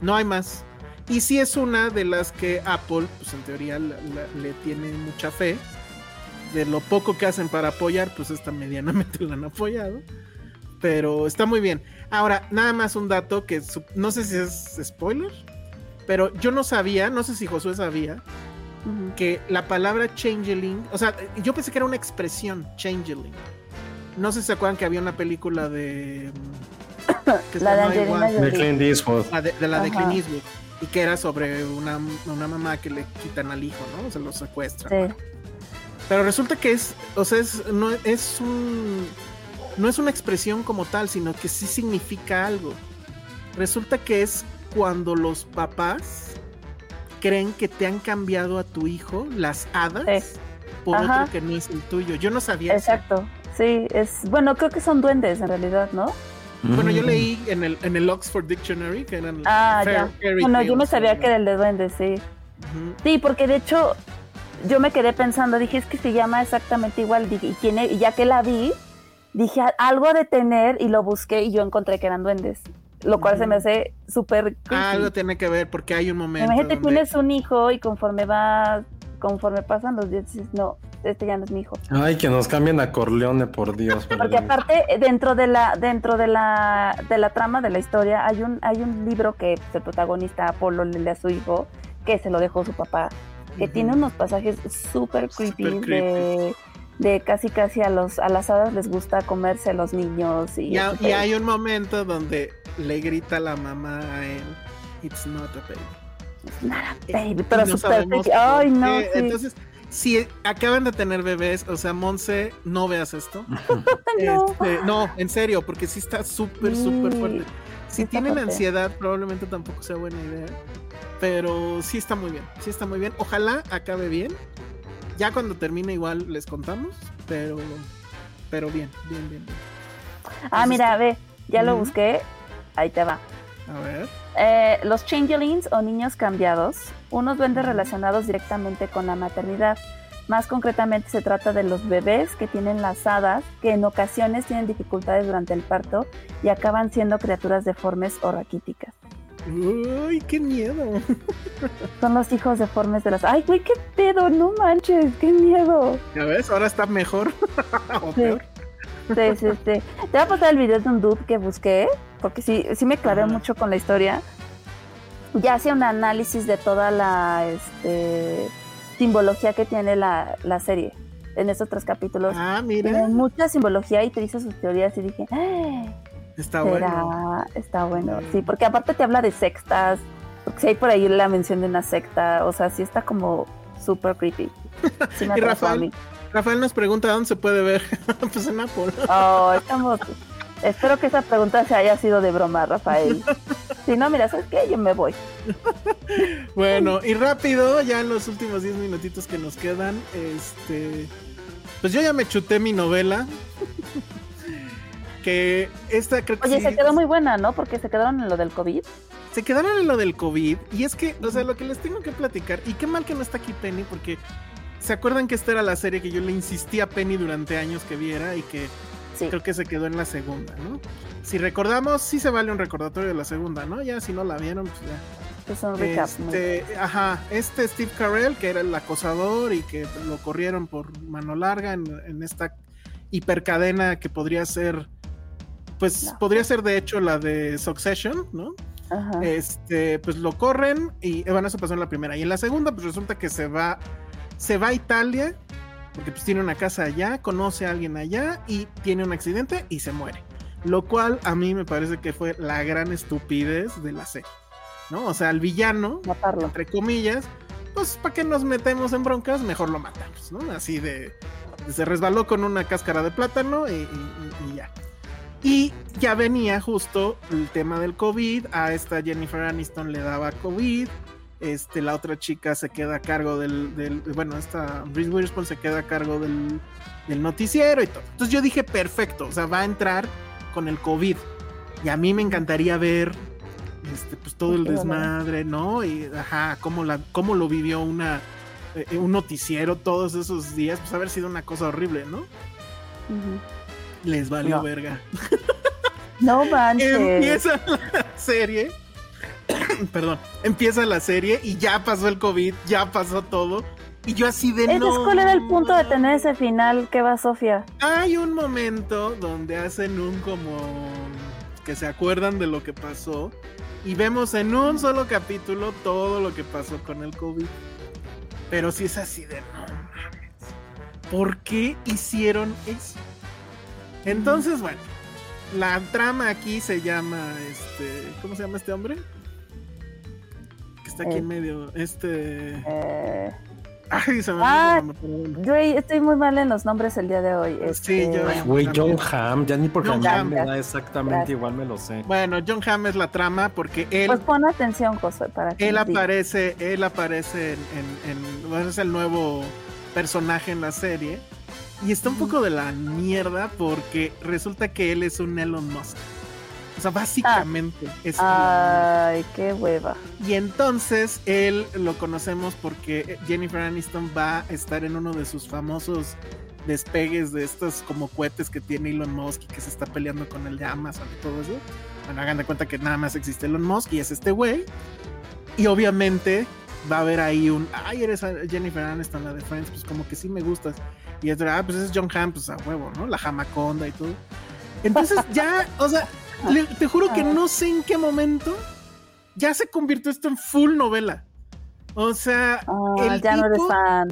no hay más. Y sí es una de las que Apple, pues en teoría la- la- le tiene mucha fe. De lo poco que hacen para apoyar, pues esta medianamente lo han apoyado. Pero está muy bien. Ahora, nada más un dato que no sé si es spoiler, pero yo no sabía, no sé si Josué sabía, que la palabra changeling, o sea, yo pensé que era una expresión, changeling. No sé si se acuerdan que había una película de... que La de Angelina igual, De. Clint Eastwood. la de, de la de. Clint Eastwood, y que era sobre una, una mamá que le quitan al hijo, ¿no? Se lo secuestran. Sí. Pero resulta que es, o sea, es, no es un, no es una expresión como tal, sino que sí significa algo. Resulta que es cuando los papás creen que te han cambiado a tu hijo las hadas Sí. por Ajá. otro que no es el tuyo. Yo no sabía eso. Exacto. Sí, es bueno, creo que son duendes en realidad, ¿no? Bueno, yo leí en el, en el Oxford Dictionary que eran Ah, fair- ya. fairy Bueno, yo me sabía ¿no? que era el de duendes, sí. Sí, porque de hecho yo me quedé pensando, dije, es que se llama exactamente igual, y, tiene, y ya que la vi, dije, algo de tener y lo busqué y yo encontré que eran duendes, lo cual se me hace súper. Ah, algo tiene que ver porque hay un momento. Imagínate, donde- tienes un hijo y conforme va, conforme pasan los días, dices, no, este ya no es mi hijo. Ay, que nos cambien a Corleone, por Dios. por Porque Dios. aparte, dentro de la, dentro de la, de la trama de la historia, hay un, hay un libro que pues, el protagonista Apolo le lee a su hijo, que se lo dejó su papá, que tiene unos pasajes súper creepy, Súper creepy. de, de casi casi a los, a las hadas les gusta comerse a los niños y, Y, ha- y hay un momento donde le grita la mamá a él, It's not a baby. Nada, Eh, baby, pero no creepy. Ay, no, sí. Entonces, si acaban de tener bebés, o sea, Monse, no veas esto. No. Este, no, en serio, porque sí está súper, súper fuerte. Si está tienen fuerte. ansiedad, probablemente tampoco sea buena idea. Pero sí está muy bien, sí está muy bien. Ojalá acabe bien. Ya cuando termine igual les contamos, pero, pero bien, bien, bien, bien. Ah, mira, ve, ya lo busqué. Ahí te va. A ver. Eh, los changelings o niños cambiados, unos duendes relacionados directamente con la maternidad. Más concretamente se trata de los bebés que tienen las hadas, que en ocasiones tienen dificultades durante el parto y acaban siendo criaturas deformes o raquíticas. Uy, qué miedo. Son los hijos deformes de las... ¡Ay, güey, qué pedo! ¡No manches! ¡Qué miedo! ¿Ya ves? Ahora está mejor. o Sí. peor. Sí, sí. Te voy a pasar el video de un dude que busqué, porque sí, sí me clavé mucho con la historia. Ya hace un análisis de toda la este, simbología que tiene la, la serie en estos tres capítulos. Ah, mira. Tiene mucha simbología y te dice sus teorías y dije, "Ah, Está será, bueno. está bueno. Sí, porque aparte te habla de sectas, porque si hay por ahí la mención de una secta, o sea, sí está como súper creepy. Sí me ¿Y a Rafael? mí. Rafael nos pregunta dónde se puede ver. pues en Apple. Oh, estamos. Espero que esa pregunta se haya sido de broma, Rafael. Si no, mira, ¿sabes qué? Yo me voy. Bueno, y rápido, ya en los últimos 10 minutitos que nos quedan, este. Pues yo ya me chuté mi novela. que esta creo que Oye, sí- se quedó muy buena, ¿no? Porque se quedaron en lo del COVID. se quedaron en lo del COVID. Y es que, o sea, lo que les tengo que platicar. Y qué mal que no está aquí Penny, porque se acuerdan que esta era la serie que yo le insistí a Penny durante años que viera y que Sí. creo que se quedó en la segunda, ¿no? Si recordamos, sí se vale un recordatorio de la segunda, ¿no? Ya si no la vieron, pues ya. Es un recap. muy Este, ajá, este Steve Carell, que era el acosador y que lo corrieron por mano larga en, en esta hipercadena que podría ser, pues No. podría ser de hecho la de Succession, ¿no? Ajá. Este, pues lo corren y eh, bueno, eso pasó en la primera. Y en la segunda, pues resulta que se va, se va a Italia, porque pues tiene una casa allá, conoce a alguien allá y tiene un accidente y se muere. Lo cual a mí me parece que fue la gran estupidez de la serie. ¿No? O sea, el villano, Matarlo. entre comillas, pues ¿para qué nos metemos en broncas? Mejor lo matamos, ¿no? Así de... Se resbaló con una cáscara de plátano y, y- y- y ya. Y ya venía justo el tema del COVID, a esta Jennifer Aniston le daba COVID, este, la otra chica se queda a cargo del, del- bueno, esta Reese Witherspoon se queda a cargo del, del noticiero y todo. Entonces yo dije, perfecto, o sea, va a entrar con el COVID. Y a mí me encantaría ver este, pues todo el bueno. desmadre, ¿no? Y ajá, cómo, la, cómo lo vivió una, eh, un noticiero todos esos días, pues haber sido una cosa horrible, ¿no? Les valió No. verga. No manches. Empieza la serie. Perdón, empieza la serie y ya pasó el COVID, ya pasó todo. Y yo así de Entonces, no. ¿cuál era el punto de tener ese final? ¿Qué va, Sofía? Hay un momento donde hacen un como que se acuerdan de lo que pasó y vemos en un solo capítulo todo lo que pasó con el COVID. Pero si es así de no mames. ¿Por qué hicieron eso? Entonces, bueno, la trama aquí se llama este, ¿cómo se llama este hombre? Está aquí Eh. en medio, este, Eh, ay, se me Ah, güey, estoy muy mal en los nombres el día de hoy. Sí, Este, yo- Güey, John Hamm, ya ni porque John mí me da exactamente Gracias. igual, me lo sé. Bueno, John Hamm es la trama porque él Pues pon atención, Josué, para que Él aparece, él aparece en, en, en- bueno, es el nuevo personaje en la serie. Y está un poco de la mierda porque resulta que él es un Elon Musk. O sea, básicamente es Elon Ay, qué hueva. Y entonces él lo conocemos porque Jennifer Aniston va a estar en uno de sus famosos despegues de estos como cohetes que tiene Elon Musk y que se está peleando con el de Amazon y todo eso. Bueno, hagan de cuenta que nada más existe Elon Musk y es este güey. Y obviamente va a haber ahí un, ay, eres Jennifer Aniston, la de Friends, pues como que sí me gustas. Y es ah, pues es John Hamm, pues a huevo, ¿no? La jamaconda y todo. Entonces ya, o sea, le- te juro que no sé en qué momento ya se convirtió esto en full novela. O sea, Ah, el ya no eres tipo- fan.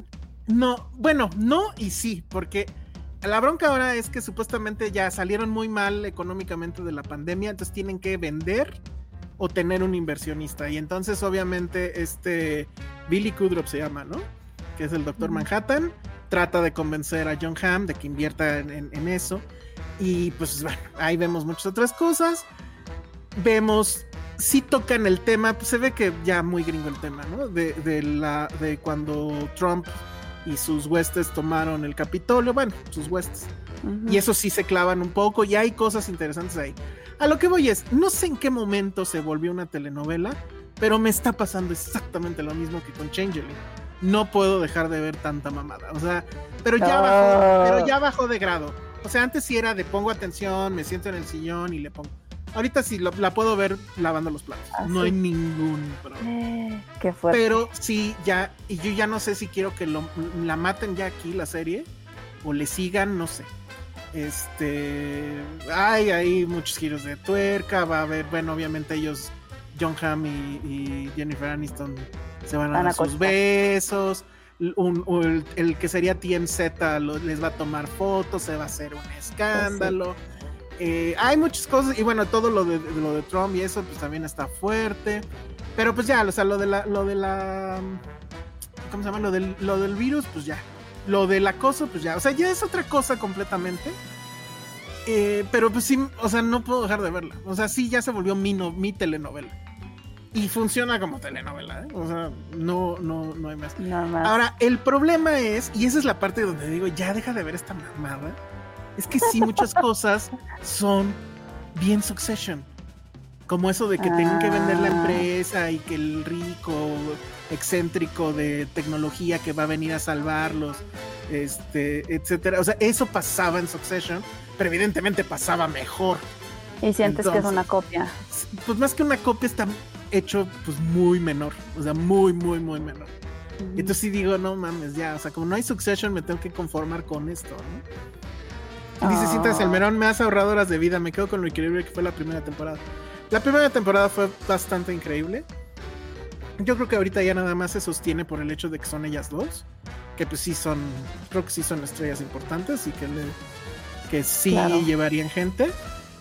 no, bueno, no y sí, porque la bronca ahora es que supuestamente ya salieron muy mal económicamente de la pandemia, entonces tienen que vender o tener un inversionista. Y entonces, obviamente, este Billy Kudrop se llama, ¿no? que es el Doctor Manhattan, trata de convencer a John Hamm de que invierta en, en- en eso. Y pues bueno, ahí vemos muchas otras cosas. Vemos, sí tocan el tema, pues se ve que ya muy gringo el tema, ¿no? De, de la, de cuando Trump y sus huestes tomaron el Capitolio, bueno, sus huestes. Ujú. Y eso sí se clavan un poco y hay cosas interesantes ahí. A lo que voy es, no sé en qué momento se volvió una telenovela, pero me está pasando exactamente lo mismo que con Changeling. No puedo dejar de ver tanta mamada. O sea, pero ya Ah. bajó, pero ya bajó de grado. O sea, antes sí era de pongo atención, me siento en el sillón y le pongo. Ahorita sí lo- la puedo ver lavando los platos. Ah, no sí. hay ningún problema. Eh, qué fuerte. Pero sí, ya, y yo ya no sé si quiero que lo, la maten ya aquí la serie o le sigan, no sé. Este, hay ahí muchos giros de tuerca, va a haber, bueno, obviamente ellos, John Hamm y, y Jennifer Aniston se van a Van dar a sus costar. besos. El, que sería TMZ lo- les va a tomar fotos, se va a hacer un escándalo. Eh, hay muchas cosas, y bueno, todo lo de, de lo de Trump y eso, pues también está fuerte. Pero pues ya, o sea, lo de la, lo de la, ¿cómo se llama? Lo del, lo del virus, pues ya. Lo del acoso, pues ya. O sea, ya es otra cosa completamente. Eh, pero pues sí, o sea, no puedo dejar de verla. O sea, sí, ya se volvió mi, no- mi telenovela. Y funciona como telenovela, ¿eh? O sea, no, no, no hay más. No más. Ahora, el problema es, y esa es la parte donde digo, ya deja de ver esta mamada, es que sí, muchas cosas son bien Succession. Como eso de que tengan que vender la Ah. empresa y que el rico excéntrico de tecnología que va a venir a salvarlos, este, etcétera. O sea, eso pasaba en Succession, pero evidentemente pasaba mejor. y sientes que es entonces- una copia. Pues más que una copia está hecho pues muy menor, o sea, muy, muy, muy menor. Y entonces sí digo, no mames, ya, o sea, como no hay Succession, me tengo que conformar con esto, ¿no? Y dice, Ah. Cintas Salmerón, me has ahorrado horas de vida, me quedo con lo increíble que fue la primera temporada. La primera temporada fue bastante increíble. Yo creo que ahorita ya nada más se sostiene por el hecho de que son ellas dos, que pues sí son, creo que sí son estrellas importantes y que, le, que sí Claro. llevarían gente.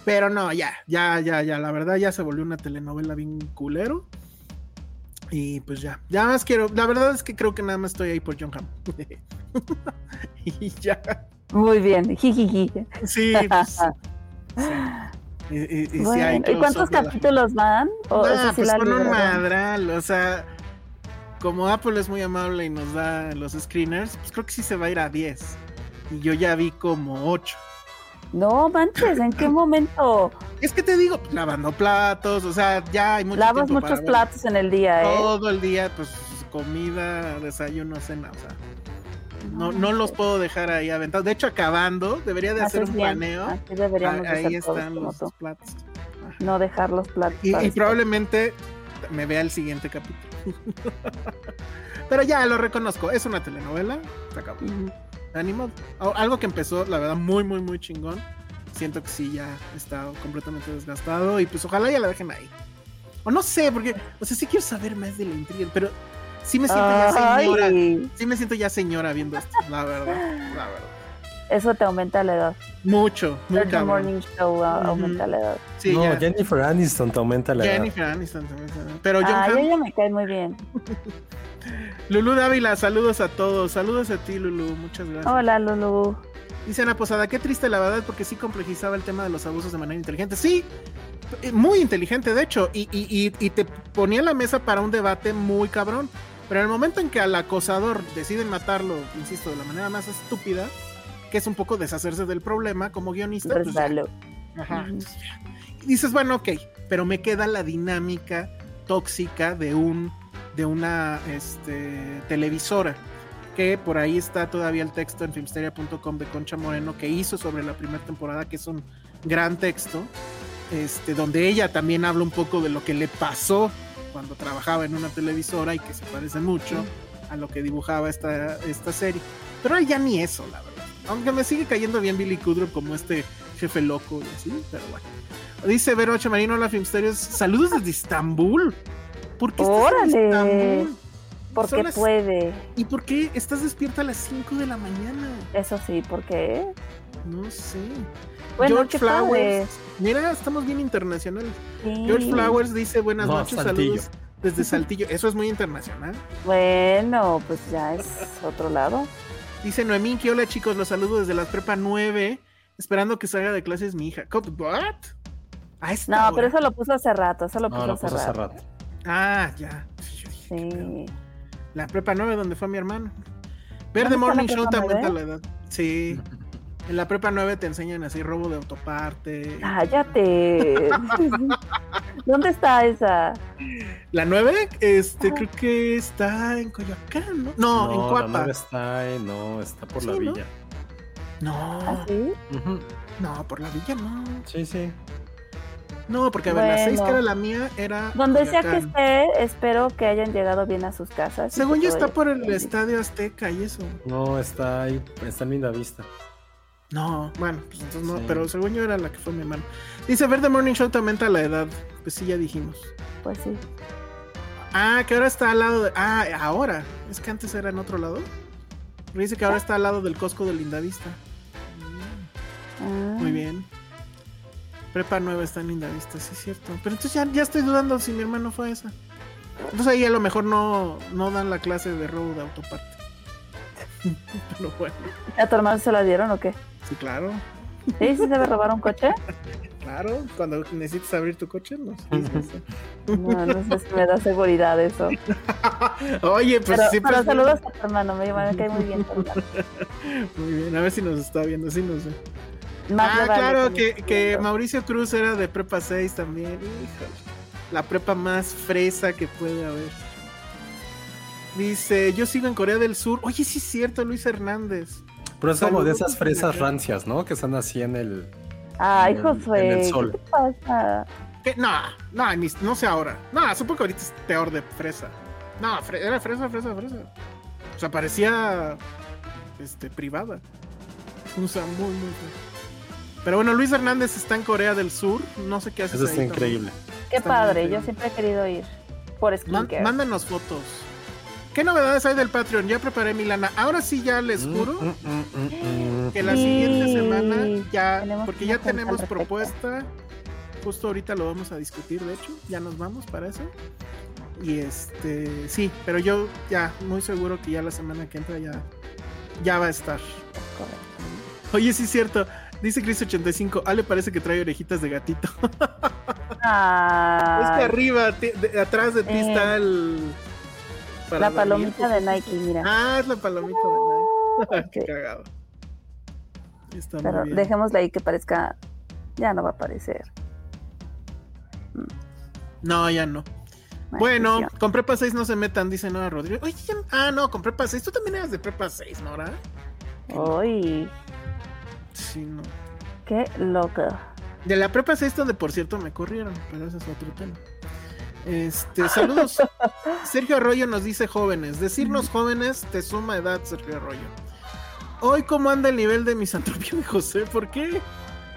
Pero no, ya, ya, ya, ya, la verdad ya se volvió una telenovela bien culero. Y pues ya, ya más quiero, la verdad es que creo que nada más estoy ahí por John Hamm. y ya, Muy bien, jijiji. sí, pues, sí. Y, y- y Bueno, ¿Y cuántos capítulos van? ¿O Nah, sí pues la con un madral, o sea, como Apple es muy amable y nos da los screeners, pues creo que sí se va a ir a 10. Y yo ya vi como 8. No manches, ¿en qué momento? Es que te digo, lavando platos, o sea, ya hay mucho Lavas tiempo muchos platos en el día, ¿eh? Todo el día, pues comida, desayuno, cena, o sea. No, no los puedo dejar ahí aventados. De hecho, acabando, debería de hacer un bien. planeo. Así deberíamos de Ahí hacer están los tú. platos. Ajá. No dejar los platos. Y, probablemente me vea el siguiente capítulo. Pero ya lo reconozco, es una telenovela. Se acabó. Ánimo. Algo que empezó, la verdad, muy, muy, muy chingón. Siento que sí, ya está completamente desgastado. Y pues ojalá ya la dejen ahí. O no sé, porque, o sea, sí quiero saber más de la intriga, pero sí me siento ya señora. Sí me siento ya señora viendo esto, la verdad, la verdad. Eso te aumenta la edad. Mucho, muy The. Morning Show a- Ujú. aumenta la edad. Sí, no, ya. Jennifer Aniston te aumenta la edad. Jennifer Aniston también. también. Pero John Ah, Hamm- ella me cae muy bien. Lulú Dávila, saludos a todos. Saludos a ti, Lulú. Muchas gracias. Hola, Lulu. Dice Ana Posada, qué triste la verdad, porque sí complejizaba el tema de los abusos de manera inteligente. Sí, eh, muy inteligente, de hecho, y, y- y- y te ponía en la mesa para un debate muy cabrón. Pero en el momento en que al acosador deciden matarlo, insisto, de la manera más estúpida, que es un poco deshacerse del problema como guionista, pues ya. Ajá. Y dices, bueno, ok, pero me queda la dinámica tóxica de un de una este, televisora. Que por ahí está todavía el texto en filmsteria.com de Concha Moreno que hizo sobre la primera temporada, que es un gran texto, este, donde ella también habla un poco de lo que le pasó cuando trabajaba en una televisora y que se parece mucho a lo que dibujaba esta, esta serie. Pero ya ni eso, la verdad. Aunque me sigue cayendo bien Billy Kudrow como este jefe loco y así, pero bueno. Dice Vero H. Marino, hola Filmsterios. Saludos desde Estambul. ¿Por qué estás en ¡Órale! Estambul? Porque las- puede. ¿Y por qué estás despierta a las 5 de la mañana? Eso sí, porque. No sé. Bueno, George qué Flowers. padre. Mira, estamos bien internacionales. Sí. George Flowers dice buenas No, noches, Saltillo. saludos desde Saltillo. Eso es muy internacional. Bueno, pues ya es otro lado. Dice Noemín que hola chicos, los saludo desde la prepa 9, esperando que salga de clases mi hija. ¿Cómo? ¿What? A esta No, hora. pero eso lo puso hace rato, eso lo puso, No, lo hace, puso hace rato. rato. Ah, ya. Sí. La prepa 9 donde fue mi hermano. Ver The ¿Dónde está la Morning Show te aumenta la edad. Sí. En la prepa 9 te enseñan así robo de autoparte. Cállate. ¿Dónde está esa? La 9, este, creo que está en Coyoacán, ¿no? No, en la nueve está en- no, está por la Sí, ¿no? villa. No, ¿Ah, sí? No, por la villa no. Sí, sí. No, porque a ver, la 6 que era la mía era. Donde sea que esté, espero que hayan llegado bien a sus casas. Según yo está por el bien. Estadio Azteca y eso. No, está ahí, está en linda vista. No, bueno, pues entonces no, Sí. pero según yo era la que fue mi hermano. Dice, ver The Morning Show te aumenta la edad. Pues sí, ya dijimos. Pues sí. Ah, que ahora está al lado de... Ah, ahora. Es que antes era en otro lado. Pero dice que ahora está al lado del Costco de Lindavista. Ah, Muy bien. Prepa 9 está en Lindavista, sí es cierto. Pero entonces ya, ya estoy dudando si mi hermano fue a esa. Entonces ahí a lo mejor no, no dan la clase de robo de autoparte. Pero bueno, ¿A tu hermano se la dieron o qué? sí, claro. ¿Sí? ¿Sí se debe robar un coche? Claro, cuando necesites abrir tu coche, no sé. No, no sé si me da seguridad eso. Oye, pues Pero, siempre pero es- saludos a tu hermano, me, me cae muy bien. Muy bien, a ver si nos está viendo, sí nos ve. Más ah, vale claro, que, que. Mauricio Cruz era de prepa 6 también. Híjole. La prepa más fresa que puede haber. Dice, yo sigo en Corea del Sur. Oye, sí es cierto, Luis Hernández. Pero es como de esas fresas rancias, ¿no? Que están así en el. Ay, en Josué, en el sol. ¿qué te pasa? ¿Qué? No, no, ni- no sé ahora. No, supongo que ahorita es peor de fresa. No, fre- era fresa, fresa, fresa. O sea, parecía este, privada. O sea, muy, muy feo. Pero bueno, Luis Hernández está en Corea del Sur. No sé qué hace. Eso está increíble. Qué Está padre, increíble. yo siempre he querido ir. Por Man- skincare. mándanos fotos. ¿Qué novedades hay del Patreon? Ya preparé mi lana. Ahora sí ya les juro Mm, mm, mm, mm. que la Sí, siguiente semana ya, tenemos porque ya tenemos propuesta. Justo ahorita lo vamos a discutir, de hecho, ya nos vamos para eso. Y este, sí, pero yo ya muy seguro que ya la semana que entra ya, ya va a estar. Oye, sí es cierto. Dice Chris85, Ale parece que trae orejitas de gatito. Ah, es que arriba, ti- de- atrás de ti Eh, está el. Para la palomita de Nike, mira. Ah, es la palomita de Nike. Qué cagado. Está Pero muy bien. dejémosla ahí que parezca. Ya no va a aparecer. No, ya no. Bueno, feo. con prepa 6 no se metan, dice Nora Rodríguez. Oye, ya- ah, no, con prepa 6. Tú también eras de prepa 6, Nora. Uy, Sí, no. qué loco. De la prepa 6 donde por cierto me corrieron, pero ese es otro tema. Este, saludos. Sergio Arroyo nos dice jóvenes. Decirnos jóvenes te suma edad, Sergio Arroyo. Hoy, ¿cómo anda el nivel de misantropía de José? ¿Por qué?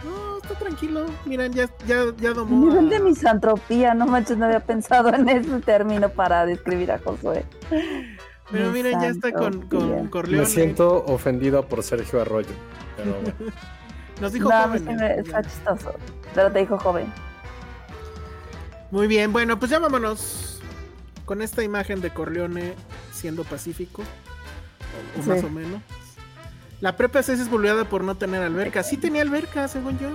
No, está tranquilo. Miren, ya, ya, ya domó. Nivel a- de misantropía, no manches, no había pensado en ese término para describir a Josué. Pero miren, ya está con, con. Corleone. Me siento ofendido por Sergio Arroyo. Pero bueno. Nos dijo No, me- está chistoso. Pero te dijo joven. Muy bien, bueno, pues ya vámonos con esta imagen de Corleone siendo pacífico, o, o Sí. más o menos. La prepa 6 es bulleada por no tener alberca. Sí tenía alberca, según yo.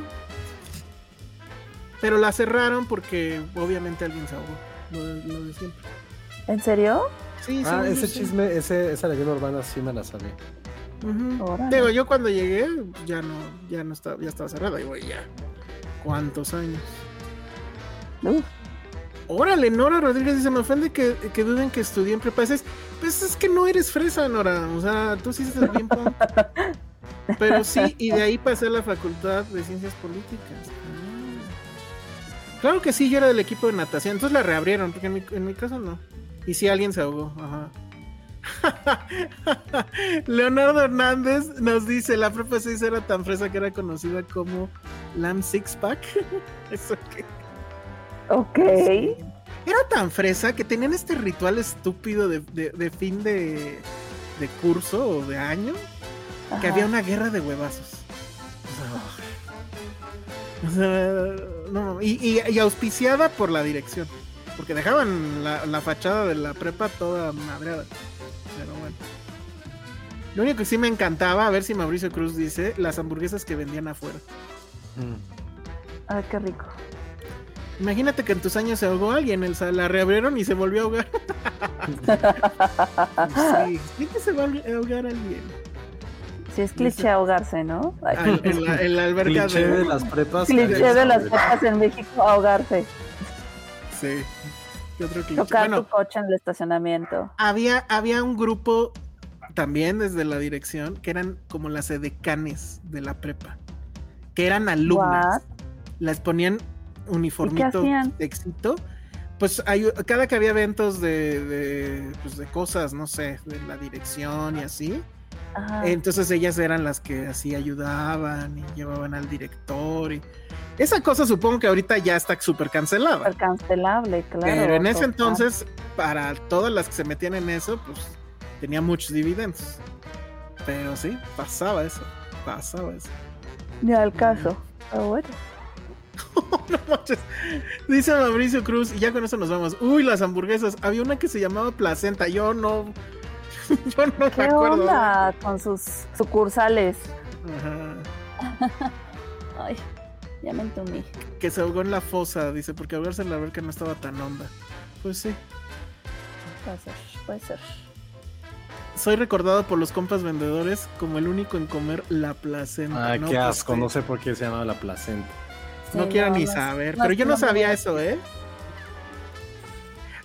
Pero la cerraron porque obviamente alguien se ahogó. Lo de, lo de siempre. ¿En serio? Sí, Ah, según yo ese sí. chisme, ese, esa leyenda urbana sí me la sabía. Órale. Digo, yo cuando llegué ya no, ya no estaba, ya estaba cerrada. Y güey, ya. ¿Cuántos años? Uf, Órale, Nora Rodríguez dice, me ofende que, que duden que estudié en prepa 6. Pues es que no eres fresa, Nora. O sea, tú sí estás bien pon- Pero sí, y de ahí pasé a la facultad de ciencias políticas. Ah. Claro que sí, yo era del equipo de natación. Entonces la reabrieron, porque en mi, en mi caso no. Y sí, alguien se ahogó. Ajá. Leonardo Hernández nos dice, la prepa 6 era tan fresa que era conocida como Lamb Six Pack. ¿Eso qué? Ok. Era tan fresa que tenían este ritual estúpido de, de- de fin de, de curso o de año que había una guerra de huevazos. O sea, no, y, y- y auspiciada por la dirección. Porque dejaban la, la fachada de la prepa toda madreada. Pero bueno. Lo único que sí me encantaba, a ver si Mauricio Cruz dice, las hamburguesas que vendían afuera. Mm. Ay, qué rico. Imagínate que en tus años se ahogó alguien, el, la reabrieron y se volvió a ahogar. sí, ¿sí que se va a ahogar alguien? Si es cliché ahogarse, ¿no? Ay, Ah, en, la, en la alberca Cliché de... de las prepas. cliché de las prepas en México, ahogarse. Sí. ¿Qué otro cliché? Tocar Bueno, tu coche en el estacionamiento. había, había un grupo también desde la dirección que eran como las edecanes de la prepa. Que eran alumnas. Las ponían uniformito de éxito. Pues hay, cada que había eventos de, de, pues de cosas, no sé, de la dirección y así. Ajá. Entonces ellas eran las que así ayudaban y llevaban al director. Y... Esa cosa supongo que ahorita ya está súper cancelada. Súper cancelable, claro. Pero en ese entonces, para todas las que se metían en eso, pues tenía muchos dividendos. Pero sí, pasaba eso. Pasaba eso. Ni al caso. Pero bueno. No manches. Dice Mauricio Cruz, y ya con eso nos vamos. Uy, las hamburguesas. Había una que se llamaba Placenta. Yo no. Yo no me ¿Qué acuerdo. onda con sus sucursales? Ajá. Ay, ya me entumí. Que se ahogó en la fosa, dice, porque ahogarse en la alberca no estaba tan honda. Pues sí. Puede ser, puede ser. Soy recordado por los compas vendedores como el único en comer la placenta. Ay, No, qué pues, asco. No sé por qué se llama la placenta. No Sí, quiero no, ni no, saber. no, pero yo no no, sabía no. eso, ¿eh?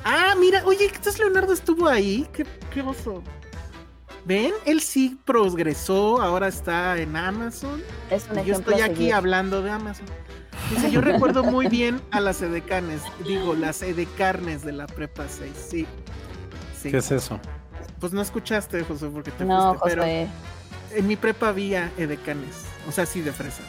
Ah, mira, oye, entonces Leonardo estuvo ahí. ¿Qué, qué oso? ¿Ven? Él sí progresó, ahora está en Amazon. Es un yo estoy aquí seguir. hablando de Amazon. Dice, yo recuerdo muy bien a las edecanes, digo, las edecarnes de la prepa 6, sí. Sí. ¿Qué es eso? Pues no escuchaste, José, porque te No, fuiste, pero José. en mi prepa había edecanes, o sea, sí de fresa.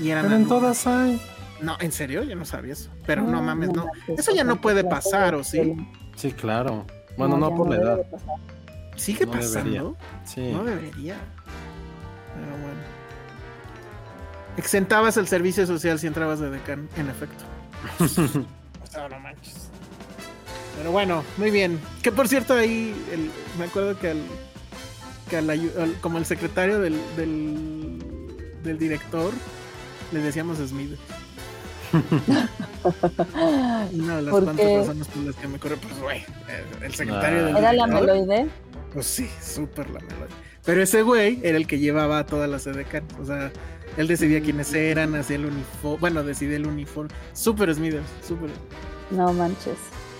Y eran Pero en todas hay. No, en serio, yo no sabía eso. Pero no mames, no. manches, Eso ya no puede pasar, ¿o sí? Sí, claro. Bueno, no, ya por la edad. Sigue No pasando. debería. Sí. No debería. Pero bueno. Exentabas el servicio social si entrabas de decán, en efecto. o sea, no manches. Pero bueno, muy bien. Que por cierto, ahí el- me acuerdo que al, que al- como el secretario del, del, del director le decíamos Smith. Una de las ¿Por cuantas qué? razones por las que me corre, pues güey, el- secretario Ah. del ¿Era la meloide? Pues sí, súper la melodía. Pero ese güey era el que llevaba a todas las edecanes. O sea, él decidía quiénes eran, hacía el uniforme. Bueno, decidía el uniforme. Súper Smithers, súper. No manches.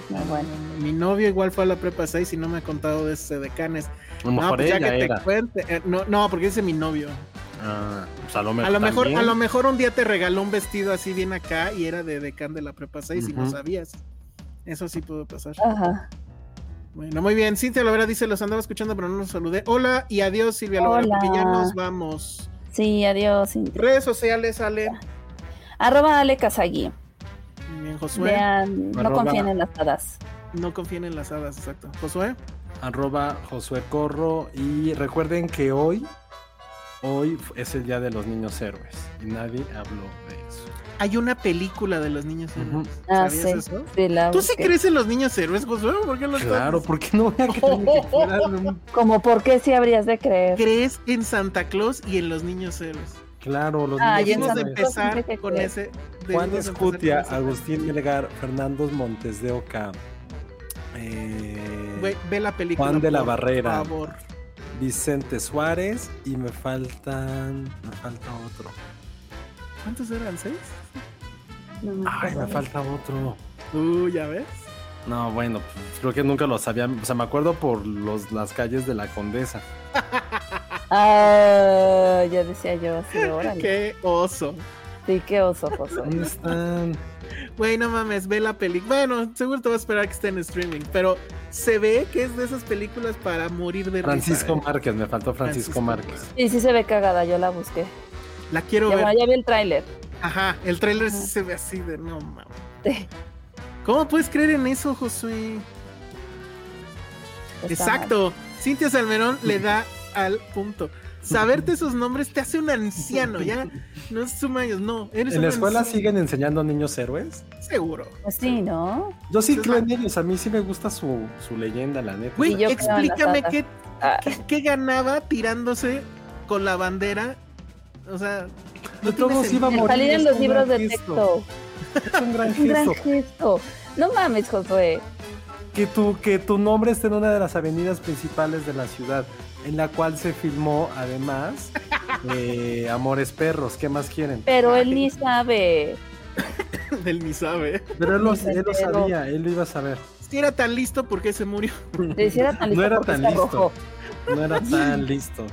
No, bueno. Mi novio igual fue a la prepa 6 y no me ha contado de esos edecanes. A lo No, pues ya ella que era. te cuente. eh, no, no, porque dice mi novio. Ah, pues a lo mejor. A lo mejor, también. a lo mejor un día te regaló un vestido así bien acá y era de decán de la prepa 6 y no sabías. Eso sí pudo pasar. Ajá. Bueno, muy bien. Cintia Lovera dice, los andaba escuchando, pero no los saludé. Hola y adiós, Silvia Lovera, porque ya nos vamos. Sí, adiós. Cintia. Redes sociales, Ale. Arroba Ale. Muy bien, Josué. Vean, no confíen en las hadas. No confíen en las hadas, exacto. Josué. Arroba Josué Corro. Y recuerden que hoy, hoy es el día de los niños héroes. Y nadie habló de eso. Hay una película de los niños héroes. Ah, ¿Sabías sí. eso? sí, la ¿Tú sí crees en los niños héroes, Josué? ¿Por qué Claro, ¿por qué no voy a creer que fueran un- Como por qué sí habrías de creer. ¿Crees en Santa Claus y en los niños héroes? Claro, los Ah, niños héroes. Empezar que con ese. Juan de empezar Escutia. Agustín Melgar, Fernando Montes de Oca, eh, Güey, ve la película. Juan de la por Barrera. favor. Vicente Suárez y me faltan. Me falta otro. ¿Cuántos eran? ¿Seis? No me Ay, me falta otro. Uh, ya ves. No, bueno, pues, creo que nunca lo sabía. O sea, me acuerdo por los, las calles de la Condesa. Ah, ya decía yo, sí, órale. Qué oso. Sí, qué oso, José. ¿Dónde están? Güey, no mames, ve la película. Bueno, seguro te vas a esperar que esté en streaming, pero se ve que es de esas películas para morir de risa, Francisco ¿eh? Márquez, me faltó Francisco, Francisco Márquez. Sí, sí se ve cagada, yo la busqué. La quiero Ya, ver. bueno, ya vi el tráiler. Ajá, el tráiler sí se ve así de no mames. Sí, ¿Cómo puedes creer en eso, Josué? está mal. Exacto. Cintia Salmerón le da al punto. Saberte esos nombres te hace un anciano, ya no es suma años, no. Eres ¿En la escuela anciano, siguen enseñando niños héroes? Seguro. Pues sí, ¿no? Yo sí creo en ellos, a mí sí me gusta su, su leyenda, la neta. Güey, explícame qué, Ah, qué, qué ganaba tirándose con la bandera. O sea, no todos iba a morir. salir en es los un libros gran de gesto. texto. Es un gran Un gran gesto. gesto. No mames, Josué. Que tu, que tu nombre esté en una de las avenidas principales de la ciudad, en la cual se filmó además eh, Amores Perros. ¿Qué más quieren? Pero él ni sabe. Del ni sabe. Pero él lo, él sabía, él lo iba a saber. Si era tan listo, ¿por qué se murió? Le hiciera tan No listo era porque tan listo. rojo. No era tan listo.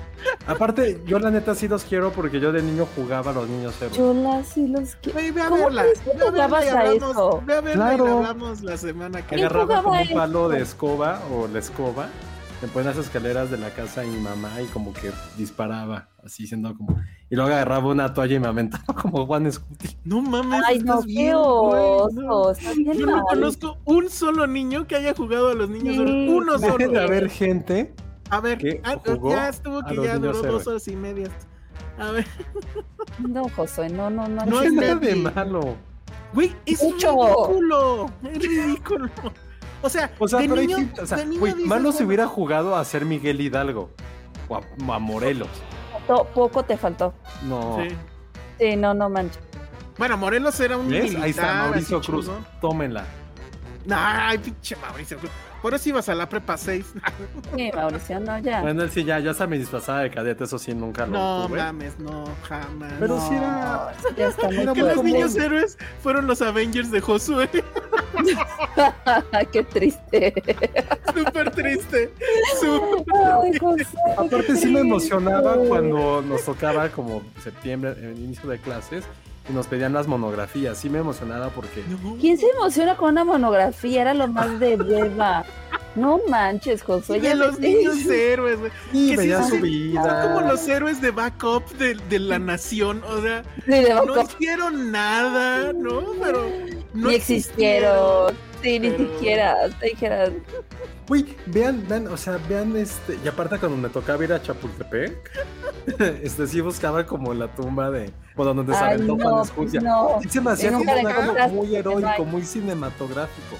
Aparte, yo la neta sí los quiero porque yo de niño jugaba a los niños héroes. Yo las sí los quiero. Güey, ve a ¿Cómo verla. Ve a verla y jugabas a hablamos. eso? Ve a verla y Claro. la hablamos la semana que ¿Quién Agarraba como un palo de escoba o la escoba, me ponía las escaleras de la casa de mi mamá y como que disparaba, así siendo como. Y luego agarraba una toalla y me aventaba como Juan Scuti. No mames, Ay, estás no, bien, no. Yo no conozco un solo niño que haya jugado a los niños Sí. héroes. Uno Debe solo. de haber gente. A ver, que ah, jugó ya estuvo a que los ya duró dos horas y media. A ver, No, Josué, no, no, no. No es nada de malo. güey, es Mucho. ridículo. Es ridículo. O sea, O sea, de pero hay niño, gente- o sea, de niño güey, dices, malo si bueno, hubiera jugado a ser Miguel Hidalgo o a, Morelos. To- Poco te faltó. No. sí. Sí, no, no manches. Bueno, Morelos era un ¿Ves? militar. Ahí está Mauricio Cruz. chingón. Tómenla. Ay, pinche Mauricio Cruz. Por eso ibas a la prepa 6. Sí, Mauricio, no, ya. Bueno, él sí, ya, ya hasta me disfrazaba de cadete, eso sí, nunca lo No tuve. mames, no, jamás. Pero No, sí era. ya está que los niños héroes fueron los Avengers de Josué. Qué triste. Súper triste. Súper Ay, Aparte sí me emocionaba cuando nos tocaba como septiembre, el inicio de clases, y nos pedían las monografías. Sí me emocionaba porque ¿Quién se emociona con una monografía? Era lo más de beba. No manches, Josué. de los niños héroes, güey. sí, Que sí son- su Son vida. como los héroes de backup de, de la nación. O sea, Sí, de no hicieron nada, ¿no? Pero no Ni existieron. Sí, ni Pero- siquiera. Te. Uy, vean, vean, o sea, vean este. Y aparte cuando me tocaba ir a Chapultepec, este sí buscaba como la tumba de. Bueno, donde se aventó no, Juan Escutia. no. Sí se me hacía como muy heroico, muy cinematográfico.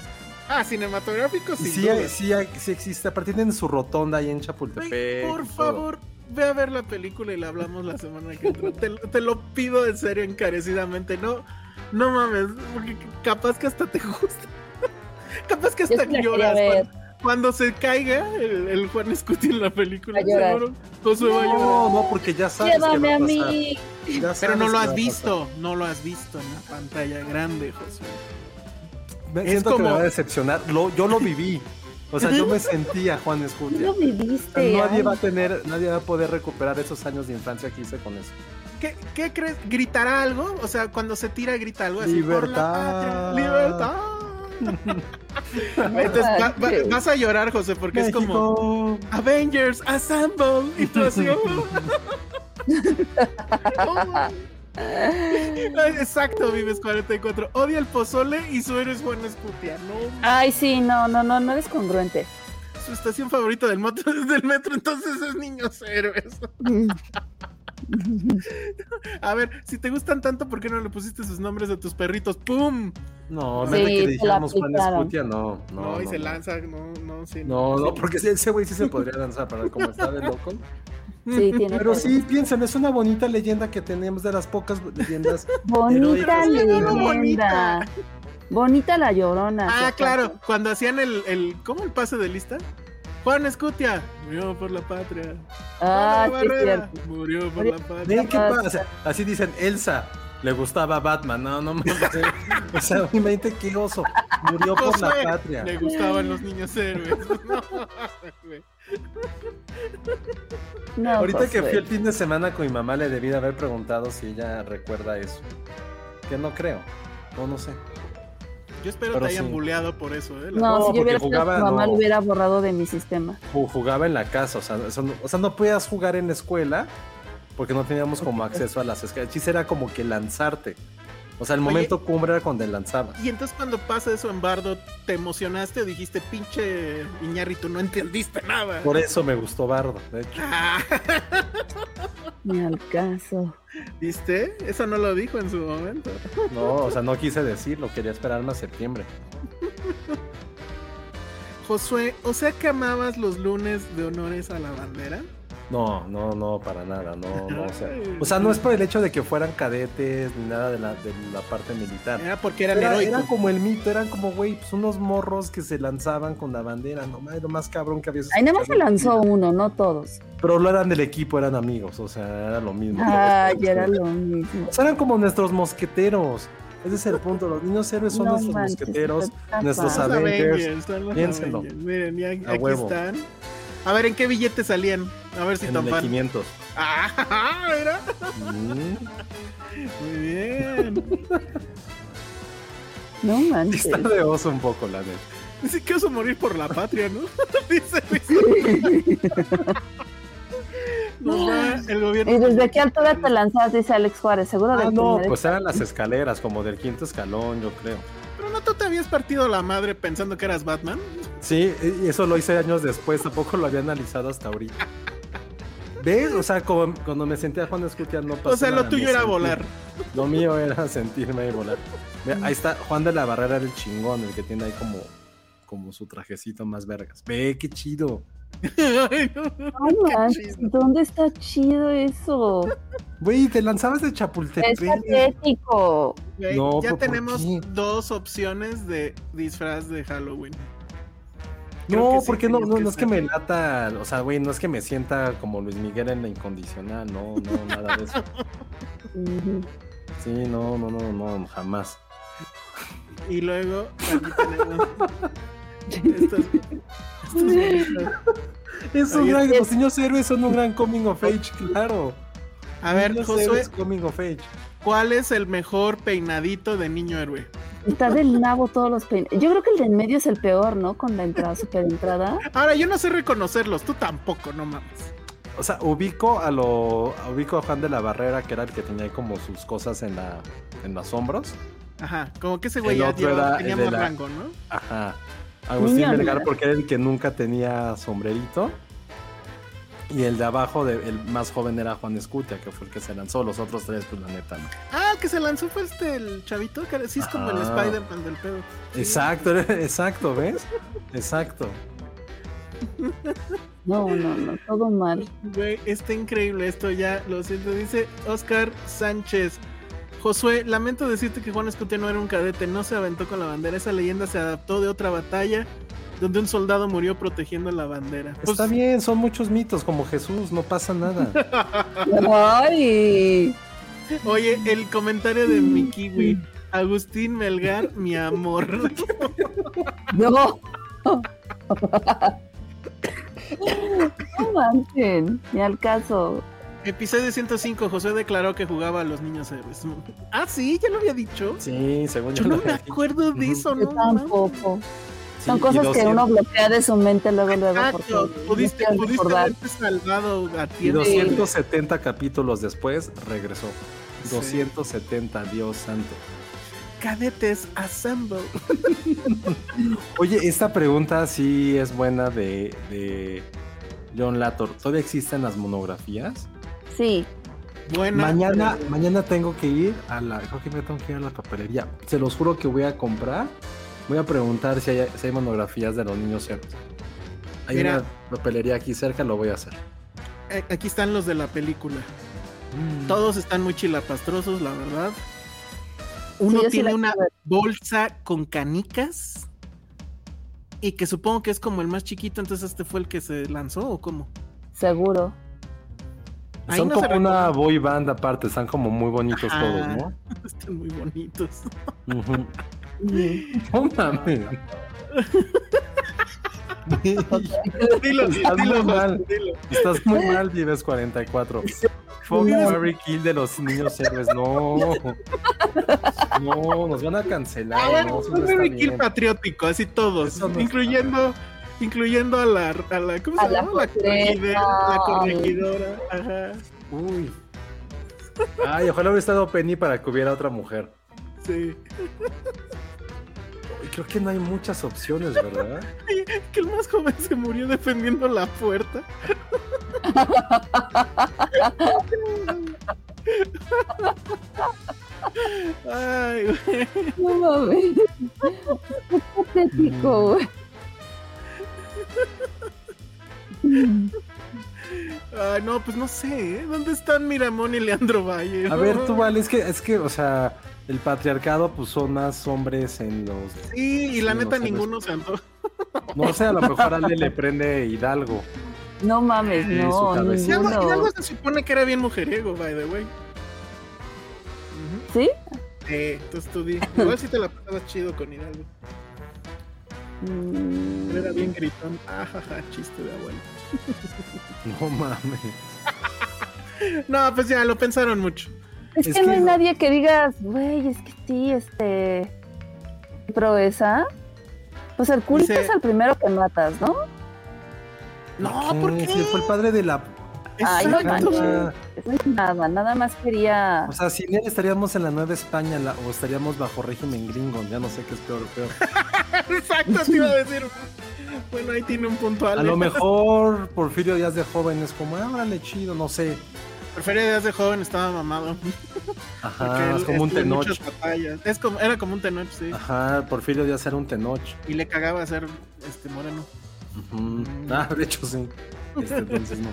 Ah, cinematográfico, sin sí, duda. sí, sí existe. Aparte tienen su rotonda ahí en Chapultepec. por favor, ve a ver la película y la hablamos la semana que entra. te, te lo pido en serio, encarecidamente. No, no mames, porque capaz que hasta te gusta. capaz que hasta lloras cuando, cuando se caiga el, el Juan Scuti en la película. Seguro, Josué va a llorar. No, no, porque ya sabes Llévame que va a a mí. Ya Pero no lo has visto, no lo has visto en la pantalla grande, Josué. Me Es siento que me como- va a decepcionar. Lo, yo lo viví. O sea, yo me sentía Juan Tú Escutia. lo viviste. Nadie ay. va a tener, nadie va a poder recuperar esos años de infancia que hice con eso. ¿Qué, qué crees? ¿Gritará algo? O sea, cuando se tira, grita algo así. Por la Libertad. patria, libertad. Entonces va- va- vas a llorar, José, porque es como. Avengers, Assemble. Y tú así. oh. Exacto, Vives 44. Odia el pozole y su héroe es Juan Escutia. No, Ay, sí, no, no, no, no eres congruente. su estación favorita del, moto, del metro, entonces es Niños Héroes. A ver, si te gustan tanto, ¿por qué no le pusiste sus nombres a tus perritos? ¡Pum! No, Sí, nada que se le la dijéramos Juan. Escutia, no. No, No, y no, se no. lanza, no, no, sí. No, no, sí. porque ese- ese güey sí se podría lanzar para como está de loco. Sí, tiene Pero sí, piensen, es una bonita leyenda que tenemos de las pocas leyendas. Bonita leyenda. Bonita. Bonita la llorona. Ah, ¿sí claro, cuando hacían el, el, ¿cómo el pase de lista? Juan Escutia, murió por la patria. Ah, Barrera, murió por Murió- la patria. Qué pasa. Así dicen, Elsa. Le gustaba Batman, no, no mames. O sea, mi mente qué oso. Murió por la patria. Le gustaban los niños héroes. No, güey. No, Ahorita que fui el fin de semana con mi mamá le debí de haber preguntado si ella recuerda eso. Que no creo. O no sé. Yo espero Pero te hayan sí. buleado por eso, ¿eh? La- No, No, si yo hubiera sido jugaba, tu mamá, no. lo hubiera borrado de mi sistema. Ju- Jugaba en la casa, o sea, eso no, o sea, no podías jugar en la escuela porque no teníamos como acceso a las chiste era como que lanzarte. O sea, el Oye. momento cumbre era cuando lanzabas. Y entonces cuando pasa eso en Bardo, ¿te emocionaste o dijiste, pinche Iñárritu, no entendiste nada? Por eso me gustó Bardo, de hecho. Ah, Ni al caso. ¿Viste? Eso no lo dijo en su momento. No, o sea, no quise decirlo, quería esperarme a septiembre. Josué, o sea que amabas los lunes de honores a la bandera. No, no, no, para nada, no, no, o sea, o sea, no es por el hecho de que fueran cadetes ni nada de la, de la parte militar. Era porque eran Era, heroicos. era como el mito, eran como, güey, pues unos morros que se lanzaban con la bandera, no mames, lo más cabrón que había. Ahí nada más se lanzó uno, no todos. Pero no eran del equipo, eran amigos, o sea, era lo mismo. Ay, era lo mismo. O sea, eran como nuestros mosqueteros. Ese es el punto, los niños héroes son No nuestros manches, mosqueteros, nuestros. Avengers. los piénsenlo. Avengers. Miren, A aquí huevo. están. A ver, ¿en qué billetes salían? A ver si En el de topan. 500. Ah, mira. Mm, Muy bien. No manches. Está de oso un poco, la neta. Dice que oso morir por la patria, ¿no? Dice, va el gobierno. ¿Y desde qué altura te lanzas? Dice Alex Juárez. Seguro Ah, del no, pues eran las escaleras, como del quinto escalón, yo creo. No tú te habías partido la madre pensando que eras Batman. Sí, y eso lo hice años después, tampoco lo había analizado hasta ahorita. ¿Ves? O sea, como, cuando me sentía Juan Escutia no pasó O sea, lo tuyo era volar. Lo mío era sentirme y volar. Mira, ahí está, Juan de la Barrera era el chingón, el que tiene ahí como, como su trajecito más vergas. Ve, qué chido. Ay, no. No manches, chido. ¿dónde está chido eso? Güey, te lanzabas de Es Chapultepec. patético. Güey, No, ya ¿pero por tenemos dos opciones de disfraz de Halloween. Creo No, sí porque no, no, que no es que me lata, o sea, güey, no es que me sienta como Luis Miguel en la incondicional, no, no, nada de eso. Sí, no, no, no, no, jamás. Y luego aquí tenemos estos, estos bonitos. Es un gran, los niños héroes son un gran coming of age, claro. A ver, Niños Josué, héroes coming of age. ¿cuál es el mejor peinadito de niño héroe? Está del nabo todos los peines. Yo creo que el de en medio es el peor, ¿no? Con la entrada, super entrada. Ahora, yo no sé reconocerlos, tú tampoco, no mames. O sea, ubico a lo, ubico a Juan de la Barrera, que era el que tenía ahí como sus cosas en la, en los hombros. Ajá, como que ese güey ya tenía más rango, ¿no? Ajá. Agustín Melgar, porque era el que nunca tenía sombrerito. Y el de abajo, de- el más joven era Juan Escutia, que fue el que se lanzó. Los otros tres, pues la neta, no. Ah, el que se lanzó fue este, el chavito, que sí es como el Ajá. Spider-Man del pedo. Sí. Exacto, exacto, ¿ves? Exacto. No, no, no, todo mal. Güey, está increíble esto ya, lo siento. Dice Oscar Sánchez. Josué, lamento decirte que Juan Escutia no era un cadete, no se aventó con la bandera. Esa leyenda se adaptó de otra batalla donde un soldado murió protegiendo la bandera. Pues, Está bien, son muchos mitos, como Jesús, no pasa nada. Ay, Oye, el comentario de mi kiwi. Agustín Melgar, mi amor. no. No manchen, ni al caso. Episodio 105, Josué declaró que jugaba a los niños héroes. Ah, sí, ya lo había dicho. Sí, según Yo yo. no me dicho. acuerdo de eso, Yo ¿no? tampoco. Sí, Son y cosas que 200 uno bloquea de su mente luego, luego. Exacto, pudiste, pudiste haberte salvado a Y tiempo. 270 capítulos después regresó. Sí. 270, Dios santo. Cadetes Assemble. Oye, esta pregunta sí es buena de, de John Lator. ¿Todavía existen las monografías? Sí, Buena. mañana, mañana tengo que ir a la. Creo que me tengo que ir a la papelería. Se los juro que voy a comprar. Voy a preguntar si hay, si hay monografías de los niños héroes. Hay Mira. una papelería aquí cerca, lo voy a hacer. Eh, Aquí están los de la película. Mm. Todos están muy chilapastrosos, la verdad. Uno sí tiene una quiero bolsa con canicas. Y que supongo que es como el más chiquito, entonces este fue el que se lanzó o cómo. seguro. Ahí Son no como una boy band aparte, están como muy bonitos Ajá. todos, ¿no? Están muy bonitos. No mames. Dilo, Estás dilo, muy mal. dilo. Estás muy mal, Vives 44. Fuck. Mary Kill de los niños héroes. No. No, nos van a cancelar. Ah, no, Mary Kill patriótico, así todos, no incluyendo, incluyendo a la, a la, ¿cómo se A llama? La corregidora, la corregidora, ajá, Uy. Ay, ojalá hubiera estado Penny para que hubiera otra mujer. sí. Creo que no hay muchas opciones, ¿verdad? Que el más joven se murió defendiendo la puerta. Ay, güey. No mames. Qué patético, güey. Ay, no, pues no sé, ¿eh? ¿Dónde están Miramón y Leandro Valle? A ver, tú, vale, es que, es que, o sea, el patriarcado, pues son más hombres en los. Sí, y la neta ninguno se antojó. No sé, a lo mejor a Ale le prende Hidalgo. No mames, no. Hidalgo. Hidalgo se supone que era bien mujeriego, by the way. ¿Sí? Eh, entonces tú di. Igual si te la pasabas chido con Hidalgo. Mm, Era bien gritón. Ajaja, chiste de abuelo. No mames. No, pues ya, lo pensaron mucho. Es, Es que, no hay nadie que digas, güey, es que sí, este. Proeza. Pues el culto Dice- es el primero que matas, ¿no? No, ¿por qué? Fue el padre de la. Ay, no manches. Nada, nada más quería. O sea, sin él estaríamos en la Nueva España la- o estaríamos bajo régimen gringo. Ya no sé qué es peor o peor. Exacto, te iba a decir. Bueno, ahí tiene un punto A Ale. lo mejor Porfirio Díaz de joven es como, ah, órale, chido, no sé. Prefería días de joven, estaba mamado. Ajá, es como un tenoch. Es como, era como un tenoch, sí. Ajá, Porfirio Díaz era un tenoch. Y le cagaba ser este moreno. Ujú. Ah, de hecho sí. Este, entonces no.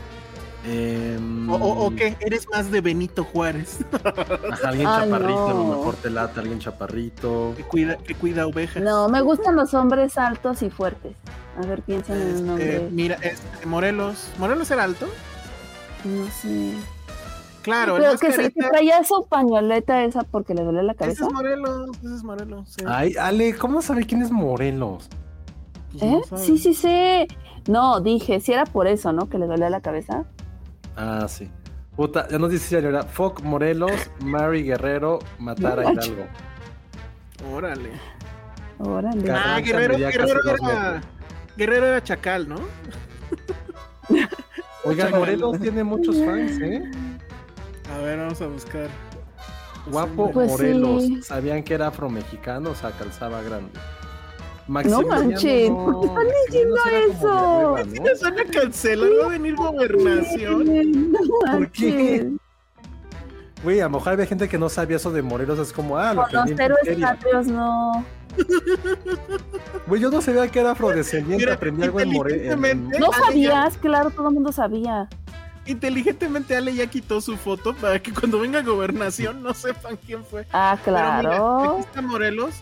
Em, O, o, o qué, eres más de Benito Juárez, Ajá, alguien Ay, chaparrito, a lo no. mejor te lata, alguien chaparrito. que cuida, que cuida ovejas. No, me gustan los hombres altos y fuertes. A ver, piensen en un Este, nombre. mira, este, Morelos. ¿Morelos era alto? No sé. Claro, Pero que, se, que traía su pañoleta esa porque le duele la Ese cabeza. es Morelos, ese es Morelos. Sí. Ay, Ale, ¿cómo sabe quién es Morelos? Pues ¿Eh? no sabe. Sí, sí, sé. No, dije, si era por eso, ¿no? Que le dolía la cabeza. Ah, sí. Puta, ya nos dice señora, Foc Morelos, Mary Guerrero, matar a Hidalgo. Órale. Órale. Carranza Ah, Guerrero, Guerrero era. metros. Guerrero era chacal, ¿no? Oiga, Chacal. Morelos tiene muchos fans, ¿eh? A ver, vamos a buscar. Guapo Pues Morelos. sí. ¿Sabían que era afromexicano? O sea, calzaba grande. No manches, ¿por qué están diciendo eso? Nos van a cancelar, va a venir gobernación. No ¿Por qué? Güey, a lo mejor había gente que no sabía eso de Morelos. Es como, ah, lo Con los aprendí en héroes patrios no. Güey, yo no sabía que era afrodescendiente. Mira, aprendí algo en Morelos. No sabías, claro, todo el mundo sabía. Inteligentemente Ale ya quitó su foto para que cuando venga gobernación no sepan quién fue. Ah, Pero mira, claro. aquí está Morelos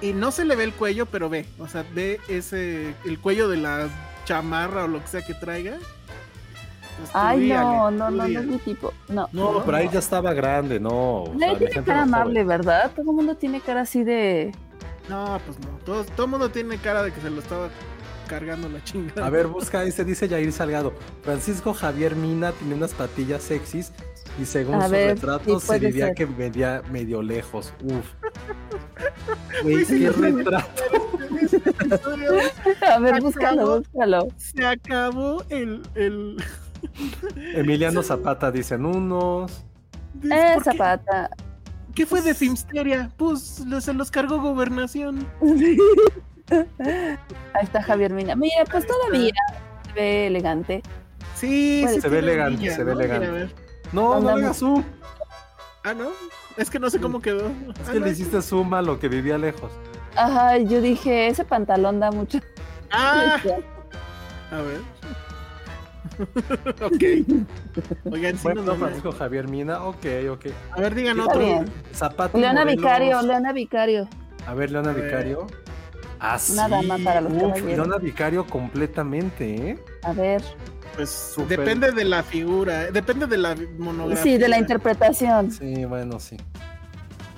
y no se le ve el cuello, pero ve, o sea, ve ese el cuello de la chamarra o lo que sea que traiga. Ay, Estudiale, no, no, no, no es mi tipo. No. No, pero ahí ya estaba grande, no. la tiene cara amable, ¿verdad? Todo el mundo tiene cara así de. No, pues no. Todo, todo el mundo tiene cara de que se lo estaba cargando la chingada. A ver, busca ese, dice Jair Salgado. Francisco Javier Mina tiene unas patillas sexys y según A su ver, retrato sí, se diría ser. que medía medio lejos. Uf. Güey, Güey, sí, qué sí. retrato. A ver, búscalo, búscalo. Se acabó el. el... Emiliano Zapata dicen unos. Eh. Zapata. ¿Qué fue de Filmsteria? Pues lo- se los cargó gobernación. Ahí está Javier Mina. Mira, pues todavía se ve elegante. Sí, Se ve elegante, se ve elegante. No, no le hagas. Ah, ¿no? Es que no sé cómo quedó. Es Ah, que le hiciste zoom a lo que vivía lejos. Ajá, yo dije, ese pantalón da mucho. Ah, a ver. ok. Oigan, sí Bueno, nos Francisco Javier Mina, ok, ok. A ver, digan otro. bien. Zapata. Leona Morelos. Vicario, Leona Vicario. A ver, Leona A ver. Vicario. Ah, Nada más para los Uf. Leona Vicario completamente, ¿eh? A ver. Pues depende de la figura, eh, depende de la monografía. Sí, de la interpretación. Sí, bueno, sí.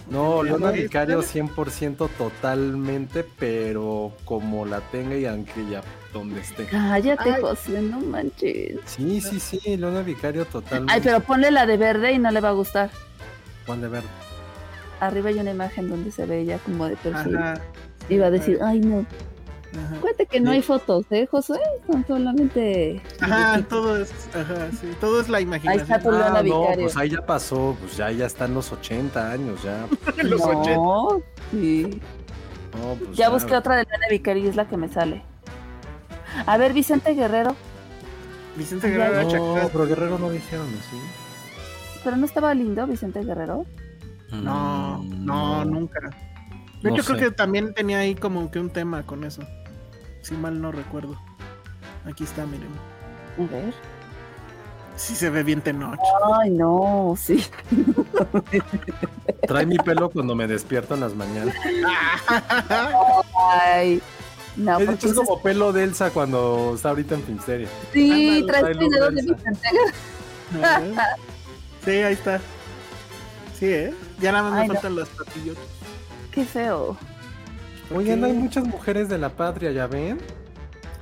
No, Leona Vicario está. 100% totalmente, pero como la tenga y aunque ya donde esté. Cállate, Ay. José, no manches. Sí, sí, sí, Leona Vicario totalmente. Ay, pero ponle la de verde y no le va a gustar. Juan de Verde. Arriba hay una imagen donde se ve ella como de perfil. Ajá. Iba a decir, ay no. Ajá. Que no Sí. hay fotos, ¿eh, José? Son solamente. Ajá, todo es, ajá, sí, todo es la imaginación. está tu- Leona Ah, no, pues ahí ya pasó, pues ya, ya están los 80 años, ya. Los 80. no, sí. No, pues Ya busqué otra de Leona Vicario y es la que me sale. A ver, Vicente Guerrero. Vicente Guerrero era No, pero Guerrero no dijeron así. Pero no estaba lindo Vicente Guerrero. No, Mm, no, nunca. De No hecho, creo sé. que también tenía ahí como que un tema con eso. Si mal no recuerdo. Aquí está, miren. A ver. Sí se ve bien Tenoch. Ay, no, sí. Trae mi pelo cuando me despierto en las mañanas. Ay. No, Es, porque es ese- como pelo de Elsa cuando está ahorita en Finsteria. sí, trae look videos de Guerrero. Sí, ahí está. Sí, ¿eh? Ya nada más me Ay, no. faltan las patillotas. Qué feo. Oye, no hay muchas mujeres de la patria, ¿ya ven?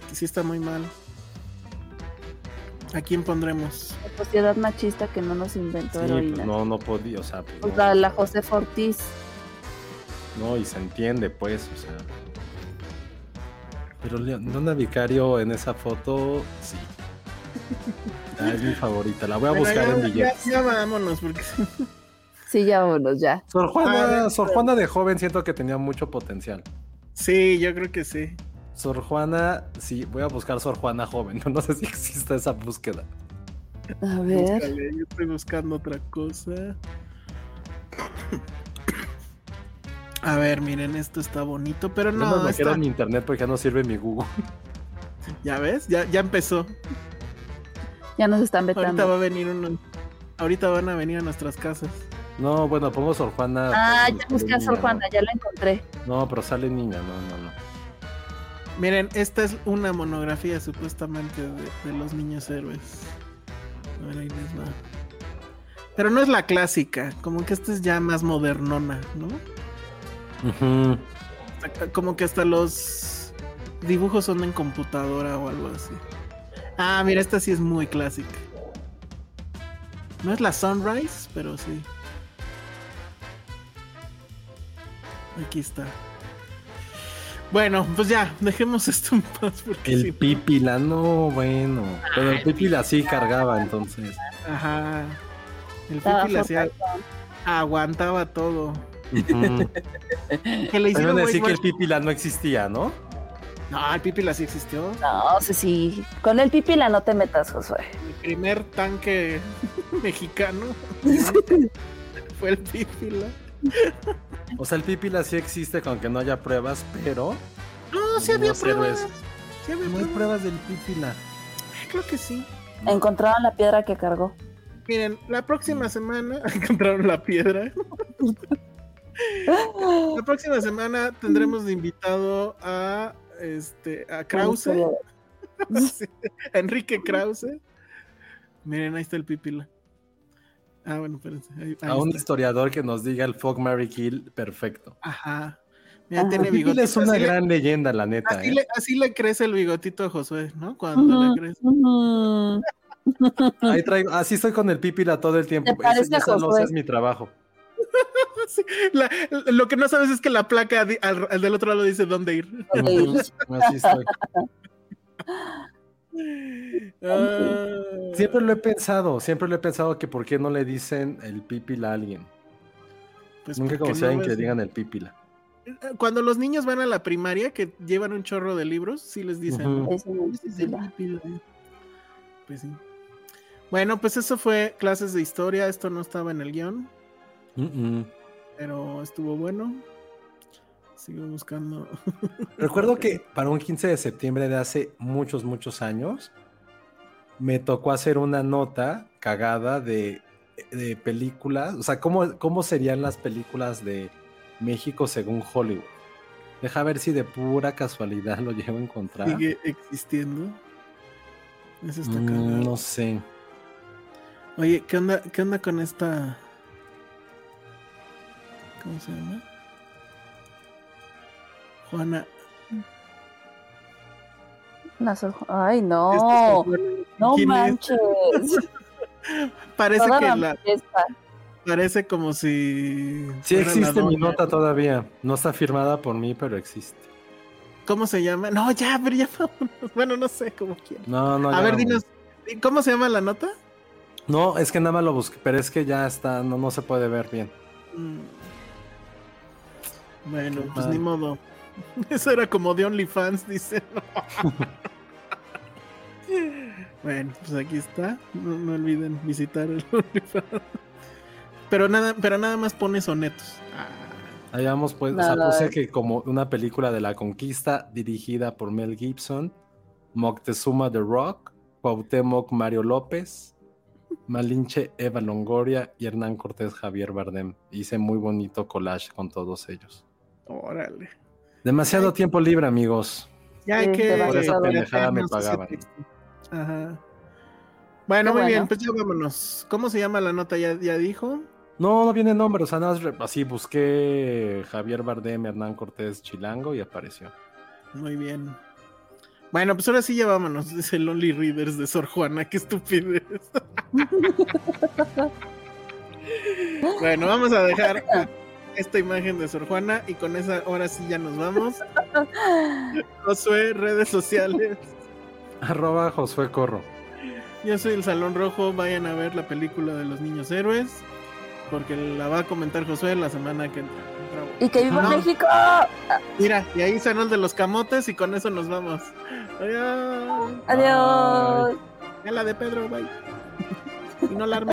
Que sí está muy mal. ¿A quién pondremos? La sociedad machista que no nos inventó Sí, heroínas. pues no, no podía, o sea, pues, Pues no, la, la José Ortiz. no, y se entiende, pues, o sea. Pero Leona Vicario en esa foto, sí. Ah, es mi favorita, la voy a Bueno, buscar ya, en ya- billetes. ya vámonos, porque Sí, ya vámonos, ya. Sor Juana, ver, Sor Juana de joven siento que tenía mucho potencial. sí, yo creo que sí. Sor Juana, sí, voy a buscar Sor Juana joven. No sé si existe esa búsqueda. A ver. Búscale, yo estoy buscando otra cosa. A ver, miren, esto está bonito, pero No, no, me está- queda en mi internet porque ya no sirve mi Google. ya ves, ya, ya empezó. Ya nos están Ahorita vetando. va a venir uno. Ahorita van a venir a nuestras casas. No, bueno, pongo Sor Juana. Ah, ya busqué a Sor Juana, ya la encontré. No. No, pero sale niña, no, no, no. Miren, esta es una monografía supuestamente de, de los niños héroes. A ver, ahí les va. Pero no es la clásica, como que esta es ya más modernona, ¿no? Hasta- Como que hasta los dibujos son en computadora o algo así. Ah, mira, esta sí es muy clásica. No es la Sunrise, pero sí. Aquí está. Bueno, pues ya, dejemos esto en paz porque El sí. Pipila, no, bueno. Pero el Pipila sí cargaba entonces. Ajá. El Pipi le hacía, aguantaba todo. Que le hicieron a decir que el Pipila no existía, ¿no? No, el Pipi la sí existió. No, sí, sí. Con el pipila no te metas, Josué. El primer tanque mexicano fue el Pipila. O sea, el Pipila sí existe, aunque no haya pruebas, pero No, sí había pruebas. Sí había pruebas. pruebas del Pipila. Creo que sí. Encontraron la piedra que cargó. Miren, la próxima semana encontraron la piedra. La próxima semana tendremos de invitado a este a Krause, Sí, a Enrique Krause. Miren, ahí está el pipila. Ah, bueno, espérense. Ahí, ahí A un está. historiador que nos diga el Fog Mary Kill perfecto. Ajá. Mira, tiene bigote. es una así, le, gran leyenda, la neta. así ¿eh? le- así le crece el bigotito a Josué, ¿no? Cuando le crece. Ahí traigo, así estoy con el Pipila todo el tiempo. ¿Te parece Ese- esa Josué? es mi trabajo. Sí, la- lo que no sabes es que la placa al, al del otro lado dice dónde ir. Así estoy. Ah. Siempre lo he pensado, siempre lo he pensado que por qué no le dicen el Pipila a alguien. Pues Nunca conocí a alguien que le digan el Pipila. Cuando los niños van a la primaria, que llevan un chorro de libros, sí les dicen. El pipila. Pues sí. Bueno, pues eso fue clases de historia. Esto no estaba en el guion, pero estuvo bueno. Sigo buscando. Recuerdo que para un 15 de septiembre de hace muchos, muchos años, me tocó hacer una nota cagada de, de películas, o sea, ¿cómo, cómo serían las películas de México según Hollywood. Deja ver si de pura casualidad lo llego a encontrar. Sigue existiendo. Eso está Mm, no sé. Oye, ¿qué onda, ¿qué onda con esta? ¿Cómo se llama? Juana. Ay, no. No manches. Parece Toda que la fiesta. parece como si. Sí existe mi nota todavía. No está firmada por mí, pero existe. ¿Cómo se llama? No, ya, pero ya vámonos. Bueno, no sé cómo quiera. No, no. A ya ver, vamos. dinos, ¿cómo se llama la nota? No, es que nada más lo busqué, pero es que ya está, no, no se puede ver bien. Mm. Bueno, Qué pues mal. ni modo. Eso era como de OnlyFans, dice. Bueno, pues aquí está. No, no olviden visitar el OnlyFans. Pero nada, pero nada más pone sonetos. Ah, Ahí vamos, pues, o sea, puse que como una película de la conquista dirigida por Mel Gibson, Moctezuma The Rock, Cuauhtémoc Mario López, Malinche Eva Longoria y Hernán Cortés Javier Bardem. Hice muy bonito collage con todos ellos. órale. Demasiado tiempo libre, amigos. Ya hay que. Por esa pendejada me pagaban. Ajá. Bueno, Qué muy bien, pues ya vámonos. ¿Cómo se llama la nota? ¿Ya, ya dijo? No, no viene nombre, o sea, nada así busqué Javier Bardem, Hernán Cortés Chilango y apareció. Muy bien. Bueno, pues ahora sí ya vámonos. Dice el Only Readers de Sor Juana. Qué estupidez. bueno, vamos a dejar esta imagen de Sor Juana y con esa ahora sí ya nos vamos. Josué, redes sociales. Arroba Josué Corro. Yo soy el Salón Rojo. Vayan a ver la película de los niños héroes. Porque la va a comentar Josué la semana que entra. ¡Y que viva No. México! Mira, y ahí son el de los camotes y con eso nos vamos. Adiós. Adiós. Ya la de Pedro, bye. Y no la arme.